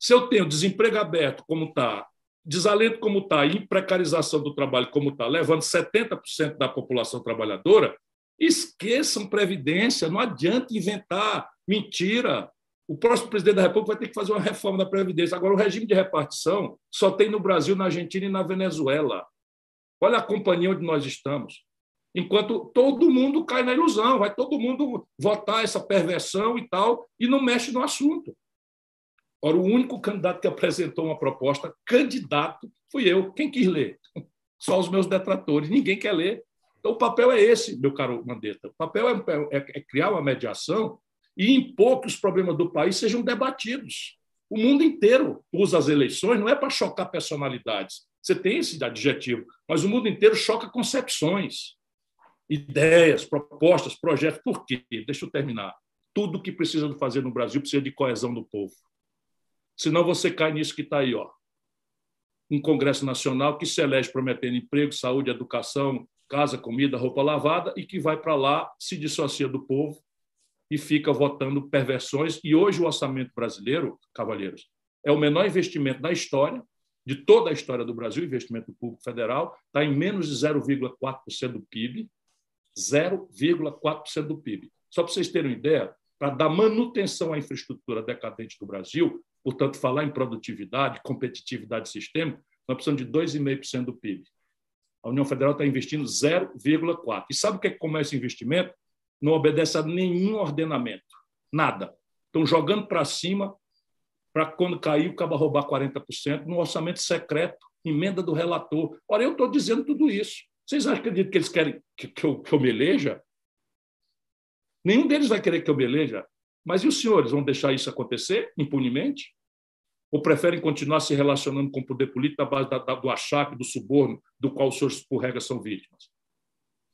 Se eu tenho desemprego aberto, como está, desalento como está, e precarização do trabalho como está, levando 70% da população trabalhadora, esqueçam Previdência, não adianta inventar mentira. O próximo presidente da República vai ter que fazer uma reforma da Previdência. Agora, o regime de repartição só tem no Brasil, na Argentina e na Venezuela. Olha a companhia onde nós estamos. Enquanto todo mundo cai na ilusão, vai todo mundo votar essa perversão e tal, e não mexe no assunto. Ora, o único candidato que apresentou uma proposta, candidato, fui eu. Quem quis ler? Só os meus detratores. Ninguém quer ler. Então, o papel é esse, meu caro Mandetta. O papel é, é, é criar uma mediação e impor que os problemas do país sejam debatidos. O mundo inteiro usa as eleições, não é para chocar personalidades. Você tem esse adjetivo, mas o mundo inteiro choca concepções, ideias, propostas, projetos. Por quê? Deixa eu terminar. Tudo que precisa fazer no Brasil precisa de coesão do povo. Senão você cai nisso que está aí, ó. Um Congresso Nacional que se elege prometendo emprego, saúde, educação, casa, comida, roupa lavada e que vai para lá, se dissocia do povo e fica votando perversões. E hoje o orçamento brasileiro, cavalheiros, é o menor investimento da história, de toda a história do Brasil, investimento público federal, está em menos de 0,4% do PIB. 0,4% do PIB. Só para vocês terem uma ideia, para dar manutenção à infraestrutura decadente do Brasil, portanto, falar em produtividade, competitividade sistêmica, nós precisamos de 2,5% do PIB. A União Federal está investindo 0,4%. E sabe o que é que como esse investimento? Não obedece a nenhum ordenamento. Nada. Estão jogando para cima para quando cair o cabo roubar 40% no orçamento secreto, emenda do relator. Ora, eu estou dizendo tudo isso. Vocês acreditam que eles querem que, que, eu, que eu me eleja? Nenhum deles vai querer que eu me eleja. Mas e os senhores vão deixar isso acontecer impunemente? Ou preferem continuar se relacionando com o poder político na base da, da, do achaque, do suborno, do qual os senhores, por regra, são vítimas?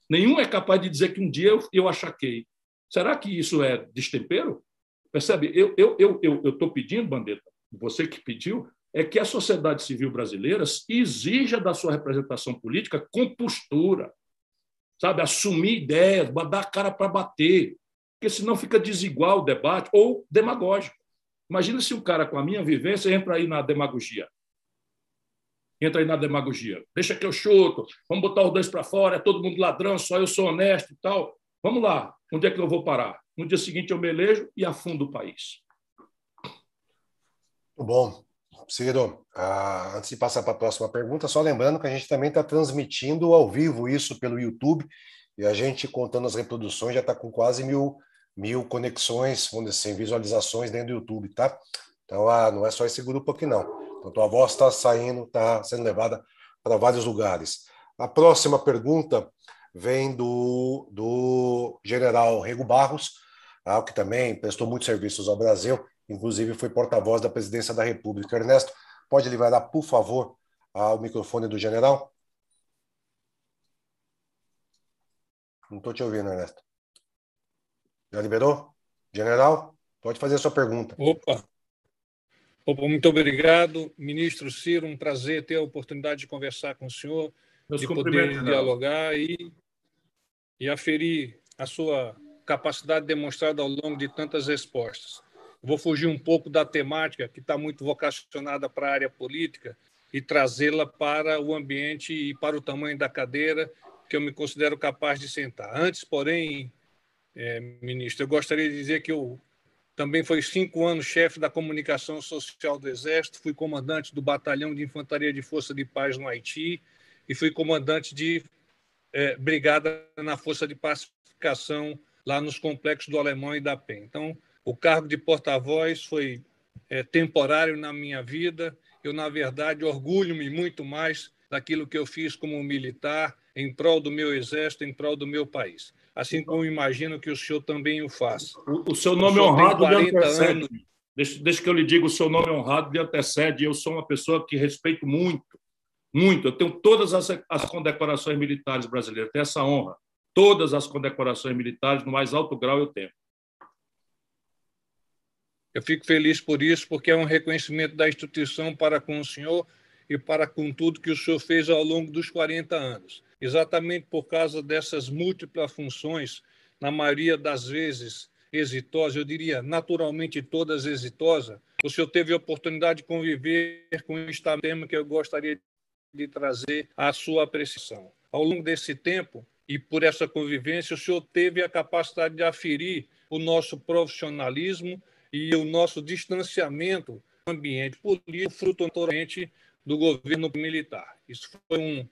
Nenhum é capaz de dizer que um dia eu, eu achaquei. Será que isso é destempero? Percebe? Eu estou eu, eu, eu, pedindo, Bandeta, você que pediu, é que a sociedade civil brasileira exija da sua representação política compostura, sabe? Assumir ideias, dar a cara para bater, porque senão fica desigual o debate ou demagógico. Imagina se um cara com a minha vivência entra aí na demagogia. Entra aí na demagogia. Deixa que eu chuto, vamos botar os dois para fora, é todo mundo ladrão, só eu sou honesto e tal. Vamos lá, onde é que eu vou parar? No dia seguinte eu me elejo e afundo o país. Bom. Ciro, ah, antes de passar para a próxima pergunta, só lembrando que a gente também está transmitindo ao vivo isso pelo YouTube e a gente, contando as reproduções, já está com quase mil, mil conexões, vamos dizer assim, visualizações dentro do YouTube, tá? Então, ah, não é só esse grupo aqui, não. Então, a voz está saindo, está sendo levada para vários lugares. A próxima pergunta vem do, do general Rego Barros, ah, que também prestou muitos serviços ao Brasil inclusive foi porta-voz da presidência da República. Ernesto, pode liberar, por favor, o microfone do general? Não estou te ouvindo, Ernesto. Já liberou? General, pode fazer a sua pergunta. Opa! Opa, muito obrigado, ministro Ciro. Um prazer ter a oportunidade de conversar com o senhor, Meus de poder dialogar e, e aferir a sua capacidade demonstrada ao longo de tantas respostas. Vou fugir um pouco da temática, que está muito vocacionada para a área política, e trazê-la para o ambiente e para o tamanho da cadeira que eu me considero capaz de sentar. Antes, porém, é, ministro, eu gostaria de dizer que eu também fui cinco anos chefe da comunicação social do Exército, fui comandante do Batalhão de Infantaria de Força de Paz no Haiti e fui comandante de é, brigada na Força de Pacificação lá nos complexos do Alemão e da PEN. Então, o cargo de porta-voz foi é, temporário na minha vida. Eu, na verdade, orgulho-me muito mais daquilo que eu fiz como militar em prol do meu exército, em prol do meu país. Assim como imagino que o senhor também o faça. O, o seu nome o honrado lhe antecede. Anos... Deixa, deixa que eu lhe diga, o seu nome honrado lhe antecede. Eu sou uma pessoa que respeito muito, muito. Eu tenho todas as, as condecorações militares brasileiras, tenho essa honra. Todas as condecorações militares, no mais alto grau, eu tenho. Eu fico feliz por isso, porque é um reconhecimento da instituição para com o senhor e para com tudo que o senhor fez ao longo dos 40 anos. Exatamente por causa dessas múltiplas funções, na maioria das vezes exitosas, eu diria naturalmente todas exitosas, o senhor teve a oportunidade de conviver com este tema que eu gostaria de trazer à sua apreciação. Ao longo desse tempo, e por essa convivência, o senhor teve a capacidade de aferir o nosso profissionalismo e o nosso distanciamento do ambiente político, fruto do governo militar. Isso foi um,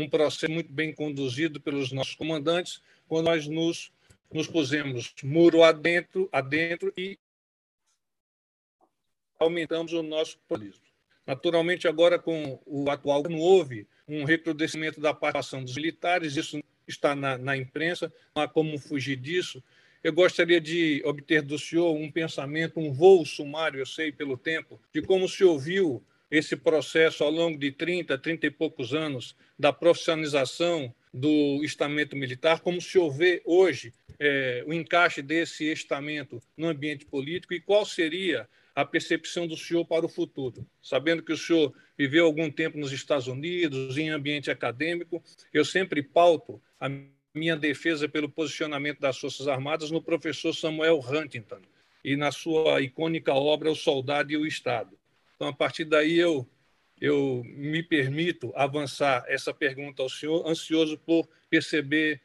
um processo muito bem conduzido pelos nossos comandantes, quando nós nos, nos pusemos muro adentro, adentro e aumentamos o nosso pluralismo. Naturalmente, agora com o atual não houve um recrudescimento da participação dos militares, isso está na, na imprensa, não há como fugir disso. Eu gostaria de obter do senhor um pensamento, um voo sumário, eu sei pelo tempo, de como o senhor viu esse processo ao longo de 30, 30 e poucos anos da profissionalização do estamento militar, como se vê hoje é, o encaixe desse estamento no ambiente político e qual seria a percepção do senhor para o futuro? Sabendo que o senhor viveu algum tempo nos Estados Unidos, em ambiente acadêmico, eu sempre pauto a minha defesa pelo posicionamento das Forças Armadas no professor Samuel Huntington e na sua icônica obra O Soldado e o Estado. Então, a partir daí, eu, eu me permito avançar essa pergunta ao senhor, ansioso por perceber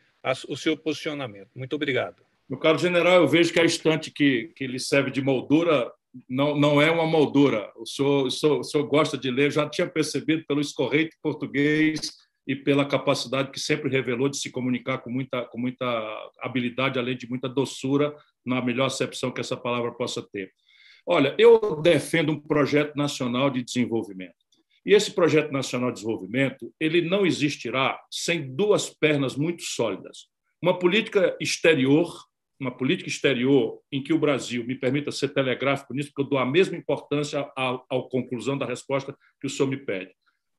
o seu posicionamento. Muito obrigado. Meu caro general, eu vejo que a estante que, que lhe serve de moldura não, não é uma moldura. O senhor, o, senhor, o senhor gosta de ler, já tinha percebido pelo escorreito português e pela capacidade que sempre revelou de se comunicar com muita, com muita habilidade, além de muita doçura, na melhor acepção que essa palavra possa ter. Olha, eu defendo um projeto nacional de desenvolvimento. E esse projeto nacional de desenvolvimento, ele não existirá sem duas pernas muito sólidas. Uma política exterior uma política exterior em que o Brasil, me permita ser telegráfico nisso, porque eu dou a mesma importância à, conclusão da resposta que o senhor me pede.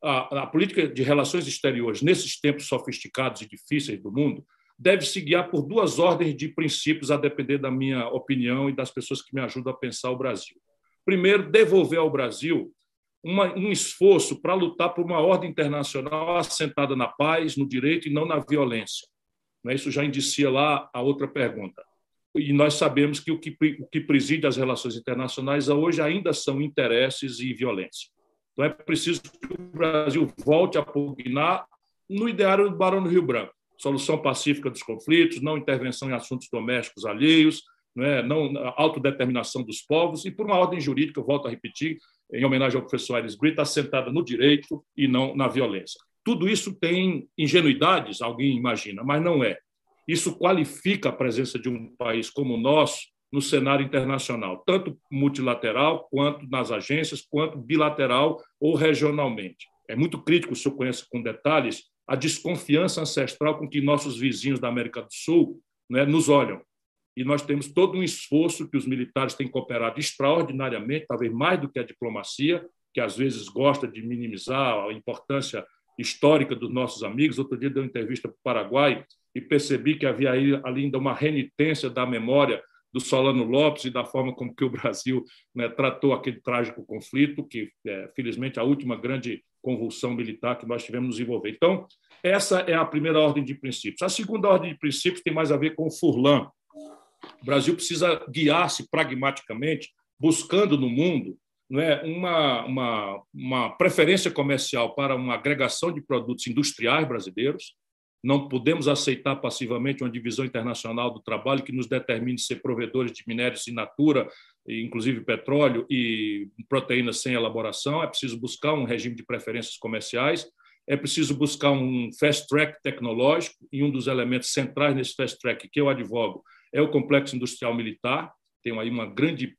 A, a, política de relações exteriores, nesses tempos sofisticados e difíceis do mundo, deve se guiar por duas ordens de princípios, a depender da minha opinião e das pessoas que me ajudam a pensar o Brasil. Primeiro, devolver ao Brasil uma, um esforço para lutar por uma ordem internacional assentada na paz, no direito e não na violência. Né? Isso já indicia lá a outra pergunta e nós sabemos que o que, o que preside as relações internacionais hoje ainda são interesses e violência. Então é preciso que o Brasil volte a pugnar no ideário do Barão do Rio Branco, solução pacífica dos conflitos, não intervenção em assuntos domésticos alheios, não, é? não autodeterminação dos povos e por uma ordem jurídica, eu volto a repetir, em homenagem ao professor Aires Brito, assentada no direito e não na violência. Tudo isso tem ingenuidades, alguém imagina, mas não é. Isso qualifica a presença de um país como o nosso no cenário internacional, tanto multilateral, quanto nas agências, quanto bilateral ou regionalmente. É muito crítico, o senhor conhece com detalhes, a desconfiança ancestral com que nossos vizinhos da América do Sul né, nos olham. E nós temos todo um esforço que os militares têm cooperado extraordinariamente, talvez mais do que a diplomacia, que às vezes gosta de minimizar a importância histórica dos nossos amigos. Outro dia deu uma entrevista para o Paraguai e percebi que havia ali ainda uma renitência da memória do Solano Lopes e da forma como que o Brasil né, tratou aquele trágico conflito, que é, felizmente a última grande convulsão militar que nós tivemos nos envolver. Então, essa é a primeira ordem de princípios. A segunda ordem de princípios tem mais a ver com o Furlan. O Brasil precisa guiar-se pragmaticamente, buscando no mundo não é, uma, uma, uma preferência comercial para uma agregação de produtos industriais brasileiros, não podemos aceitar passivamente uma divisão internacional do trabalho que nos determine ser provedores de minérios in natura, inclusive petróleo e proteínas sem elaboração. É preciso buscar um regime de preferências comerciais. É preciso buscar um fast track tecnológico e um dos elementos centrais nesse fast track que eu advogo é o complexo industrial militar. Tenho aí uma grande,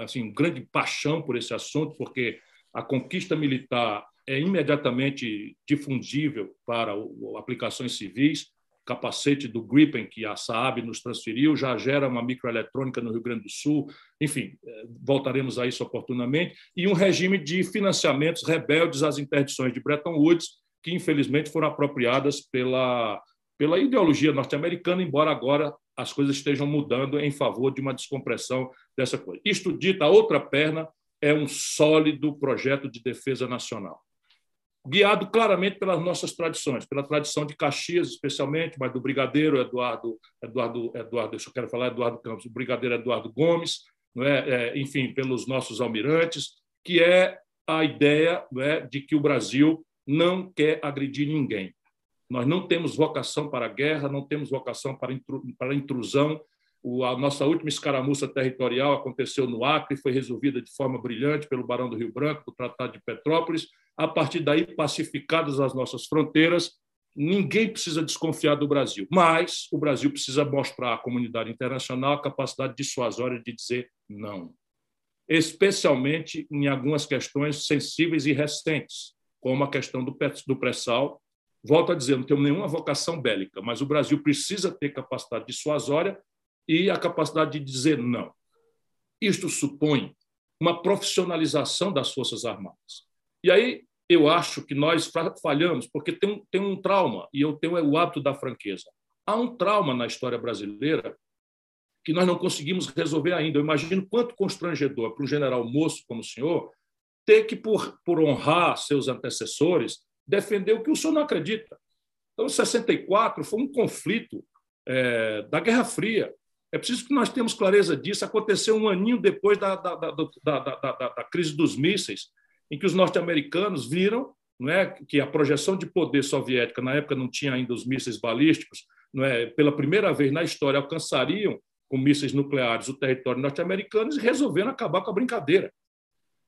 assim, grande paixão por esse assunto, porque a conquista militar é imediatamente difundível para aplicações civis. Capacete do Gripen, que a Saab nos transferiu, já gera uma microeletrônica no Rio Grande do Sul. Enfim, é, voltaremos a isso oportunamente. E um regime de financiamentos rebeldes às interdições de Bretton Woods, que infelizmente foram apropriadas pela, pela ideologia norte-americana, embora agora as coisas estejam mudando em favor de uma descompressão dessa coisa. Isto dita, a outra perna é um sólido projeto de defesa nacional guiado claramente pelas nossas tradições, pela tradição de Caxias, especialmente, mas do brigadeiro Eduardo, Eduardo, Eduardo, eu quero falar Eduardo Campos, o brigadeiro Eduardo Gomes, não é? é enfim, pelos nossos almirantes, que é a ideia não é, de que o Brasil não quer agredir ninguém. Nós não temos vocação para a guerra, não temos vocação para a intrusão a nossa última escaramuça territorial aconteceu no Acre, foi resolvida de forma brilhante pelo Barão do Rio Branco, o Tratado de Petrópolis. A partir daí, pacificadas as nossas fronteiras, ninguém precisa desconfiar do Brasil, mas o Brasil precisa mostrar à comunidade internacional a capacidade dissuasória de dizer não, especialmente em algumas questões sensíveis e recentes, como a questão do pré-sal, Volto a dizer, não tenho nenhuma vocação bélica, mas o Brasil precisa ter capacidade dissuasória e a capacidade de dizer não. Isto supõe uma profissionalização das Forças Armadas. E aí eu acho que nós falhamos, porque tem um, tem um trauma, e eu tenho o hábito da franqueza. Há um trauma na história brasileira que nós não conseguimos resolver ainda. Eu imagino quanto constrangedor para um general moço como o senhor ter que, por, por honrar seus antecessores, defender o que o senhor não acredita. Então, 64 foi um conflito é, da Guerra Fria. É preciso que nós tenhamos clareza disso. Aconteceu um aninho depois da, da, da, da, crise dos mísseis, em que os norte-americanos viram é, que a projeção de poder soviética, na época não tinha ainda os mísseis balísticos, é, pela primeira vez na história alcançariam com mísseis nucleares o território norte-americano e resolveram acabar com a brincadeira.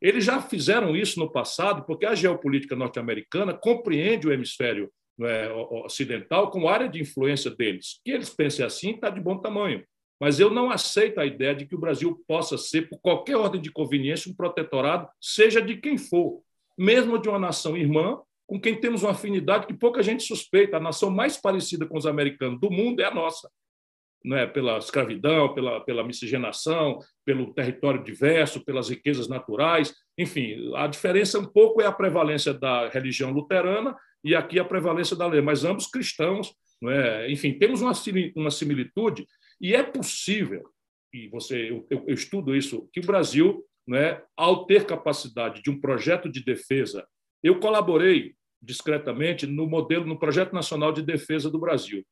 Eles já fizeram isso no passado, porque a geopolítica norte-americana compreende o hemisfério é, ocidental como área de influência deles. Que eles pensem assim está de bom tamanho. Mas eu não aceito a ideia de que o Brasil possa ser, por qualquer ordem de conveniência, um protetorado, seja de quem for, mesmo de uma nação irmã, com quem temos uma afinidade que pouca gente suspeita. A nação mais parecida com os americanos do mundo é a nossa né, pela escravidão, pela, pela miscigenação, pelo território diverso, pelas riquezas naturais. Enfim, a diferença um pouco é a prevalência da religião luterana e aqui a prevalência da lei, mas ambos cristãos. é? Enfim, temos uma, uma similitude e é possível, e você, eu, eu estudo isso, que o Brasil, é, ao ter capacidade de um projeto de defesa, eu colaborei discretamente no modelo, no projeto nacional de defesa do Brasil.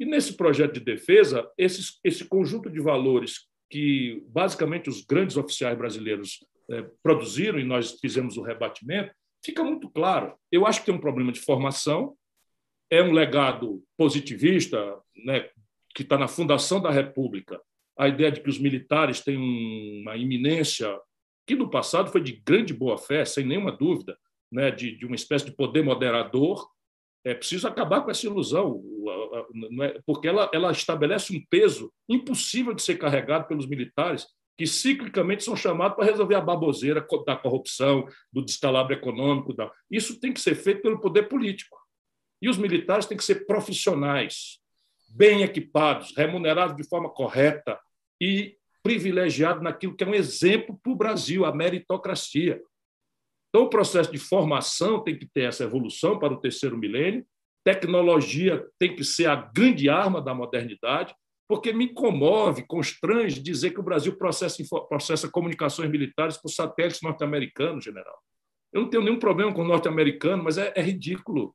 E nesse projeto de defesa, esse, esse conjunto de valores que basicamente os grandes oficiais brasileiros é, produziram e nós fizemos o rebatimento, fica muito claro. Eu acho que tem um problema de formação, é um legado positivista, né, que está na fundação da República, a ideia de que os militares têm uma iminência que no passado foi de grande boa fé, sem nenhuma dúvida, né, de, de uma espécie de poder moderador é preciso acabar com essa ilusão, é? porque ela, ela estabelece um peso impossível de ser carregado pelos militares, que ciclicamente são chamados para resolver a baboseira da corrupção, do descalabro econômico. Da... Isso tem que ser feito pelo poder político. E os militares têm que ser profissionais, bem equipados, remunerados de forma correta e privilegiados naquilo que é um exemplo para o Brasil, a meritocracia. Então, o processo de formação tem que ter essa evolução para o terceiro milênio, tecnologia tem que ser a grande arma da modernidade, porque me comove, constrange dizer que o Brasil processa, processa comunicações militares por satélites norte-americanos, general. Eu não tenho nenhum problema com o norte-americano, mas é, é, ridículo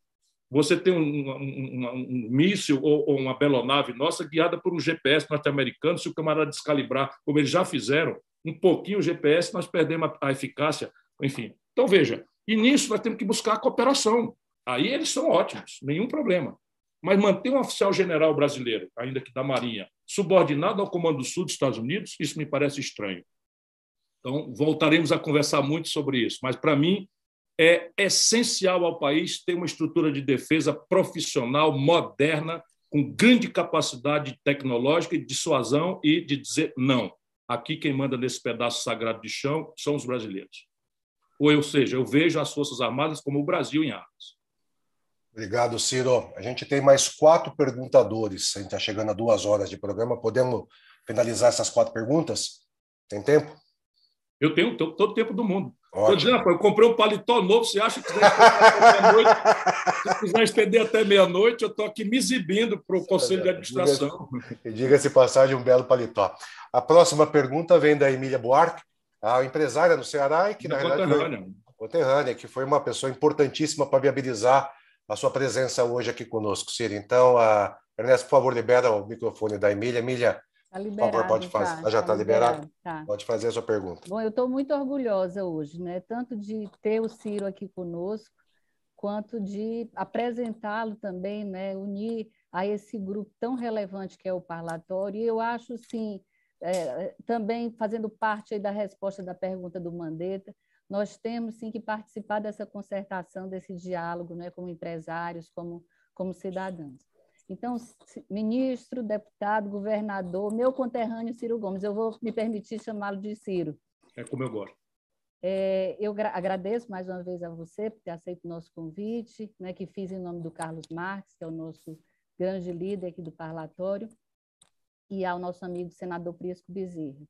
você ter um, um, um, um míssil ou, ou, uma belonave nossa guiada por um GPS norte-americano, se o camarada descalibrar, como eles já fizeram, um pouquinho o GPS, nós perdemos a, a eficácia. Enfim, então, veja, e nisso nós temos que buscar a cooperação. Aí eles são ótimos, nenhum problema. Mas manter um oficial general brasileiro, ainda que da Marinha, subordinado ao Comando do Sul dos Estados Unidos, isso me parece estranho. Então, voltaremos a conversar muito sobre isso. Mas, para mim, é essencial ao país ter uma estrutura de defesa profissional, moderna, com grande capacidade tecnológica de dissuasão e de dizer não. Aqui quem manda nesse pedaço sagrado de chão são os brasileiros. Ou, seja, eu vejo as Forças Armadas como o Brasil em armas. Obrigado, Ciro. A gente tem mais quatro perguntadores. A gente está chegando a duas horas de programa. Podemos finalizar essas quatro perguntas? Tem tempo? Eu tenho todo o tempo do mundo. Estou dizendo, eu comprei um paletó novo. Você acha que se quiser estender até meia-noite, eu estou aqui me exibindo para o Conselho de Administração. Diga-se passagem, um belo paletó. A próxima pergunta vem da Emília Buarque a empresária no Ceará e que, na, na verdade, conterrânea. Foi, conterrânea, que foi uma pessoa importantíssima para viabilizar a sua presença hoje aqui conosco, Ciro. Então, a Ernesto, por favor, libera o microfone da Emília. Emília, tá por favor, pode fazer. Tá, já está tá liberado? liberado? Tá. Pode fazer a sua pergunta. Bom, eu estou muito orgulhosa hoje, né? tanto de ter o Ciro aqui conosco, quanto de apresentá-lo também, né? unir a esse grupo tão relevante que é o parlatório. E eu acho, sim, é, também fazendo parte da resposta da pergunta do Mandetta, nós temos sim que participar dessa concertação, desse diálogo, né, como empresários, como, como cidadãos. Então, ministro, deputado, governador, meu conterrâneo Ciro Gomes, eu vou me permitir chamá-lo de Ciro. É como eu gosto. É, eu agradeço mais uma vez a você por ter aceito o nosso convite, né, que fiz em nome do Carlos Marques, que é o nosso grande líder aqui do parlatório, e ao nosso amigo senador Prisco Bezerra.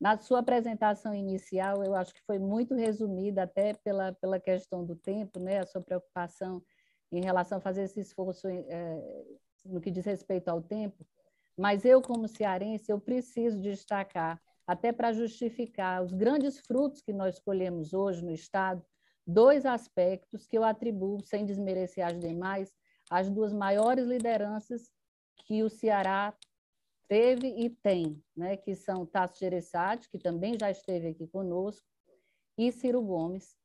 Na sua apresentação inicial, eu acho que foi muito resumida, até pela, pela questão do tempo, né, a sua preocupação em relação a fazer esse esforço é, no que diz respeito ao tempo, mas eu, como cearense, eu preciso destacar até para justificar os grandes frutos que nós colhemos hoje no Estado, dois aspectos que eu atribuo, sem desmerecer as demais, às duas maiores lideranças que o Ceará teve e tem, né, que são Tasso Gereissati, que também já esteve aqui conosco, e Ciro Gomes,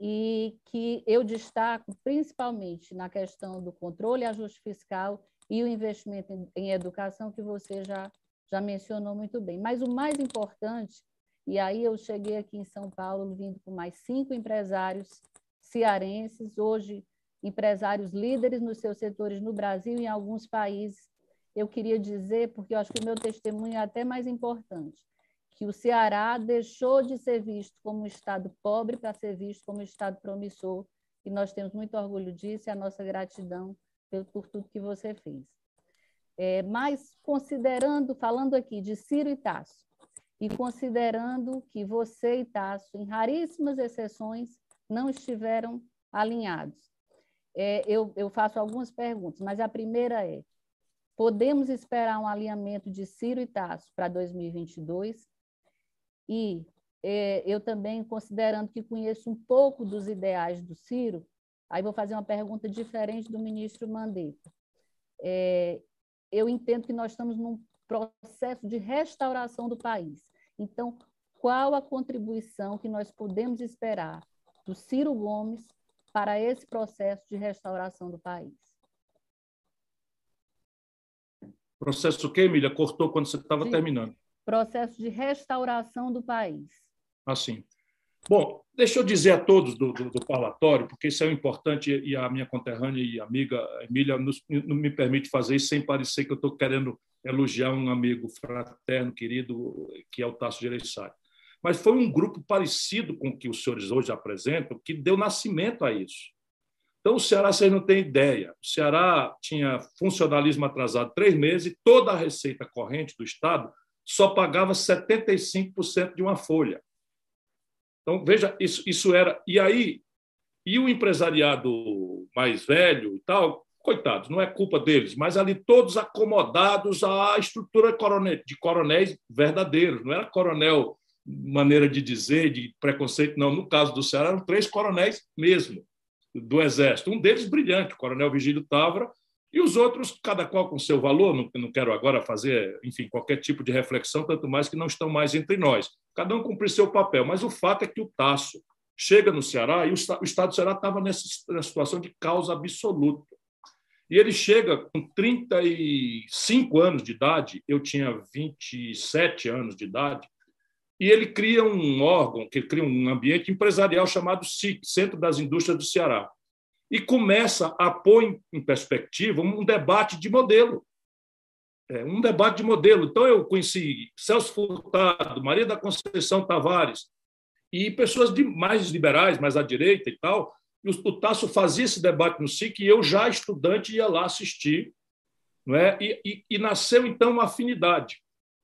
e que eu destaco principalmente na questão do controle e ajuste fiscal e o investimento em, educação, que você já já mencionou muito bem. Mas o mais importante, e aí eu cheguei aqui em São Paulo vindo com mais cinco empresários cearenses, hoje empresários líderes nos seus setores no Brasil e em alguns países. Eu queria dizer, porque eu acho que o meu testemunho é até mais importante, que o Ceará deixou de ser visto como um Estado pobre para ser visto como um Estado promissor, e nós temos muito orgulho disso e a nossa gratidão por, por tudo que você fez. É, mas considerando, falando aqui de Ciro e Tasso, e considerando que você e Tasso, em raríssimas exceções, não estiveram alinhados, é, eu, eu faço algumas perguntas, mas a primeira é: podemos esperar um alinhamento de Ciro e Tasso para 2022? E é, eu também, considerando que conheço um pouco dos ideais do Ciro, aí vou fazer uma pergunta diferente do ministro Mandetta. É, eu entendo que nós estamos num processo de restauração do país. Então, qual a contribuição que nós podemos esperar do Ciro Gomes para esse processo de restauração do país? Processo o quê, Emília? Cortou quando você estava terminando. Processo de restauração do país. Assim. Bom, deixa eu dizer a todos do, do, do, parlatório, porque isso é importante e a minha conterrânea e amiga Emília não me permite fazer isso sem parecer que eu estou querendo elogiar um amigo fraterno, querido, que é o Tasso Gereissati. Mas foi um grupo parecido com o que os senhores hoje apresentam que deu nascimento a isso. Então, o Ceará, vocês não têm ideia. O Ceará tinha funcionalismo atrasado três meses e toda a receita corrente do Estado só pagava 75% de uma folha. Então, veja, isso, isso era. E aí, e o empresariado mais velho e tal, coitados, não é culpa deles, mas ali todos acomodados à estrutura de coronéis verdadeiros, não era coronel, maneira de dizer, de preconceito, não. No caso do Ceará, eram três coronéis mesmo do Exército. Um deles brilhante, o coronel Vigílio Távora, e os outros, cada qual com seu valor, não, não quero agora fazer, enfim, qualquer tipo de reflexão, tanto mais que não estão mais entre nós. Cada um cumpre seu papel, mas o fato é que o Tasso chega no Ceará e o, o Estado do Ceará estava nessa, nessa situação de causa absoluta. E ele chega com 35 anos de idade, eu tinha 27 anos de idade, e ele cria um órgão, que cria um ambiente empresarial chamado SIC, Centro das Indústrias do Ceará e começa a pôr em perspectiva um debate de modelo. É, um debate de modelo. Então, eu conheci Celso Furtado, Maria da Conceição Tavares, e pessoas de mais liberais, mais à direita e tal. E o Tasso fazia esse debate no SIC e eu, já estudante, ia lá assistir. Não é? e, e, e nasceu, então, uma afinidade.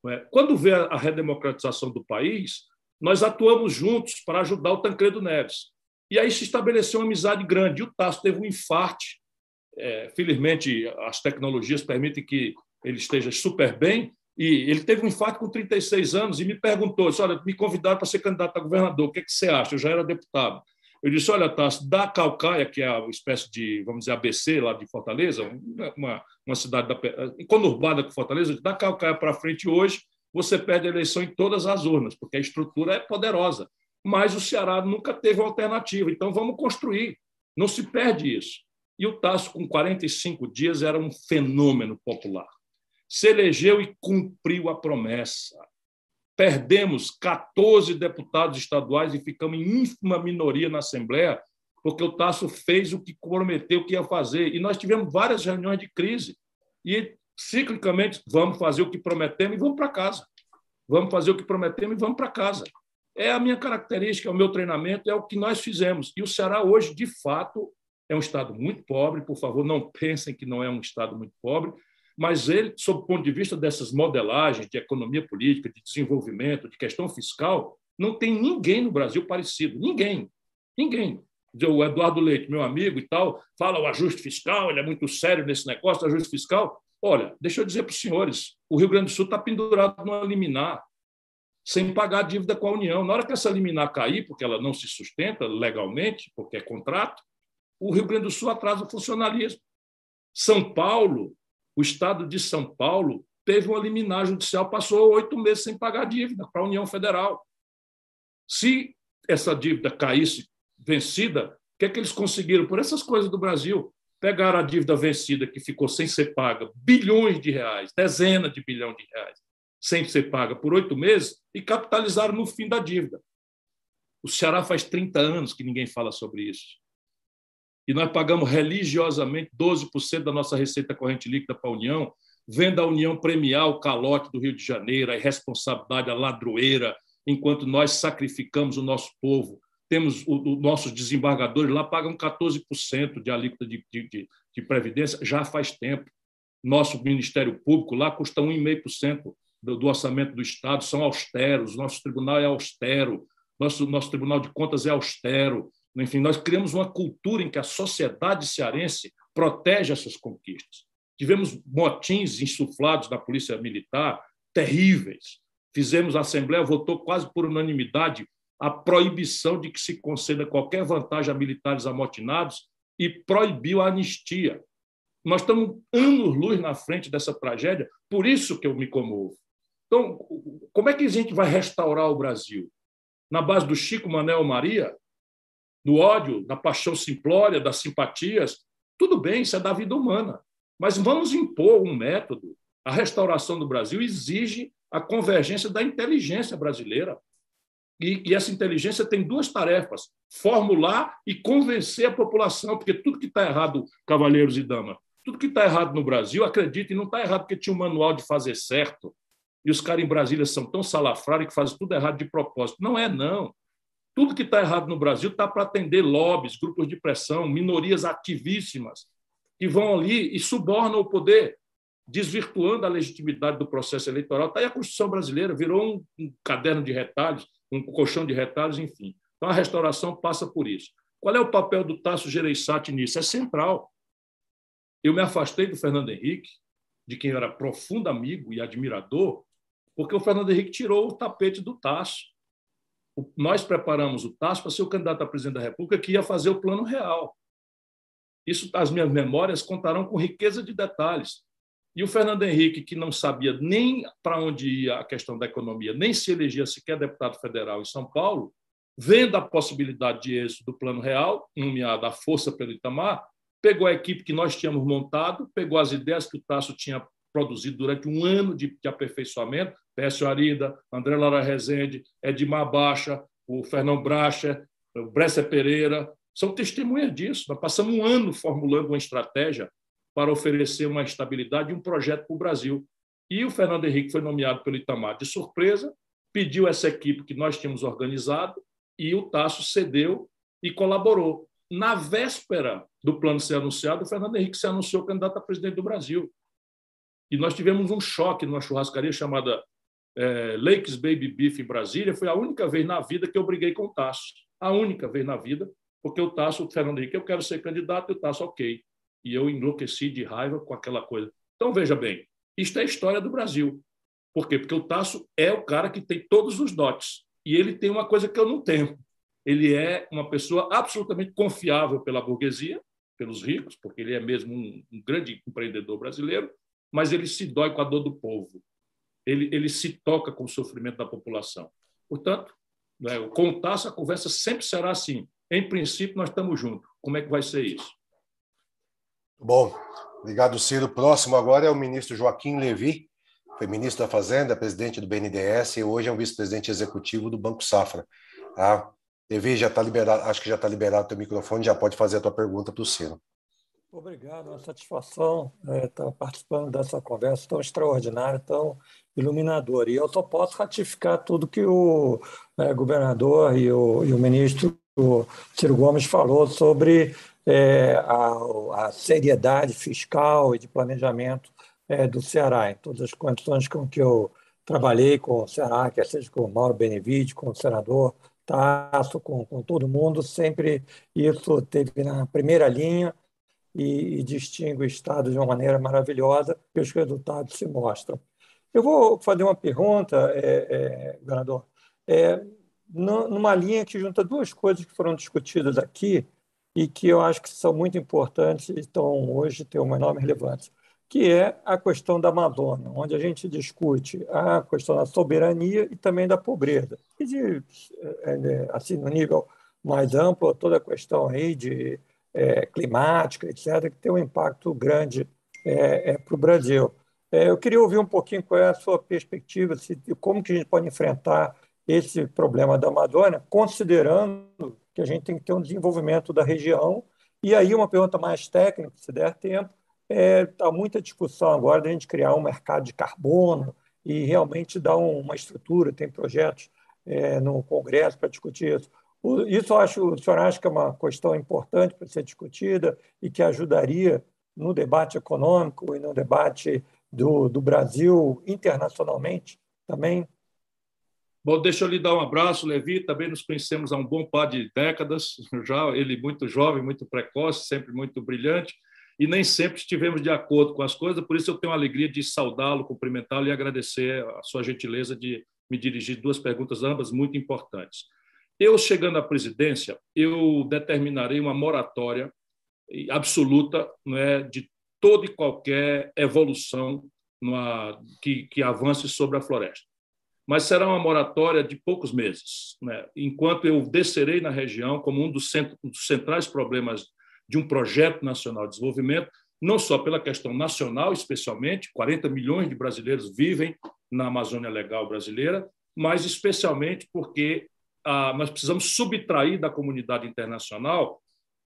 É? Quando vê a redemocratização do país, nós atuamos juntos para ajudar o Tancredo Neves. E aí se estabeleceu uma amizade grande. E o Tasso teve um infarte. É, felizmente, as tecnologias permitem que ele esteja super bem. E ele teve um infarto com 36 anos e me perguntou: disse, Olha, me convidaram para ser candidato a governador, o que, é que você acha? Eu já era deputado. Eu disse: Olha, Tasso, da Calcaia, que é uma espécie de, vamos dizer, ABC lá de Fortaleza, uma, uma cidade da, conurbada com Fortaleza, da Calcaia para frente hoje, você perde a eleição em todas as urnas, porque a estrutura é poderosa mas o Ceará nunca teve alternativa. Então, vamos construir. Não se perde isso. E o Tasso, com 45 dias, era um fenômeno popular. Se elegeu e cumpriu a promessa. Perdemos 14 deputados estaduais e ficamos em ínfima minoria na Assembleia, porque o Tasso fez o que prometeu que ia fazer. E nós tivemos várias reuniões de crise. E, ciclicamente, vamos fazer o que prometemos e vamos para casa. Vamos fazer o que prometemos e vamos para casa. É a minha característica, é o meu treinamento, é o que nós fizemos. E o Ceará hoje, de fato, é um estado muito pobre. Por favor, não pensem que não é um estado muito pobre, mas ele, sob o ponto de vista dessas modelagens de economia política, de desenvolvimento, de questão fiscal, não tem ninguém no Brasil parecido. Ninguém. Ninguém. O Eduardo Leite, meu amigo e tal, fala o ajuste fiscal, ele é muito sério nesse negócio ajuste fiscal. Olha, deixa eu dizer para os senhores, o Rio Grande do Sul está pendurado numa liminar, sem pagar dívida com a União. Na hora que essa liminar cair, porque ela não se sustenta legalmente, porque é contrato, o Rio Grande do Sul atrasa o funcionalismo. São Paulo, o estado de São Paulo, teve uma liminar judicial, passou oito meses sem pagar dívida para a União Federal. Se essa dívida caísse vencida, o que é que eles conseguiram? Por essas coisas do Brasil, pegaram a dívida vencida que ficou sem ser paga, bilhões de reais, dezenas de bilhões de reais, sem ser paga por oito meses, e capitalizaram no fim da dívida. O Ceará faz 30 anos que ninguém fala sobre isso. E nós pagamos religiosamente 12% da nossa receita corrente líquida para a União, vendo a União premiar o calote do Rio de Janeiro, a irresponsabilidade, a ladroeira, enquanto nós sacrificamos o nosso povo. Temos os nossos desembargadores lá pagam 14% de alíquota de, de, de previdência já faz tempo. Nosso Ministério Público lá custa 1,5% do, do orçamento do Estado, são austeros, nosso tribunal é austero, nosso, nosso Tribunal de Contas é austero. Enfim, nós criamos uma cultura em que a sociedade cearense protege essas conquistas. Tivemos motins insuflados da Polícia Militar terríveis. Fizemos a Assembleia, votou quase por unanimidade a proibição de que se conceda qualquer vantagem a militares amotinados e proibiu a anistia. Nós estamos anos-luz na frente dessa tragédia, por isso que eu me comovo. Então, como é que a gente vai restaurar o Brasil? Na base do Chico Manel Maria? No ódio, da paixão simplória, das simpatias? Tudo bem, isso é da vida humana. Mas vamos impor um método. A restauração do Brasil exige a convergência da inteligência brasileira. E, e, essa inteligência tem duas tarefas: formular e convencer a população, porque tudo que está errado, cavalheiros e damas, tudo que está errado no Brasil, acreditem, não está errado porque tinha um manual de fazer certo. E os caras em Brasília são tão salafrários que fazem tudo errado de propósito. Não é, não. Tudo que está errado no Brasil está para atender lobbies, grupos de pressão, minorias ativíssimas, que vão ali e subornam o poder desvirtuando a legitimidade do processo eleitoral. Está aí a Constituição brasileira, virou um, um caderno de retalhos, um colchão de retalhos, enfim. Então, a restauração passa por isso. Qual é o papel do Tasso Gereissati nisso? É central. Eu me afastei do Fernando Henrique, de quem eu era profundo amigo e admirador, porque o Fernando Henrique tirou o tapete do Tasso. Nós preparamos o Tasso para ser o candidato a presidente da República que ia fazer o plano real. Isso, as minhas memórias contarão com riqueza de detalhes. E o Fernando Henrique, que não sabia nem para onde ia a questão da economia, nem se elegia sequer deputado federal em São Paulo, vendo a possibilidade de êxito do Plano Real, nomeada a força pelo Itamar, pegou a equipe que nós tínhamos montado, pegou as ideias que o Tasso tinha produzido durante um ano de, de aperfeiçoamento, Pécio Arida, André Lara Rezende, Edmar Baixa, o Fernão Bracha, o Bresser Pereira, são testemunhas disso. Nós passamos um ano formulando uma estratégia para oferecer uma estabilidade e um projeto para o Brasil. E o Fernando Henrique foi nomeado pelo Itamar de surpresa, pediu essa equipe que nós tínhamos organizado e o Tasso cedeu e colaborou. Na véspera do plano ser anunciado, o Fernando Henrique se anunciou candidato a presidente do Brasil. E nós tivemos um choque numa churrascaria chamada é, Lakes Baby Beef em Brasília. Foi a única vez na vida que eu briguei com o Tasso. A única vez na vida, porque o Tasso, o Fernando Henrique, eu quero ser candidato, e o Tasso, ok e eu enlouqueci de raiva com aquela coisa. Então, veja bem, isto é a história do Brasil. Por quê? Porque o Tasso é o cara que tem todos os dotes. E ele tem uma coisa que eu não tenho. Ele é uma pessoa absolutamente confiável pela burguesia, pelos ricos, porque ele é mesmo um, um grande empreendedor brasileiro, mas ele se dói com a dor do povo. Ele, ele se toca com o sofrimento da população. Portanto, né, com o Tasso, a conversa sempre será assim. Em princípio, nós estamos juntos. Como é que vai ser isso? Bom, obrigado, Ciro. Próximo agora é o ministro Joaquim Levi, foi ministro da Fazenda, presidente do BNDES e hoje é o vice-presidente executivo do Banco Safra. Ah, Levi, já está liberado, acho que já está liberado o teu microfone, já pode fazer a tua pergunta para o Ciro. Obrigado, uma satisfação é, estar participando dessa conversa tão extraordinária, tão iluminadora. E eu só posso ratificar tudo que o é, governador e o, e o ministro Ciro Gomes falou sobre é, a, a, seriedade fiscal e de planejamento é, do Ceará, em todas as condições com que eu trabalhei com o Ceará, quer seja com o Mauro Benevides, com o senador Tasso, com, com todo mundo, sempre isso teve na primeira linha e, e distingue o Estado de uma maneira maravilhosa e os resultados se mostram. Eu vou fazer uma pergunta, é, é, governador, é, numa linha que junta duas coisas que foram discutidas aqui e que eu acho que são muito importantes e estão hoje têm uma enorme relevância que é a questão da Amazônia, onde a gente discute a questão da soberania e também da pobreza. E de, é, é, assim, no nível mais amplo, toda a questão aí de é, climática, etc., que tem um impacto grande é, é para o Brasil. É, eu queria ouvir um pouquinho qual é a sua perspectiva, se, como que a gente pode enfrentar esse problema da Amazônia, considerando que a gente tem que ter um desenvolvimento da região. E aí, uma pergunta mais técnica, se der tempo, Está é, tá muita discussão agora de a gente criar um mercado de carbono e realmente dar um, uma estrutura, tem projetos é, no Congresso para discutir isso. Isso eu acho, o senhor acha que é uma questão importante para ser discutida e que ajudaria no debate econômico e no debate do, do Brasil internacionalmente também? Bom, deixa eu lhe dar um abraço, Levi. Também nos conhecemos há um bom par de décadas, já ele muito jovem, muito precoce, sempre muito brilhante e nem sempre estivemos de acordo com as coisas, por isso eu tenho a alegria de saudá-lo, cumprimentá-lo e agradecer a sua gentileza de me dirigir duas perguntas, ambas muito importantes. Eu, chegando à presidência, eu determinarei uma moratória absoluta não é, de toda e qualquer evolução numa, que, que avance sobre a floresta. Mas será uma moratória de poucos meses, né? enquanto eu descerei na região como um dos, um dos centrais problemas de um projeto nacional de desenvolvimento, não só pela questão nacional, especialmente, 40 milhões de brasileiros vivem na Amazônia Legal brasileira, mas especialmente porque nós precisamos subtrair da comunidade internacional,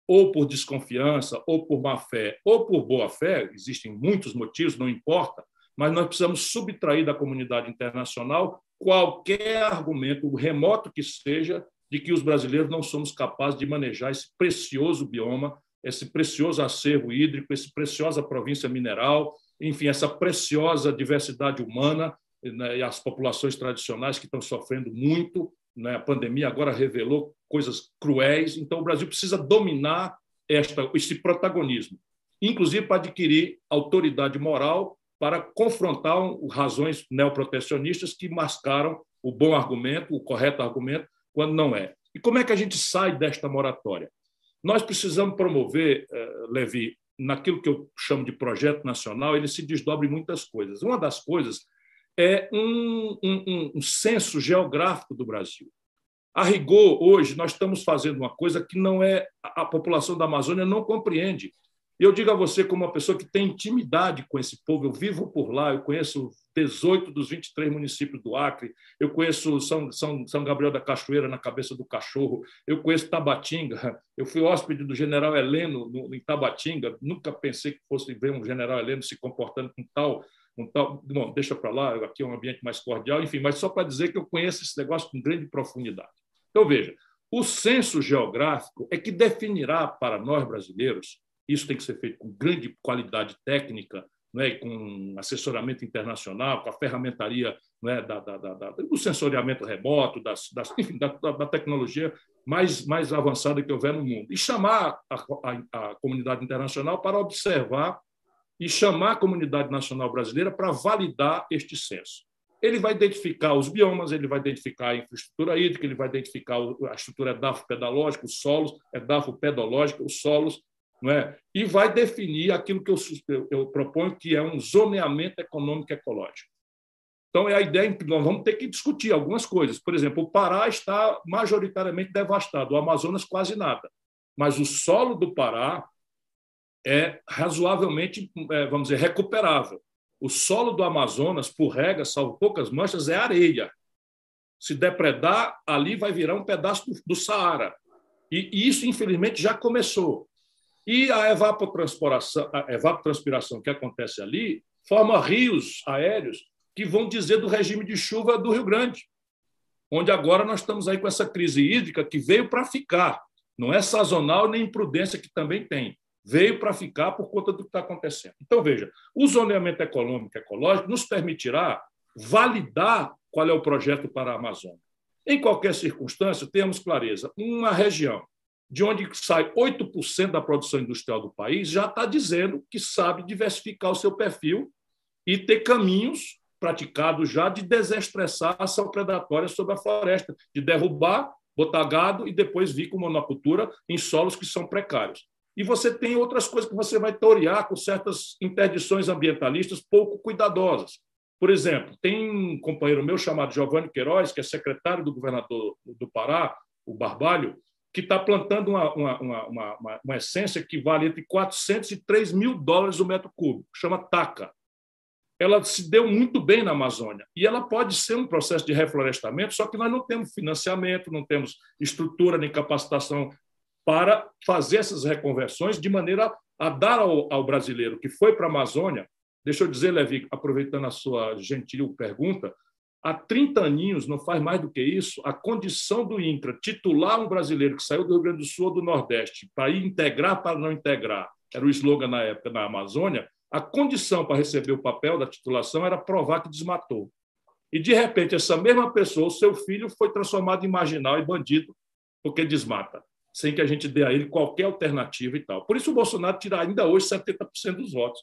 ou por desconfiança, ou por má fé, ou por boa fé, existem muitos motivos, não importa, mas nós precisamos subtrair da comunidade internacional qualquer argumento, remoto que seja, de que os brasileiros não somos capazes de manejar esse precioso bioma, esse precioso acervo hídrico, essa preciosa província mineral, enfim, essa preciosa diversidade humana né, e as populações tradicionais que estão sofrendo muito. Né? A pandemia agora revelou coisas cruéis, então o Brasil precisa dominar esta, esse protagonismo, inclusive para adquirir autoridade moral para confrontar razões neoprotecionistas que mascaram o bom argumento, o correto argumento, quando não é. E como é que a gente sai desta moratória? Nós precisamos promover, eh, Levi, naquilo que eu chamo de projeto nacional, ele se desdobra em muitas coisas. Uma das coisas é um, um, um censo geográfico do Brasil. A rigor, hoje, nós estamos fazendo uma coisa que não é a população da Amazônia não compreende. Eu digo a você, como uma pessoa que tem intimidade com esse povo, eu vivo por lá, eu conheço 18 dos 23 municípios do Acre, eu conheço São, São, São Gabriel da Cachoeira, na cabeça do cachorro, eu conheço Tabatinga, eu fui hóspede do general Heleno no, em Tabatinga, nunca pensei que fosse ver um general Heleno se comportando com tal. Um tal bom, deixa para lá, aqui é um ambiente mais cordial, enfim, mas só para dizer que eu conheço esse negócio com grande profundidade. Então, veja, o censo geográfico é que definirá para nós brasileiros isso tem que ser feito com grande qualidade técnica, né, com assessoramento internacional, com a ferramentaria né, da, da, da, do sensoriamento remoto, das, das, enfim, da, da, tecnologia mais, mais avançada que houver no mundo. E chamar a, a, a comunidade internacional para observar e chamar a comunidade nacional brasileira para validar este censo. Ele vai identificar os biomas, ele vai identificar a infraestrutura hídrica, ele vai identificar a estrutura edafo-pedalógica, os solos, edafo-pedológica, os solos, não é? e vai definir aquilo que eu, eu, eu proponho, que é um zoneamento econômico ecológico. Então, é a ideia que nós vamos ter que discutir algumas coisas. Por exemplo, o Pará está majoritariamente devastado, o Amazonas quase nada. Mas o solo do Pará é razoavelmente, é, vamos dizer, recuperável. O solo do Amazonas, por regra, salvo poucas manchas, é areia. Se depredar, ali vai virar um pedaço do, do Saara. E isso, infelizmente, já começou. E a evapotranspiração, a evapotranspiração que acontece ali forma rios aéreos que vão dizer do regime de chuva do Rio Grande, onde agora nós estamos aí com essa crise hídrica que veio para ficar. Não é sazonal nem imprudência que também tem. Veio para ficar por conta do que está acontecendo. Então, veja, o zoneamento econômico e ecológico nos permitirá validar qual é o projeto para a Amazônia. Em qualquer circunstância, temos clareza. Uma região de onde sai 8% da produção industrial do país já está dizendo que sabe diversificar o seu perfil e ter caminhos praticados já de desestressar a ação predatória sobre a floresta, de derrubar, botar gado e depois vir com monocultura em solos que são precários. E você tem outras coisas que você vai teoriar com certas interdições ambientalistas pouco cuidadosas. Por exemplo, tem um companheiro meu chamado Giovanni Queiroz, que é secretário do governador do Pará, o Barbalho, que está plantando uma, uma, uma, uma, essência que vale entre 400 e 3 mil dólares o metro cúbico, chama TACA. Ela se deu muito bem na Amazônia e ela pode ser um processo de reflorestamento, só que nós não temos financiamento, não temos estrutura nem capacitação para fazer essas reconversões de maneira a dar ao, ao brasileiro que foi para a Amazônia Deixa eu dizer, Levi, aproveitando a sua gentil pergunta, há 30 aninhos, não faz mais do que isso, a condição do INCRA titular um brasileiro que saiu do Rio Grande do Sul ou do Nordeste para ir integrar para não integrar, era o slogan na época na Amazônia, a condição para receber o papel da titulação era provar que desmatou. E, de repente, essa mesma pessoa, o seu filho, foi transformado em marginal e bandido porque desmata, sem que a gente dê a ele qualquer alternativa e tal. Por isso, o Bolsonaro tira ainda hoje 70% dos votos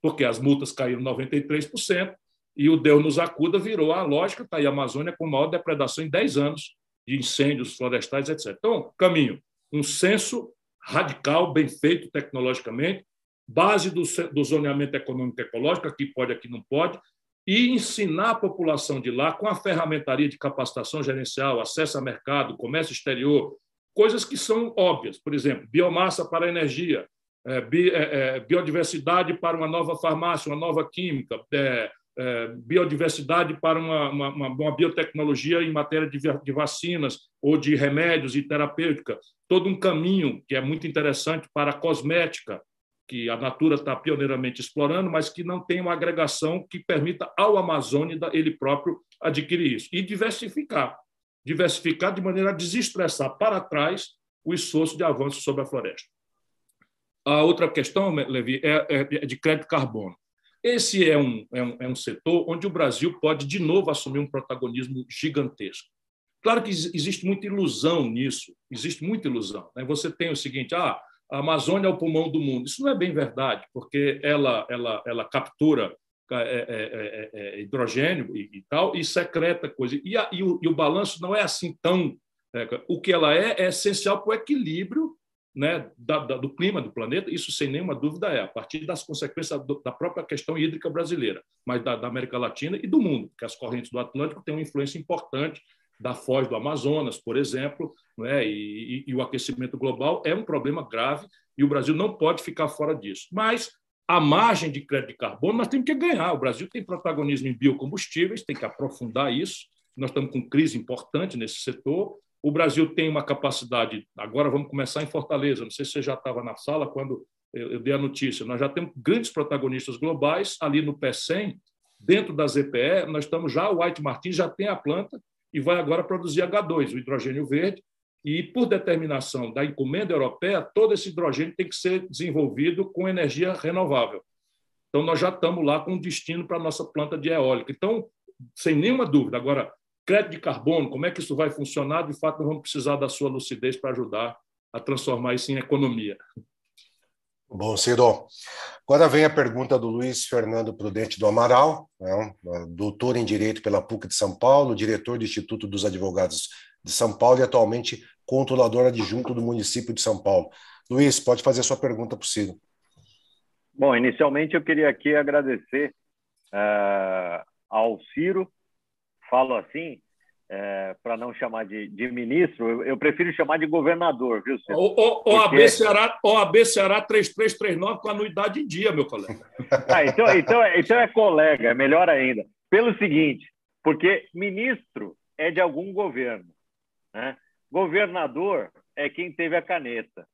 porque as multas caíram 93%, e o Deus nos acuda virou a lógica, está aí a Amazônia com maior depredação em 10 anos de incêndios florestais, etc. Então, caminho, um censo radical, bem feito tecnologicamente, base do, do zoneamento econômico e ecológico, aqui pode, aqui não pode, e ensinar a população de lá com a ferramentaria de capacitação gerencial, acesso a mercado, comércio exterior, coisas que são óbvias, por exemplo, biomassa para energia, é, é, é, biodiversidade para uma nova farmácia, uma nova química, biodiversidade para uma, uma, uma, biotecnologia em matéria de, de vacinas ou de remédios e terapêutica. Todo um caminho que é muito interessante para a cosmética, que a Natura está pioneiramente explorando, mas que não tem uma agregação que permita ao Amazônia ele próprio adquirir isso. E diversificar. Diversificar de maneira a desestressar para trás o esforço de avanço sobre a floresta. A outra questão, Levi, é, é, é de crédito carbono. Esse é um, é, um, é um setor onde o Brasil pode, de novo, assumir um protagonismo gigantesco. Claro que existe muita ilusão nisso, existe muita ilusão. Né? Você tem o seguinte: ah, a Amazônia é o pulmão do mundo. Isso não é bem verdade, porque ela, ela, ela captura é, é, é, hidrogênio e, e, tal e secreta coisa. E, a, e, o, e, o, balanço não é assim tão. o que ela é é essencial para o equilíbrio né, da, da, do clima do planeta, isso sem nenhuma dúvida é, a partir das consequências do, da própria questão hídrica brasileira, mas da, da, América Latina e do mundo, porque as correntes do Atlântico têm uma influência importante da foz do Amazonas, por exemplo, né, e, e, e o aquecimento global é um problema grave e o Brasil não pode ficar fora disso. Mas a margem de crédito de carbono nós temos que ganhar. O Brasil tem protagonismo em biocombustíveis, tem que aprofundar isso. Nós estamos com crise importante nesse setor o Brasil tem uma capacidade. Agora vamos começar em Fortaleza. Não sei se você já estava na sala quando eu dei a notícia. Nós já temos grandes protagonistas globais ali no P100, dentro da ZPE. Nós estamos já, o White Martins já tem a planta e vai agora produzir H2, o hidrogênio verde. E, por determinação da encomenda europeia, todo esse hidrogênio tem que ser desenvolvido com energia renovável. Então, nós já estamos lá com destino para a nossa planta de eólica. Então, sem nenhuma dúvida. Agora, crédito de carbono, como é que isso vai funcionar? De fato, nós vamos precisar da sua lucidez para ajudar a transformar isso em economia. Bom, Ciro. Agora vem a pergunta do Luiz Fernando Prudente do Amaral, né, doutor em Direito pela PUC de São Paulo, diretor do Instituto dos Advogados de São Paulo e atualmente controlador adjunto do município de São Paulo. Luiz, pode fazer a sua pergunta para o Ciro. Bom, inicialmente eu queria aqui agradecer uh, ao Ciro falo assim, é, para não chamar de, de ministro, eu, eu, prefiro chamar de governador, viu, senhor? O, o, Porque... OAB, Ceará, OAB Ceará 3339 com anuidade em dia, meu colega. Ah, então, então, então é colega, é melhor ainda. Pelo seguinte, porque ministro é de algum governo, né? governador é quem teve a caneta.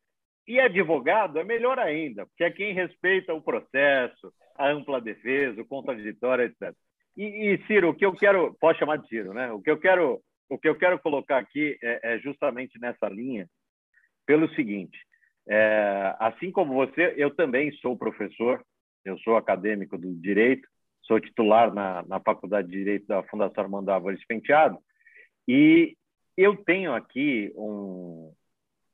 E advogado é melhor ainda, porque é quem respeita o processo, a ampla defesa, o contraditório, etc. E, e, Ciro, o que eu quero, pode chamar de Ciro, né? O que eu quero, o que eu quero colocar aqui é, é justamente nessa linha, pelo seguinte: é, assim como você, eu também sou professor, eu sou acadêmico do direito, sou titular na, na Faculdade de Direito da Fundação Armando Álvares Penteado, e eu tenho aqui um,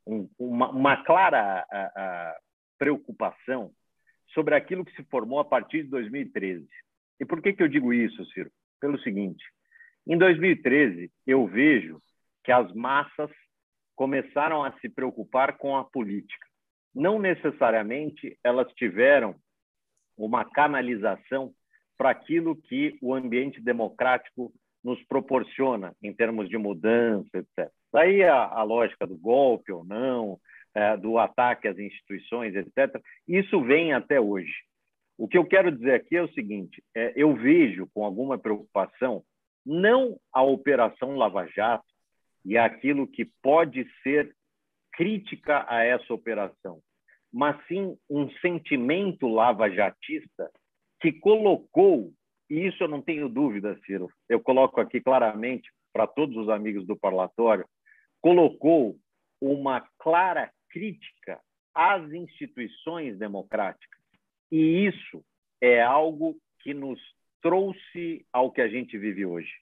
um, uma, uma, clara a, a preocupação sobre aquilo que se formou a partir de 2013. E por que, que eu digo isso, Ciro? Pelo seguinte: em 2013, eu vejo que as massas começaram a se preocupar com a política. Não necessariamente elas tiveram uma canalização para aquilo que o ambiente democrático nos proporciona em termos de mudança, etc. Daí a, a lógica do golpe ou não, é, do ataque às instituições, etc. Isso vem até hoje. O que eu quero dizer aqui é o seguinte: é, eu vejo com alguma preocupação não a operação Lava Jato e aquilo que pode ser crítica a essa operação, mas sim um sentimento lava-jatista que colocou, e isso eu não tenho dúvida, Ciro, eu coloco aqui claramente para todos os amigos do parlatório, colocou uma clara crítica às instituições democráticas. E isso é algo que nos trouxe ao que a gente vive hoje.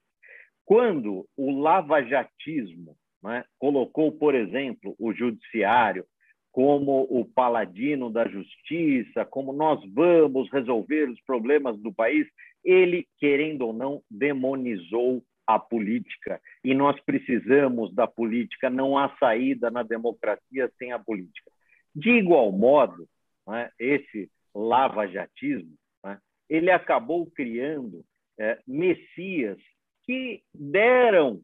Quando o lavajatismo né, colocou, por exemplo, o judiciário como o paladino da justiça, como nós vamos resolver os problemas do país, ele, querendo ou não, demonizou a política. E nós precisamos da política, não há saída na democracia sem a política. De igual modo, né, esse lavajatismo, né, ele acabou criando é, messias que deram,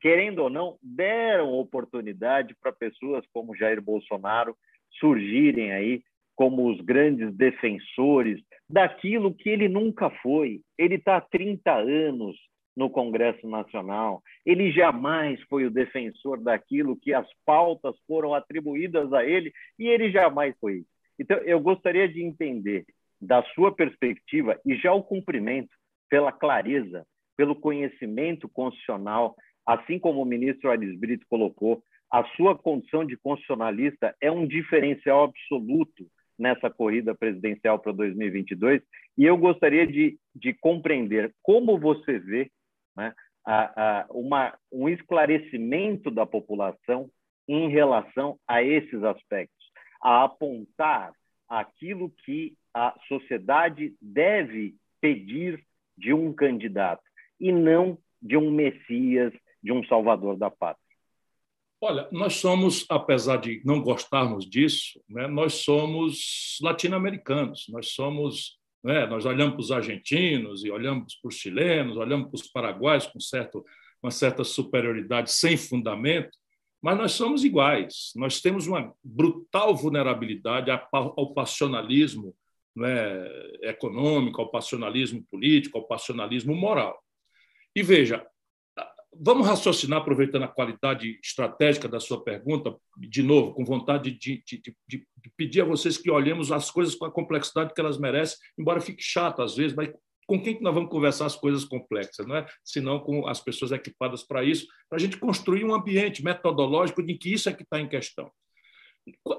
querendo ou não, deram oportunidade para pessoas como Jair Bolsonaro surgirem aí como os grandes defensores daquilo que ele nunca foi. Ele está há 30 anos no Congresso Nacional. Ele jamais foi o defensor daquilo que as pautas foram atribuídas a ele e ele jamais foi. Então, eu gostaria de entender, da sua perspectiva, e já o cumprimento pela clareza, pelo conhecimento constitucional, assim como o ministro Aris Brito colocou, a sua condição de constitucionalista é um diferencial absoluto nessa corrida presidencial para 2022. E eu gostaria de, de compreender como você vê né, a, a, uma, um esclarecimento da população em relação a esses aspectos, a apontar aquilo que a sociedade deve pedir de um candidato e não de um Messias, de um Salvador da pátria. Olha, nós somos, apesar de não gostarmos disso, né, nós somos latino-americanos, nós somos né? Nós olhamos para os argentinos e olhamos para os chilenos, olhamos para os paraguaios com certo, uma certa superioridade sem fundamento, mas nós somos iguais. Nós temos uma brutal vulnerabilidade ao passionalismo né, econômico, ao passionalismo político, ao passionalismo moral. E veja, Vamos raciocinar, aproveitando a qualidade estratégica da sua pergunta, de novo, com vontade de, de, de, de, pedir a vocês que olhemos as coisas com a complexidade que elas merecem, embora fique chato às vezes, mas com quem que nós vamos conversar as coisas complexas, não é? Senão com as pessoas equipadas para isso, para a gente construir um ambiente metodológico de que isso é que está em questão.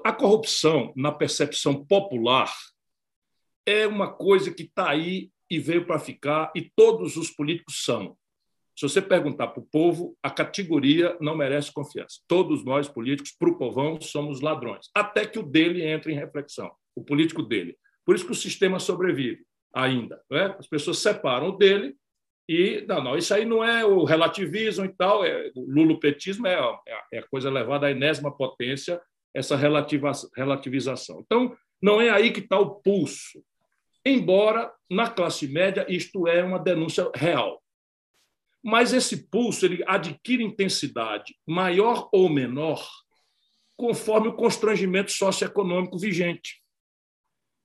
A corrupção, na percepção popular, é uma coisa que está aí e veio para ficar, e todos os políticos são. Se você perguntar para o povo, a categoria não merece confiança. Todos nós, políticos, para o povão, somos ladrões, até que o dele entre em reflexão, o político dele. Por isso que o sistema sobrevive ainda. Né? As pessoas separam dele e, não, não, isso aí não é o relativismo e tal, é, o lulopetismo é, é, é a coisa levada à enésima potência, essa relativa, relativização. Então, não é aí que está o pulso. Embora, na classe média, isto é uma denúncia real. Mas esse pulso ele adquire intensidade maior ou menor conforme o constrangimento socioeconômico vigente.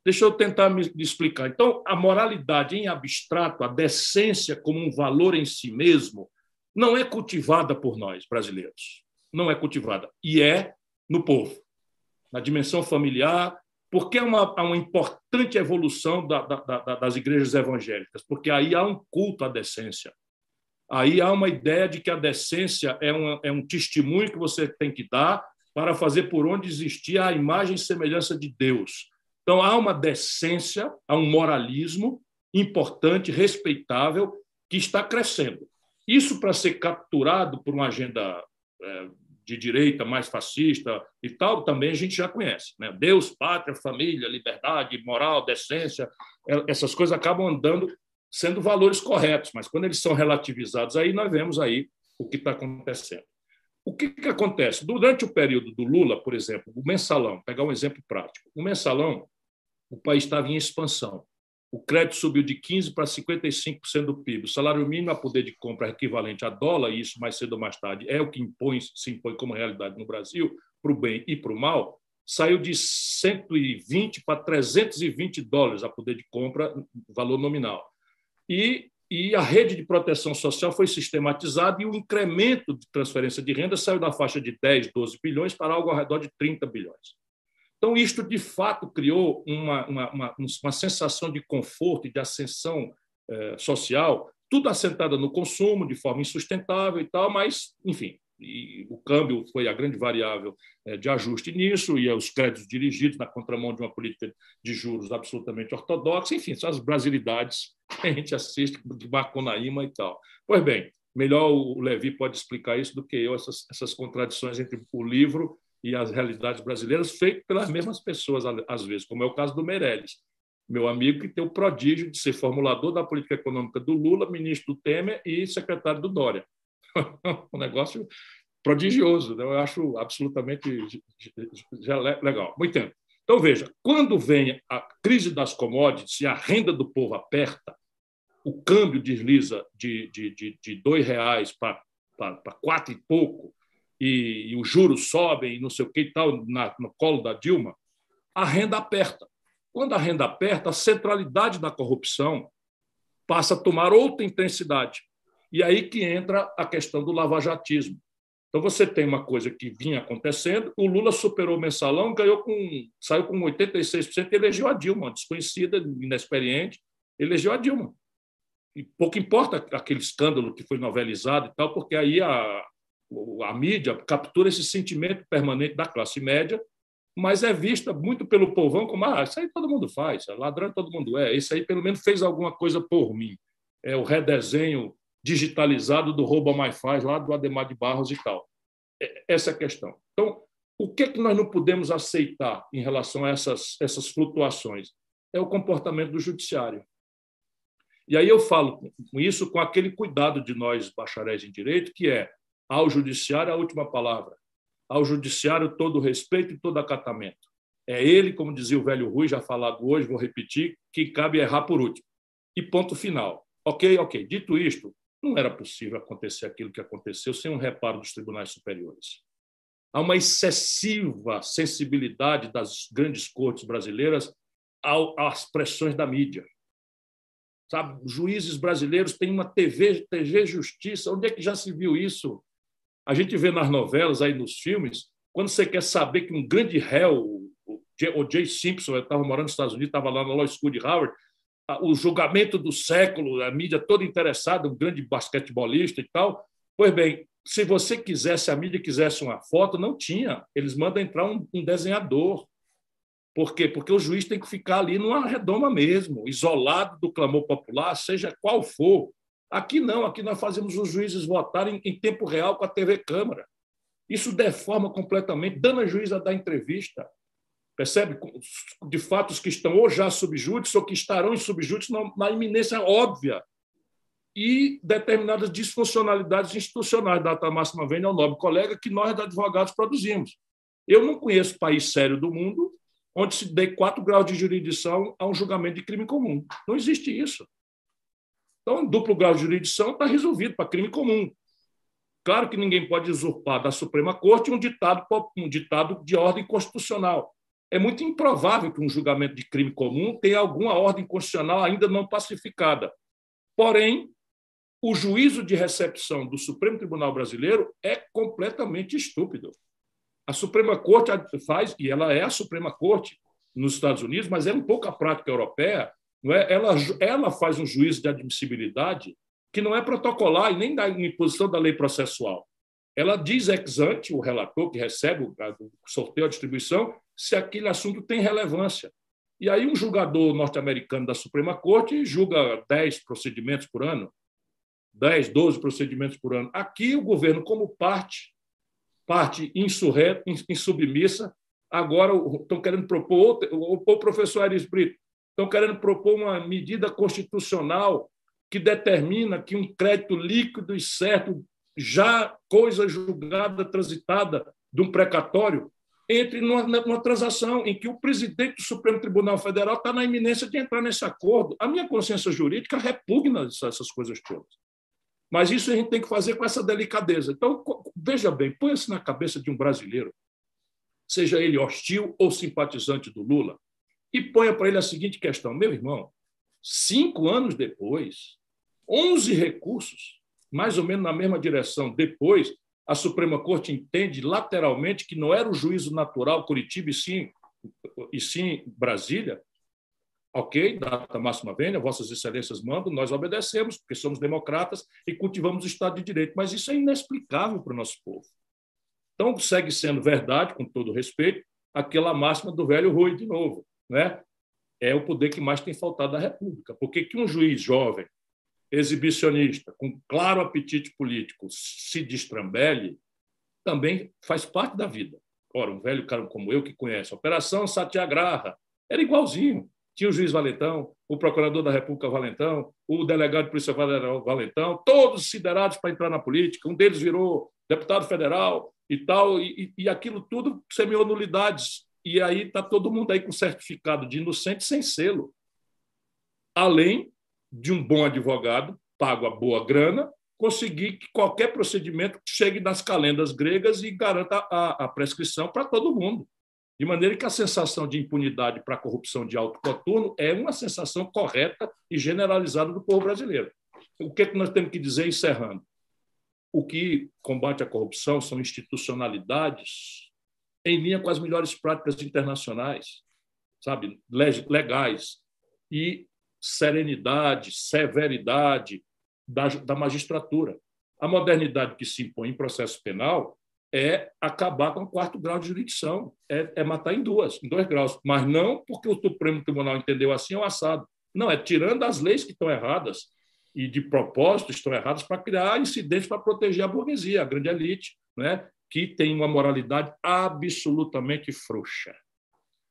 Deixa eu tentar me explicar. Então, a moralidade em abstrato, a decência como um valor em si mesmo, não é cultivada por nós, brasileiros. Não é cultivada. E é no povo. na dimensão familiar, porque é uma, uma importante evolução da, da, da, das igrejas evangélicas, porque aí há um culto à decência. Aí há uma ideia de que a decência é um, é um testemunho que você tem que dar para fazer por onde existir a imagem e semelhança de Deus. Então, há uma decência, há um moralismo importante, respeitável, que está crescendo. Isso para ser capturado por uma agenda é, de direita mais fascista e tal, também a gente já conhece. Né? Deus, pátria, família, liberdade, moral, decência, é, essas coisas acabam andando sendo valores corretos, mas quando eles são relativizados, aí nós vemos aí o que está acontecendo. O que, que acontece? Durante o período do Lula, por exemplo, o mensalão, pegar um exemplo prático, o mensalão, o país estava em expansão o crédito subiu de 15% para 55% do PIB. O salário mínimo a poder de compra é equivalente a dólar, e isso mais cedo ou mais tarde é o que impõe, se impõe como realidade no Brasil, para o bem e para o mal, saiu de 120 para 320 dólares a poder de compra, valor nominal. E, e a rede de proteção social foi sistematizada e o incremento de transferência de renda saiu da faixa de 10, 12 bilhões para algo ao redor de 30 bilhões. Então, isto de fato criou uma, uma, uma, uma sensação de conforto e de ascensão eh, social, tudo assentada no consumo, de forma insustentável e tal, mas, enfim, e o câmbio foi a grande variável eh, de ajuste nisso, e os créditos dirigidos na contramão de uma política de juros absolutamente ortodoxa, enfim, são as brasilidades que a gente assiste de Macunaíma e tal. Pois bem, melhor o Levi pode explicar isso do que eu, essas, essas contradições entre o livro e as realidades brasileiras, feito pelas mesmas pessoas, às vezes, como é o caso do Meirelles, meu amigo que tem o prodígio de ser formulador da política econômica do Lula, ministro do Temer e secretário do Dória. um negócio prodigioso, né? eu acho absolutamente legal. Muito bem. Então, veja, quando vem a crise das commodities e a renda do povo aperta, o câmbio desliza de, de, de, de dois reais para quatro e pouco, e, e os juros sobem e não sei o que e tal, na, no colo da Dilma, a renda aperta. Quando a renda aperta, a centralidade da corrupção passa a tomar outra intensidade. E aí que entra a questão do lavajatismo. Então você tem uma coisa que vinha acontecendo, o Lula superou o mensalão, ganhou com, saiu com 86% e elegeu a Dilma, desconhecida, inexperiente, elegeu a Dilma. E pouco importa aquele escândalo que foi novelizado e tal, porque aí a, a mídia captura esse sentimento permanente da classe média, mas é vista muito pelo povão como ah, isso aí todo mundo faz, ladrão todo mundo é, esse aí pelo menos fez alguma coisa por mim. É o redesenho digitalizado do Rouba Mais Faz, lá do Ademar de Barros e tal. É, essa é a questão. Então, o que, é que nós não podemos aceitar em relação a essas, essas flutuações? É o comportamento do judiciário. E aí eu falo com isso com aquele cuidado de nós, bacharéis em direito, que é ao judiciário a última palavra. Ao judiciário todo respeito e todo acatamento. É ele, como dizia o velho Rui, já falado hoje, vou repetir, que cabe errar por último. E ponto final. Ok, ok. Dito isto, não era possível acontecer aquilo que aconteceu sem um reparo dos tribunais superiores. Há uma excessiva sensibilidade das grandes cortes brasileiras às pressões da mídia. Sabe, juízes brasileiros têm uma TV, TV Justiça. Onde é que já se viu isso? A gente vê nas novelas, aí nos filmes, quando você quer saber que um grande réu, o Jay Simpson, estava morando nos Estados Unidos, estava lá na Law School de Howard, o julgamento do século, a mídia toda interessada, um grande basquetebolista e tal. Pois bem, se você quisesse, a mídia quisesse uma foto, não tinha. Eles mandam entrar um, um desenhador. Por quê? Porque o juiz tem que ficar ali numa redoma mesmo, isolado do clamor popular, seja qual for. Aqui não, aqui nós fazemos os juízes votarem em tempo real com a TV Câmara. Isso deforma completamente, dando a juíza da entrevista. Percebe? De fatos que estão ou já subjúdice ou que estarão em subjúdice na iminência óbvia. E determinadas disfuncionalidades institucionais. Data máxima vem ao nobre colega que nós, advogados, produzimos. Eu não conheço país sério do mundo onde se dê quatro graus de jurisdição a um julgamento de crime comum. Não existe isso. Então, duplo grau de jurisdição está resolvido para crime comum. Claro que ninguém pode usurpar da Suprema Corte um ditado, um ditado de ordem constitucional. É muito improvável que um julgamento de crime comum tenha alguma ordem constitucional ainda não pacificada. Porém, o juízo de recepção do Supremo Tribunal Brasileiro é completamente estúpido. A Suprema Corte faz, e ela é a Suprema Corte nos Estados Unidos, mas é um pouco a prática europeia, não é? ela, ela faz um juízo de admissibilidade que não é protocolar e nem da imposição da lei processual. Ela diz ex ante, o relator que recebe o sorteio, a distribuição, se aquele assunto tem relevância. E aí um julgador norte-americano da Suprema Corte julga 10 procedimentos por ano, 10, 12 procedimentos por ano. Aqui o governo, como parte, parte insubmissa, agora estão querendo propor, o professor Aris Brito, estão querendo propor uma medida constitucional que determina que um crédito líquido e certo, já coisa julgada, transitada de um precatório, entre numa, numa, transação em que o presidente do Supremo Tribunal Federal está na iminência de entrar nesse acordo. A minha consciência jurídica repugna essas coisas todas. Mas isso a gente tem que fazer com essa delicadeza. Então, veja bem, põe-se na cabeça de um brasileiro, seja ele hostil ou simpatizante do Lula, e ponha para ele a seguinte questão: meu irmão, cinco anos depois, 11 recursos, mais ou menos na mesma direção, depois, a Suprema Corte entende lateralmente que não era o juízo natural Curitiba e sim, e sim Brasília. Ok, data máxima vênia, Vossas Excelências mandam, nós obedecemos, porque somos democratas e cultivamos o Estado de Direito. Mas isso é inexplicável para o nosso povo. Então, segue sendo verdade, com todo respeito, aquela máxima do velho Rui, de novo. Né? É o poder que mais tem faltado à República. Porque que um juiz jovem, exibicionista, com claro apetite político, se destrambelhe, também faz parte da vida. Ora, um velho cara como eu que conhece a Operação Satyagraha era igualzinho. Tinha o juiz Valentão, o procurador da República Valentão, o delegado de Polícia Federal Valentão, todos considerados para entrar na política. Um deles virou deputado federal e tal, e, e aquilo tudo semeou nulidades. E aí está todo mundo aí com certificado de inocente sem selo. Além de um bom advogado, pago a boa grana, conseguir que qualquer procedimento chegue nas calendas gregas e garanta a, a prescrição para todo mundo. De maneira que a sensação de impunidade para a corrupção de alto coturno é uma sensação correta e generalizada do povo brasileiro. O que, é que nós temos que dizer encerrando? O que combate a corrupção são institucionalidades em linha com as melhores práticas internacionais, sabe, legais, e serenidade, severidade da, da magistratura. A modernidade que se impõe em processo penal é acabar com o quarto grau de jurisdição, é, é, matar em duas, em dois graus, mas não porque o Supremo Tribunal entendeu assim ou assado. Não, é tirando as leis que estão erradas e de propósito estão erradas para criar incidentes para proteger a burguesia, a grande elite, né, que tem uma moralidade absolutamente frouxa.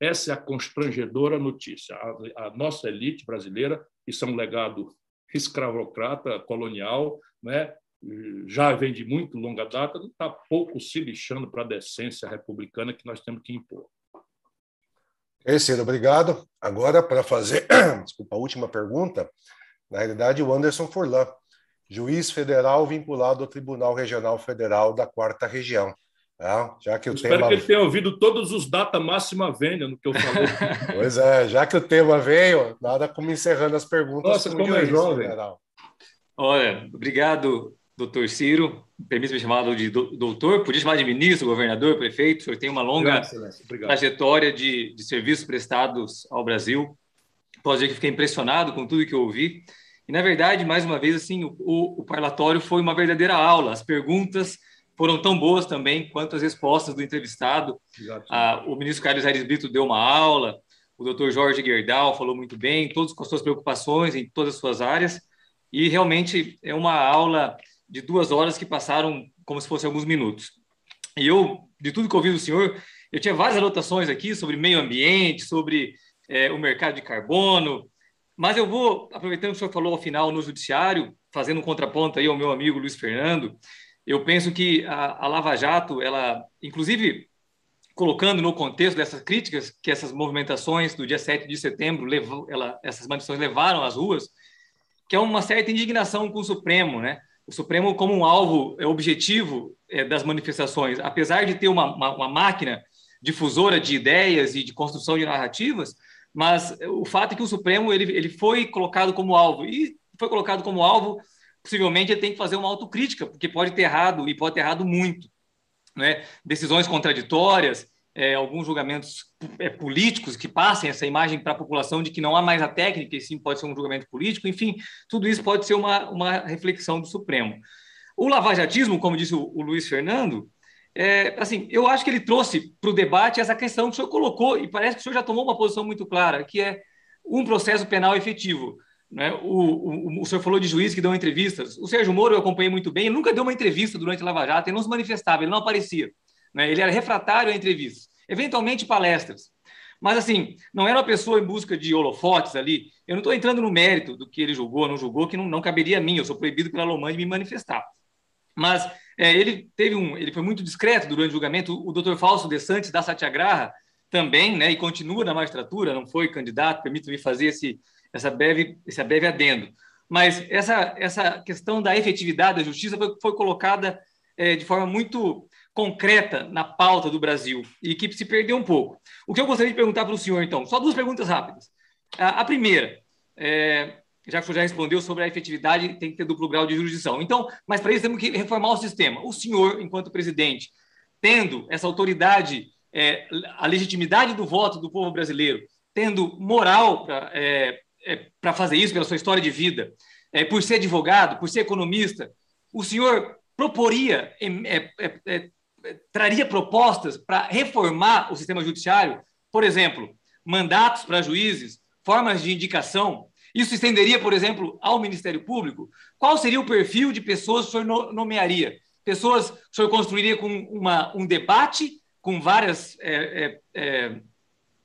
Essa é a constrangedora notícia. A, a nossa elite brasileira, isso é um legado escravocrata, colonial, né? já vem de muito longa data, não está pouco se lixando para a decência republicana que nós temos que impor. É isso, obrigado. Agora, para fazer desculpa, a última pergunta, na realidade, o Anderson Furlan, juiz federal vinculado ao Tribunal Regional Federal da Quarta Região. É, já que o Espero tema... que ele tenha ouvido todos os data máxima vênia no que eu falei. pois é, já que o tema veio, nada como encerrando as perguntas. Nossa, com como é jovem. Geral. Olha, obrigado, doutor Ciro. Permita-me chamá-lo de doutor, podia chamar de ministro, governador, prefeito. O senhor tem uma longa trajetória de, de serviços prestados ao Brasil. Posso dizer que fiquei impressionado com tudo que eu ouvi. E, na verdade, mais uma vez, assim, o, o, o parlatório foi uma verdadeira aula. As perguntas foram tão boas também quanto as respostas do entrevistado. Ah, o ministro Carlos Aires Brito deu uma aula, o doutor Jorge Gerdau falou muito bem, todos com as suas preocupações em todas as suas áreas, e realmente é uma aula de duas horas que passaram como se fossem alguns minutos. E eu, de tudo que ouvi do senhor, eu tinha várias anotações aqui sobre meio ambiente, sobre é, o mercado de carbono, mas eu vou, aproveitando que o senhor falou ao final no judiciário, fazendo um contraponto aí ao meu amigo Luiz Fernando, eu penso que a, a Lava Jato, ela, inclusive, colocando no contexto dessas críticas que essas movimentações do dia 7 de setembro, levou, ela, essas manifestações levaram às ruas, que é uma certa indignação com o Supremo, né? O Supremo como um alvo é, objetivo é, das manifestações, apesar de ter uma, uma, uma, máquina difusora de ideias e de construção de narrativas, mas o fato é que o Supremo ele, ele foi colocado como alvo e foi colocado como alvo possivelmente ele tem que fazer uma autocrítica, porque pode ter errado e pode ter errado muito. né, decisões contraditórias, é, alguns julgamentos é, políticos que passem essa imagem para a população de que não há mais a técnica e sim pode ser um julgamento político, enfim, tudo isso pode ser uma, uma reflexão do Supremo. O lavajatismo, como disse o, o Luiz Fernando, é, assim, eu acho que ele trouxe para o debate essa questão que o senhor colocou, e parece que o senhor já tomou uma posição muito clara, que é um processo penal efetivo. Né? O, o, o senhor falou de juiz que dão entrevistas. O Sérgio Moro eu acompanhei muito bem, ele nunca deu uma entrevista durante a Lava Jato, ele não se manifestava, ele não aparecia. Né? Ele era refratário a entrevistas, eventualmente palestras. Mas, assim, não era uma pessoa em busca de holofotes ali. Eu não estou entrando no mérito do que ele julgou, não julgou, que não, não caberia a mim. Eu sou proibido pela Lomã de me manifestar. Mas é, ele teve um, ele foi muito discreto durante o julgamento. O doutor Falso de Santos da Satyagraha também, né, e continua na magistratura, não foi candidato, permite-me fazer esse, essa breve, esse breve adendo. Mas essa, essa questão da efetividade da justiça foi, foi colocada é, de forma muito concreta na pauta do Brasil e que se perdeu um pouco. O que eu gostaria de perguntar para o senhor, então, só duas perguntas rápidas. A, a primeira, é, já que o senhor já respondeu sobre a efetividade, tem que ter duplo grau de jurisdição. Então, mas para isso temos que reformar o sistema. O senhor, enquanto presidente, tendo essa autoridade, é, a legitimidade do voto do povo brasileiro, tendo moral para é, é, fazer isso pela sua história de vida, é, por ser advogado, por ser economista, o senhor proporia, é, é, traria propostas para reformar o sistema judiciário? Por exemplo, mandatos para juízes, formas de indicação, isso estenderia, por exemplo, ao Ministério Público? Qual seria o perfil de pessoas que o senhor nomearia? Pessoas que o senhor construiria com uma, um debate com várias é, é, é,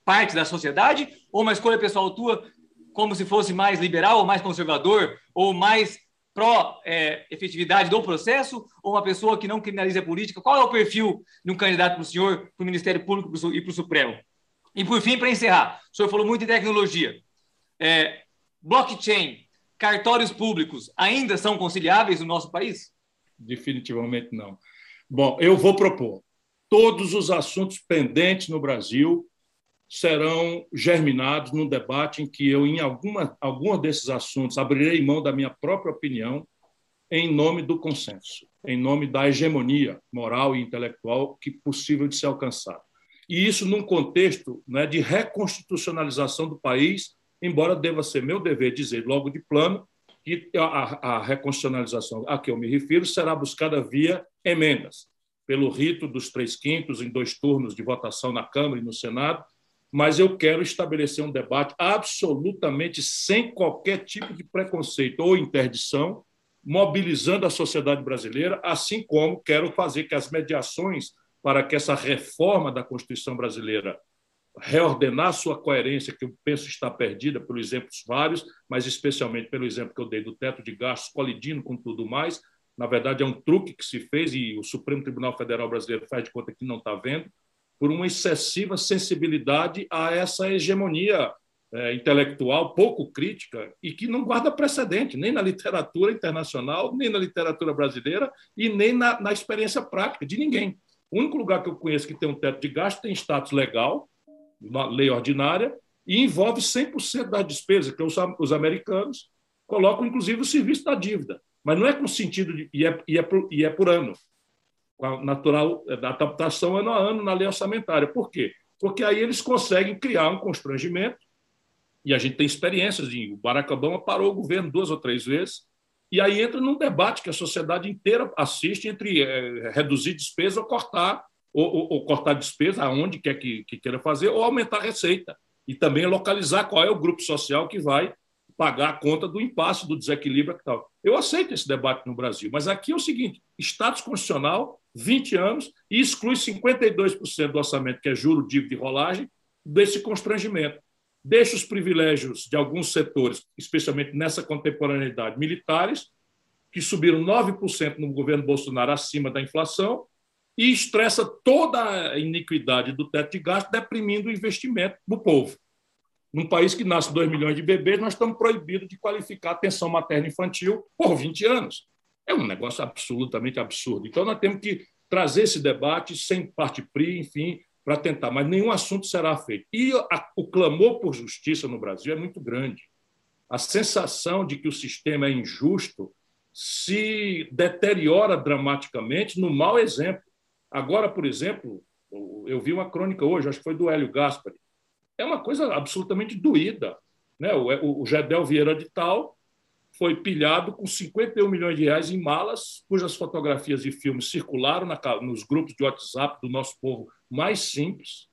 partes da sociedade ou uma escolha pessoal tua como se fosse mais liberal ou mais conservador ou mais pró-efetividade é, do processo ou uma pessoa que não criminaliza a política? Qual é o perfil de um candidato para o senhor, para o Ministério Público e para o Supremo? E, por fim, para encerrar, o senhor falou muito em tecnologia. É, blockchain, cartórios públicos ainda são conciliáveis no nosso país? Definitivamente não. Bom, eu vou propor. Todos os assuntos pendentes no Brasil serão germinados num debate em que eu, em alguma, alguma desses assuntos, abrirei mão da minha própria opinião em nome do consenso, em nome da hegemonia moral e intelectual que possível de ser alcançada. E isso num contexto né, de reconstitucionalização do país embora deva ser meu dever dizer logo de plano que a, a reconstitucionalização a que eu me refiro será buscada via emendas, pelo rito dos três quintos, em dois turnos de votação na Câmara e no Senado, mas eu quero estabelecer um debate absolutamente sem qualquer tipo de preconceito ou interdição, mobilizando a sociedade brasileira, assim como quero fazer que as mediações para que essa reforma da Constituição brasileira reordenar sua coerência, que eu penso está perdida por exemplos vários, mas especialmente pelo exemplo que eu dei do teto de gastos colidindo com tudo mais. Na verdade, é um truque que se fez e o Supremo Tribunal Federal Brasileiro faz de conta que não está vendo, por uma excessiva sensibilidade a essa hegemonia é, intelectual pouco crítica e que não guarda precedente, nem na literatura internacional, nem na literatura brasileira e nem na, na experiência prática de ninguém. O único lugar que eu conheço que tem um teto de gasto tem status legal, uma lei ordinária, e envolve 100% das despesas, que os, os americanos colocam, inclusive, o serviço da dívida. Mas não é com sentido de. e é, e é, por, e é por ano, natural da adaptação ano a ano na lei orçamentária. Por quê? Porque aí eles conseguem criar um constrangimento, e a gente tem experiências, o Barack Obama parou o governo duas ou três vezes, e aí entra num debate que a sociedade inteira assiste entre é, reduzir despesa ou cortar ou, ou, ou cortar despesa aonde quer que, que queira fazer, ou aumentar a receita. E também localizar qual é o grupo social que vai pagar a conta do impasse, do desequilíbrio e tal. Eu aceito esse debate no Brasil, mas aqui é o seguinte: status constitucional, 20 anos, e exclui 52% do orçamento, que é juro, dívida e rolagem, desse constrangimento. Deixa os privilégios de alguns setores, especialmente nessa contemporaneidade, militares, que subiram 9% no governo Bolsonaro acima da inflação, e estressa toda a iniquidade do teto de gasto, deprimindo o investimento do povo. Num país que nasce 2 milhões de bebês, nós estamos proibidos de qualificar atenção materna infantil por 20 anos. É um negócio absolutamente absurdo. Então, nós temos que trazer esse debate sem parte pri, enfim, para tentar, mas nenhum assunto será feito. E a, o clamor por justiça no Brasil é muito grande. A sensação de que o sistema é injusto se deteriora dramaticamente no mau exemplo Agora, por exemplo, eu vi uma crônica hoje, acho que foi do Hélio Gaspari. É uma coisa absolutamente doída. Né? O, o Vieira de Tal foi pilhado com 51 milhões de reais em malas, cujas fotografias e filmes circularam na, nos grupos de WhatsApp do nosso povo mais simples.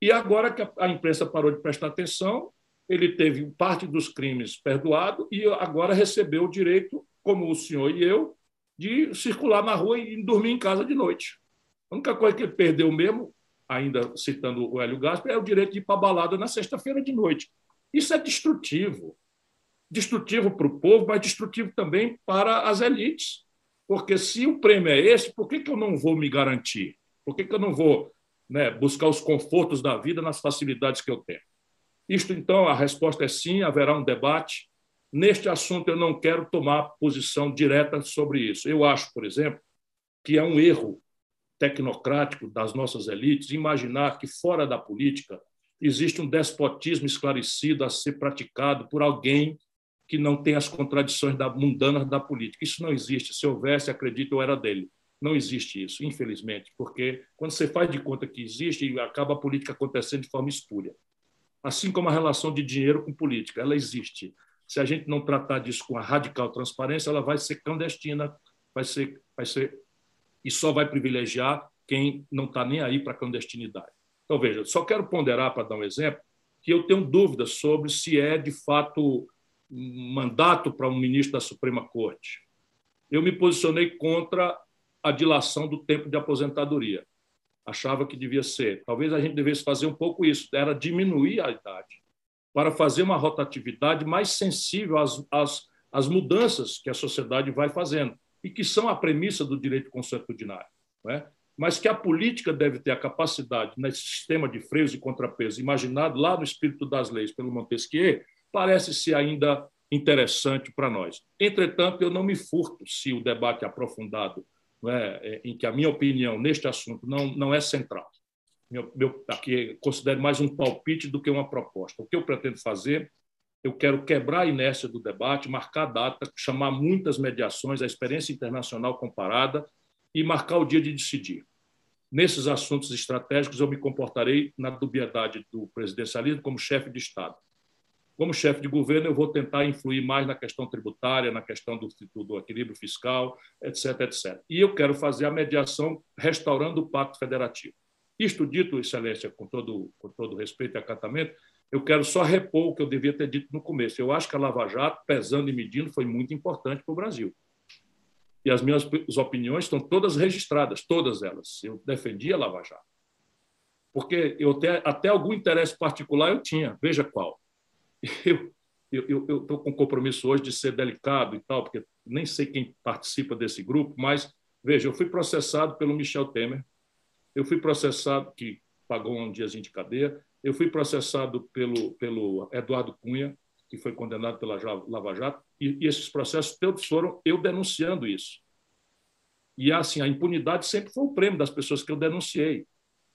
E agora que a imprensa parou de prestar atenção, ele teve parte dos crimes perdoado e agora recebeu o direito, como o senhor e eu, de circular na rua e dormir em casa de noite. A única coisa que ele perdeu mesmo, ainda citando o Hélio Gaspar, é o direito de ir para a balada na sexta-feira de noite. Isso é destrutivo. Destrutivo para o povo, mas destrutivo também para as elites. Porque se o prêmio é esse, por que, que eu não vou me garantir? Por que, que eu não vou né, buscar os confortos da vida nas facilidades que eu tenho? Isto, então, a resposta é sim, haverá um debate. Neste assunto, eu não quero tomar posição direta sobre isso. Eu acho, por exemplo, que é um erro tecnocrático das nossas elites imaginar que, fora da política, existe um despotismo esclarecido a ser praticado por alguém que não tem as contradições da, mundanas da política. Isso não existe. Se houvesse, acredito, eu era dele. Não existe isso, infelizmente, porque quando você faz de conta que existe, acaba a política acontecendo de forma espúria assim como a relação de dinheiro com política. Ela existe. Se a gente não tratar disso com a radical transparência, ela vai ser clandestina, vai ser, vai ser e só vai privilegiar quem não está nem aí para a clandestinidade. Então, veja, só quero ponderar, para dar um exemplo, que eu tenho dúvidas sobre se é, de fato, um mandato para um ministro da Suprema Corte. Eu me posicionei contra a dilação do tempo de aposentadoria achava que devia ser. Talvez a gente devesse fazer um pouco isso, era diminuir a idade, para fazer uma rotatividade mais sensível às, às, às mudanças que a sociedade vai fazendo, e que são a premissa do direito consuetudinário. É? Mas que a política deve ter a capacidade, nesse sistema de freios e contrapesos, imaginado lá no espírito das leis pelo Montesquieu, parece-se ainda interessante para nós. Entretanto, eu não me furto se o debate aprofundado é, é, em que a minha opinião neste assunto não, não é central. Meu, meu, aqui considero mais um palpite do que uma proposta. O que eu pretendo fazer, eu quero quebrar a inércia do debate, marcar data, chamar muitas mediações, a experiência internacional comparada e marcar o dia de decidir. Nesses assuntos estratégicos, eu me comportarei na dubiedade do presidencialismo como chefe de Estado. Como chefe de governo, eu vou tentar influir mais na questão tributária, na questão do, do equilíbrio fiscal, etc, etc. E eu quero fazer a mediação restaurando o pacto federativo. Isto dito, Excelência, com todo, com todo respeito e acatamento, eu quero só repor o que eu devia ter dito no começo. Eu acho que a Lava Jato, pesando e medindo, foi muito importante para o Brasil. E as minhas opiniões estão todas registradas, todas elas. Eu defendi a Lava Jato. Porque eu até, até algum interesse particular eu tinha, veja qual eu estou com compromisso hoje de ser delicado e tal, porque nem sei quem participa desse grupo, mas veja, eu fui processado pelo Michel Temer, eu fui processado, que pagou um diazinho de cadeia, eu fui processado pelo, pelo Eduardo Cunha, que foi condenado pela Lava Jato, e, e esses processos todos foram eu denunciando isso. E assim, a impunidade sempre foi o prêmio das pessoas que eu denunciei.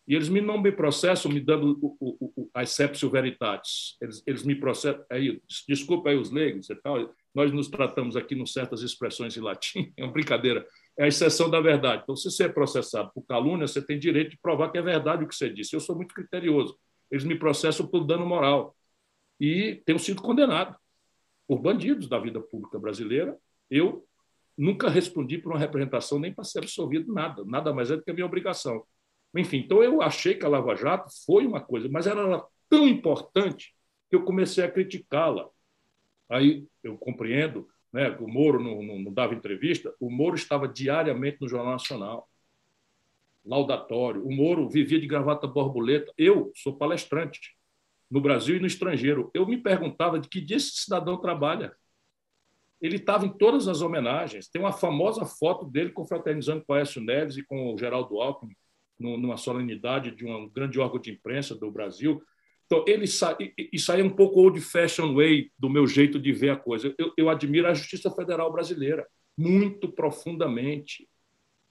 E eles me não me processam me dando o, o, o, a exceptio veritatis. Eles, eles me processam. Aí, desculpa aí os leigos e tal. Nós nos tratamos aqui com certas expressões em latim. É uma brincadeira. É a exceção da verdade. Então, se você é processado por calúnia, você tem direito de provar que é verdade o que você disse. Eu sou muito criterioso. Eles me processam por dano moral. E tenho sido condenado por bandidos da vida pública brasileira. Eu nunca respondi por uma representação nem para ser absolvido nada. Nada mais é do que a minha obrigação. Enfim, então eu achei que a Lava Jato foi uma coisa, mas era tão importante que eu comecei a criticá-la. Aí eu compreendo né, o Moro não, não, não, dava entrevista, o Moro estava diariamente no Jornal Nacional, laudatório. O Moro vivia de gravata borboleta. Eu sou palestrante no Brasil e no estrangeiro. Eu me perguntava de que dia esse cidadão trabalha. Ele estava em todas as homenagens. Tem uma famosa foto dele confraternizando com Aécio Neves e com o Geraldo Alckmin numa solenidade de um grande órgão de imprensa do Brasil. Então, ele sa... aí é um pouco old fashion way do meu jeito de ver a coisa. Eu, eu admiro a Justiça Federal brasileira muito profundamente.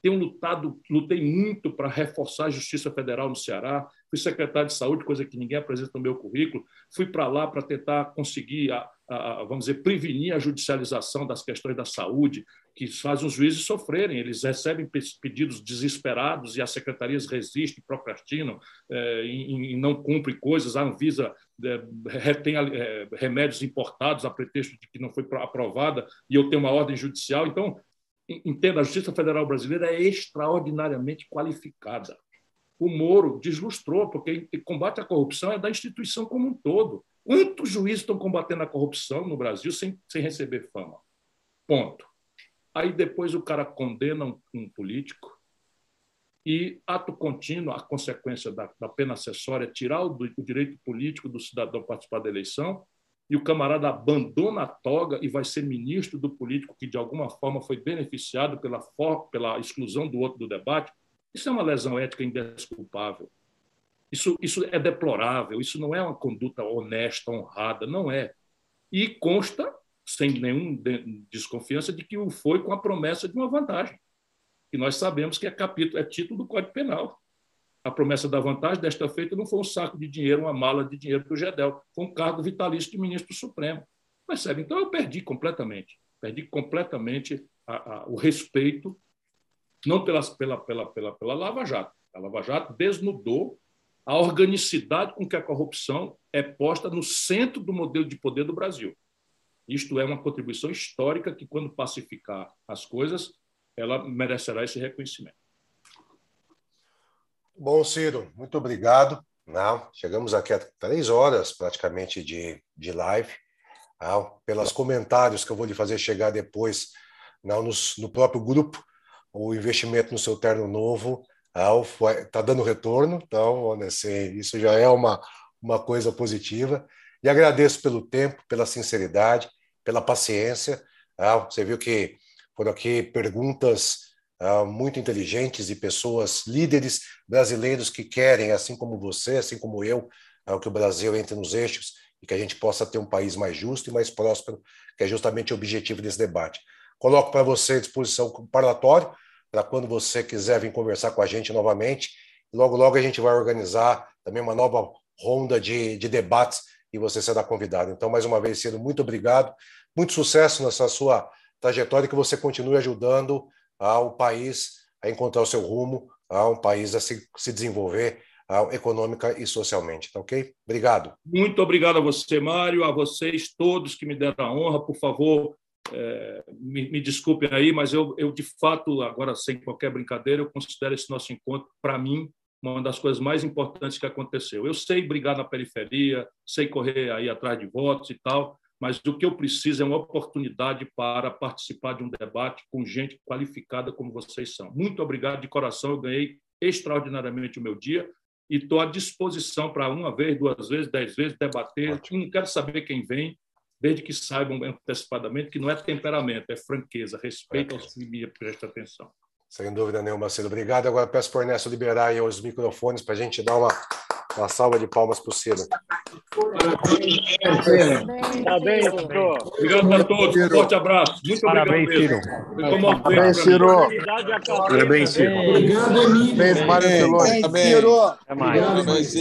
Tenho lutado, lutei muito para reforçar a Justiça Federal no Ceará. Fui secretário de Saúde, coisa que ninguém apresenta no meu currículo. Fui para lá para tentar conseguir a, a, vamos dizer, prevenir a judicialização das questões da saúde, que faz os juízes sofrerem. Eles recebem pedidos desesperados e as secretarias resistem, procrastinam é, e, e, não cumprem coisas. A Anvisa é, retém é, remédios importados a pretexto de que não foi aprovada e eu tenho uma ordem judicial. Então, entenda, a Justiça Federal Brasileira é extraordinariamente qualificada. O Moro deslustrou, porque combate à corrupção é da instituição como um todo. Quantos juízes estão combatendo a corrupção no Brasil sem, sem receber fama? Ponto. Aí depois o cara condena um, um político e, ato contínuo, a consequência da, da pena acessória é tirar o, o direito político do cidadão participar da eleição e o camarada abandona a toga e vai ser ministro do político que, de alguma forma, foi beneficiado pela, pela exclusão do outro do debate, isso é uma lesão ética indesculpável. Isso, isso é deplorável, isso não é uma conduta honesta, honrada, não é. E consta, sem nenhuma desconfiança, de que o foi com a promessa de uma vantagem, que nós sabemos que é capítulo, é título do Código Penal. A promessa da vantagem, desta feita, não foi um saco de dinheiro, uma mala de dinheiro do GEDEL, foi um cargo vitalício de ministro supremo. Percebe? Então, eu perdi completamente. Perdi completamente a, a, o respeito, não pela, pela, pela, pela, pela Lava Jato. A Lava Jato desnudou a organicidade com que a corrupção é posta no centro do modelo de poder do Brasil. Isto é uma contribuição histórica que, quando pacificar as coisas, ela merecerá esse reconhecimento. Bom, Ciro, muito obrigado. Não, chegamos aqui a três horas praticamente de, de live. Não, pelos comentários que eu vou lhe fazer chegar depois não, no, no próprio grupo, o investimento no seu terno novo está dando retorno, então assim, isso já é uma, uma coisa positiva. E agradeço pelo tempo, pela sinceridade, pela paciência. Você viu que foram aqui perguntas uh, muito inteligentes e pessoas, líderes brasileiros que querem, assim como você, assim como eu, uh, que o Brasil entre nos eixos e que a gente possa ter um país mais justo e mais próspero, que é justamente o objetivo desse debate. Coloco para você à disposição o parlatório, para quando você quiser vir conversar com a gente novamente. Logo, logo a gente vai organizar também uma nova ronda de, de debates e você será convidado. Então, mais uma vez, Ciro, muito obrigado. Muito sucesso nessa sua trajetória que você continue ajudando ao país a encontrar o seu rumo, a um país a se, se desenvolver econômica e socialmente, tá ok? Obrigado. Muito obrigado a você, Mário, a vocês todos que me deram a honra. Por favor, é, me, me, desculpem aí, mas eu, eu, de fato, agora sem qualquer brincadeira, eu considero esse nosso encontro, para mim, uma das coisas mais importantes que aconteceu. Eu sei brigar na periferia, sei correr aí atrás de votos e tal, mas o que eu preciso é uma oportunidade para participar de um debate com gente qualificada como vocês são. Muito obrigado de coração, eu ganhei extraordinariamente o meu dia e estou à disposição para uma vez, duas vezes, dez vezes debater. Ótimo. Não quero saber quem vem, desde que saibam antecipadamente que não é temperamento, é franqueza, respeito aos que me prestam atenção. Sem dúvida nenhuma, Marcelo. Obrigado. Agora peço para o Ernesto liberar os microfones para a gente dar uma uma salva de palmas para o Ciro. Parabéns, Ciro. Obrigado a todos. Um forte abraço. Muito Parabéns, obrigado. Ciro. Parabéns, Ciro. Parabéns, Ciro. Obrigado, Emílio. Parabéns, Mário Parabéns, Ciro. Até mais.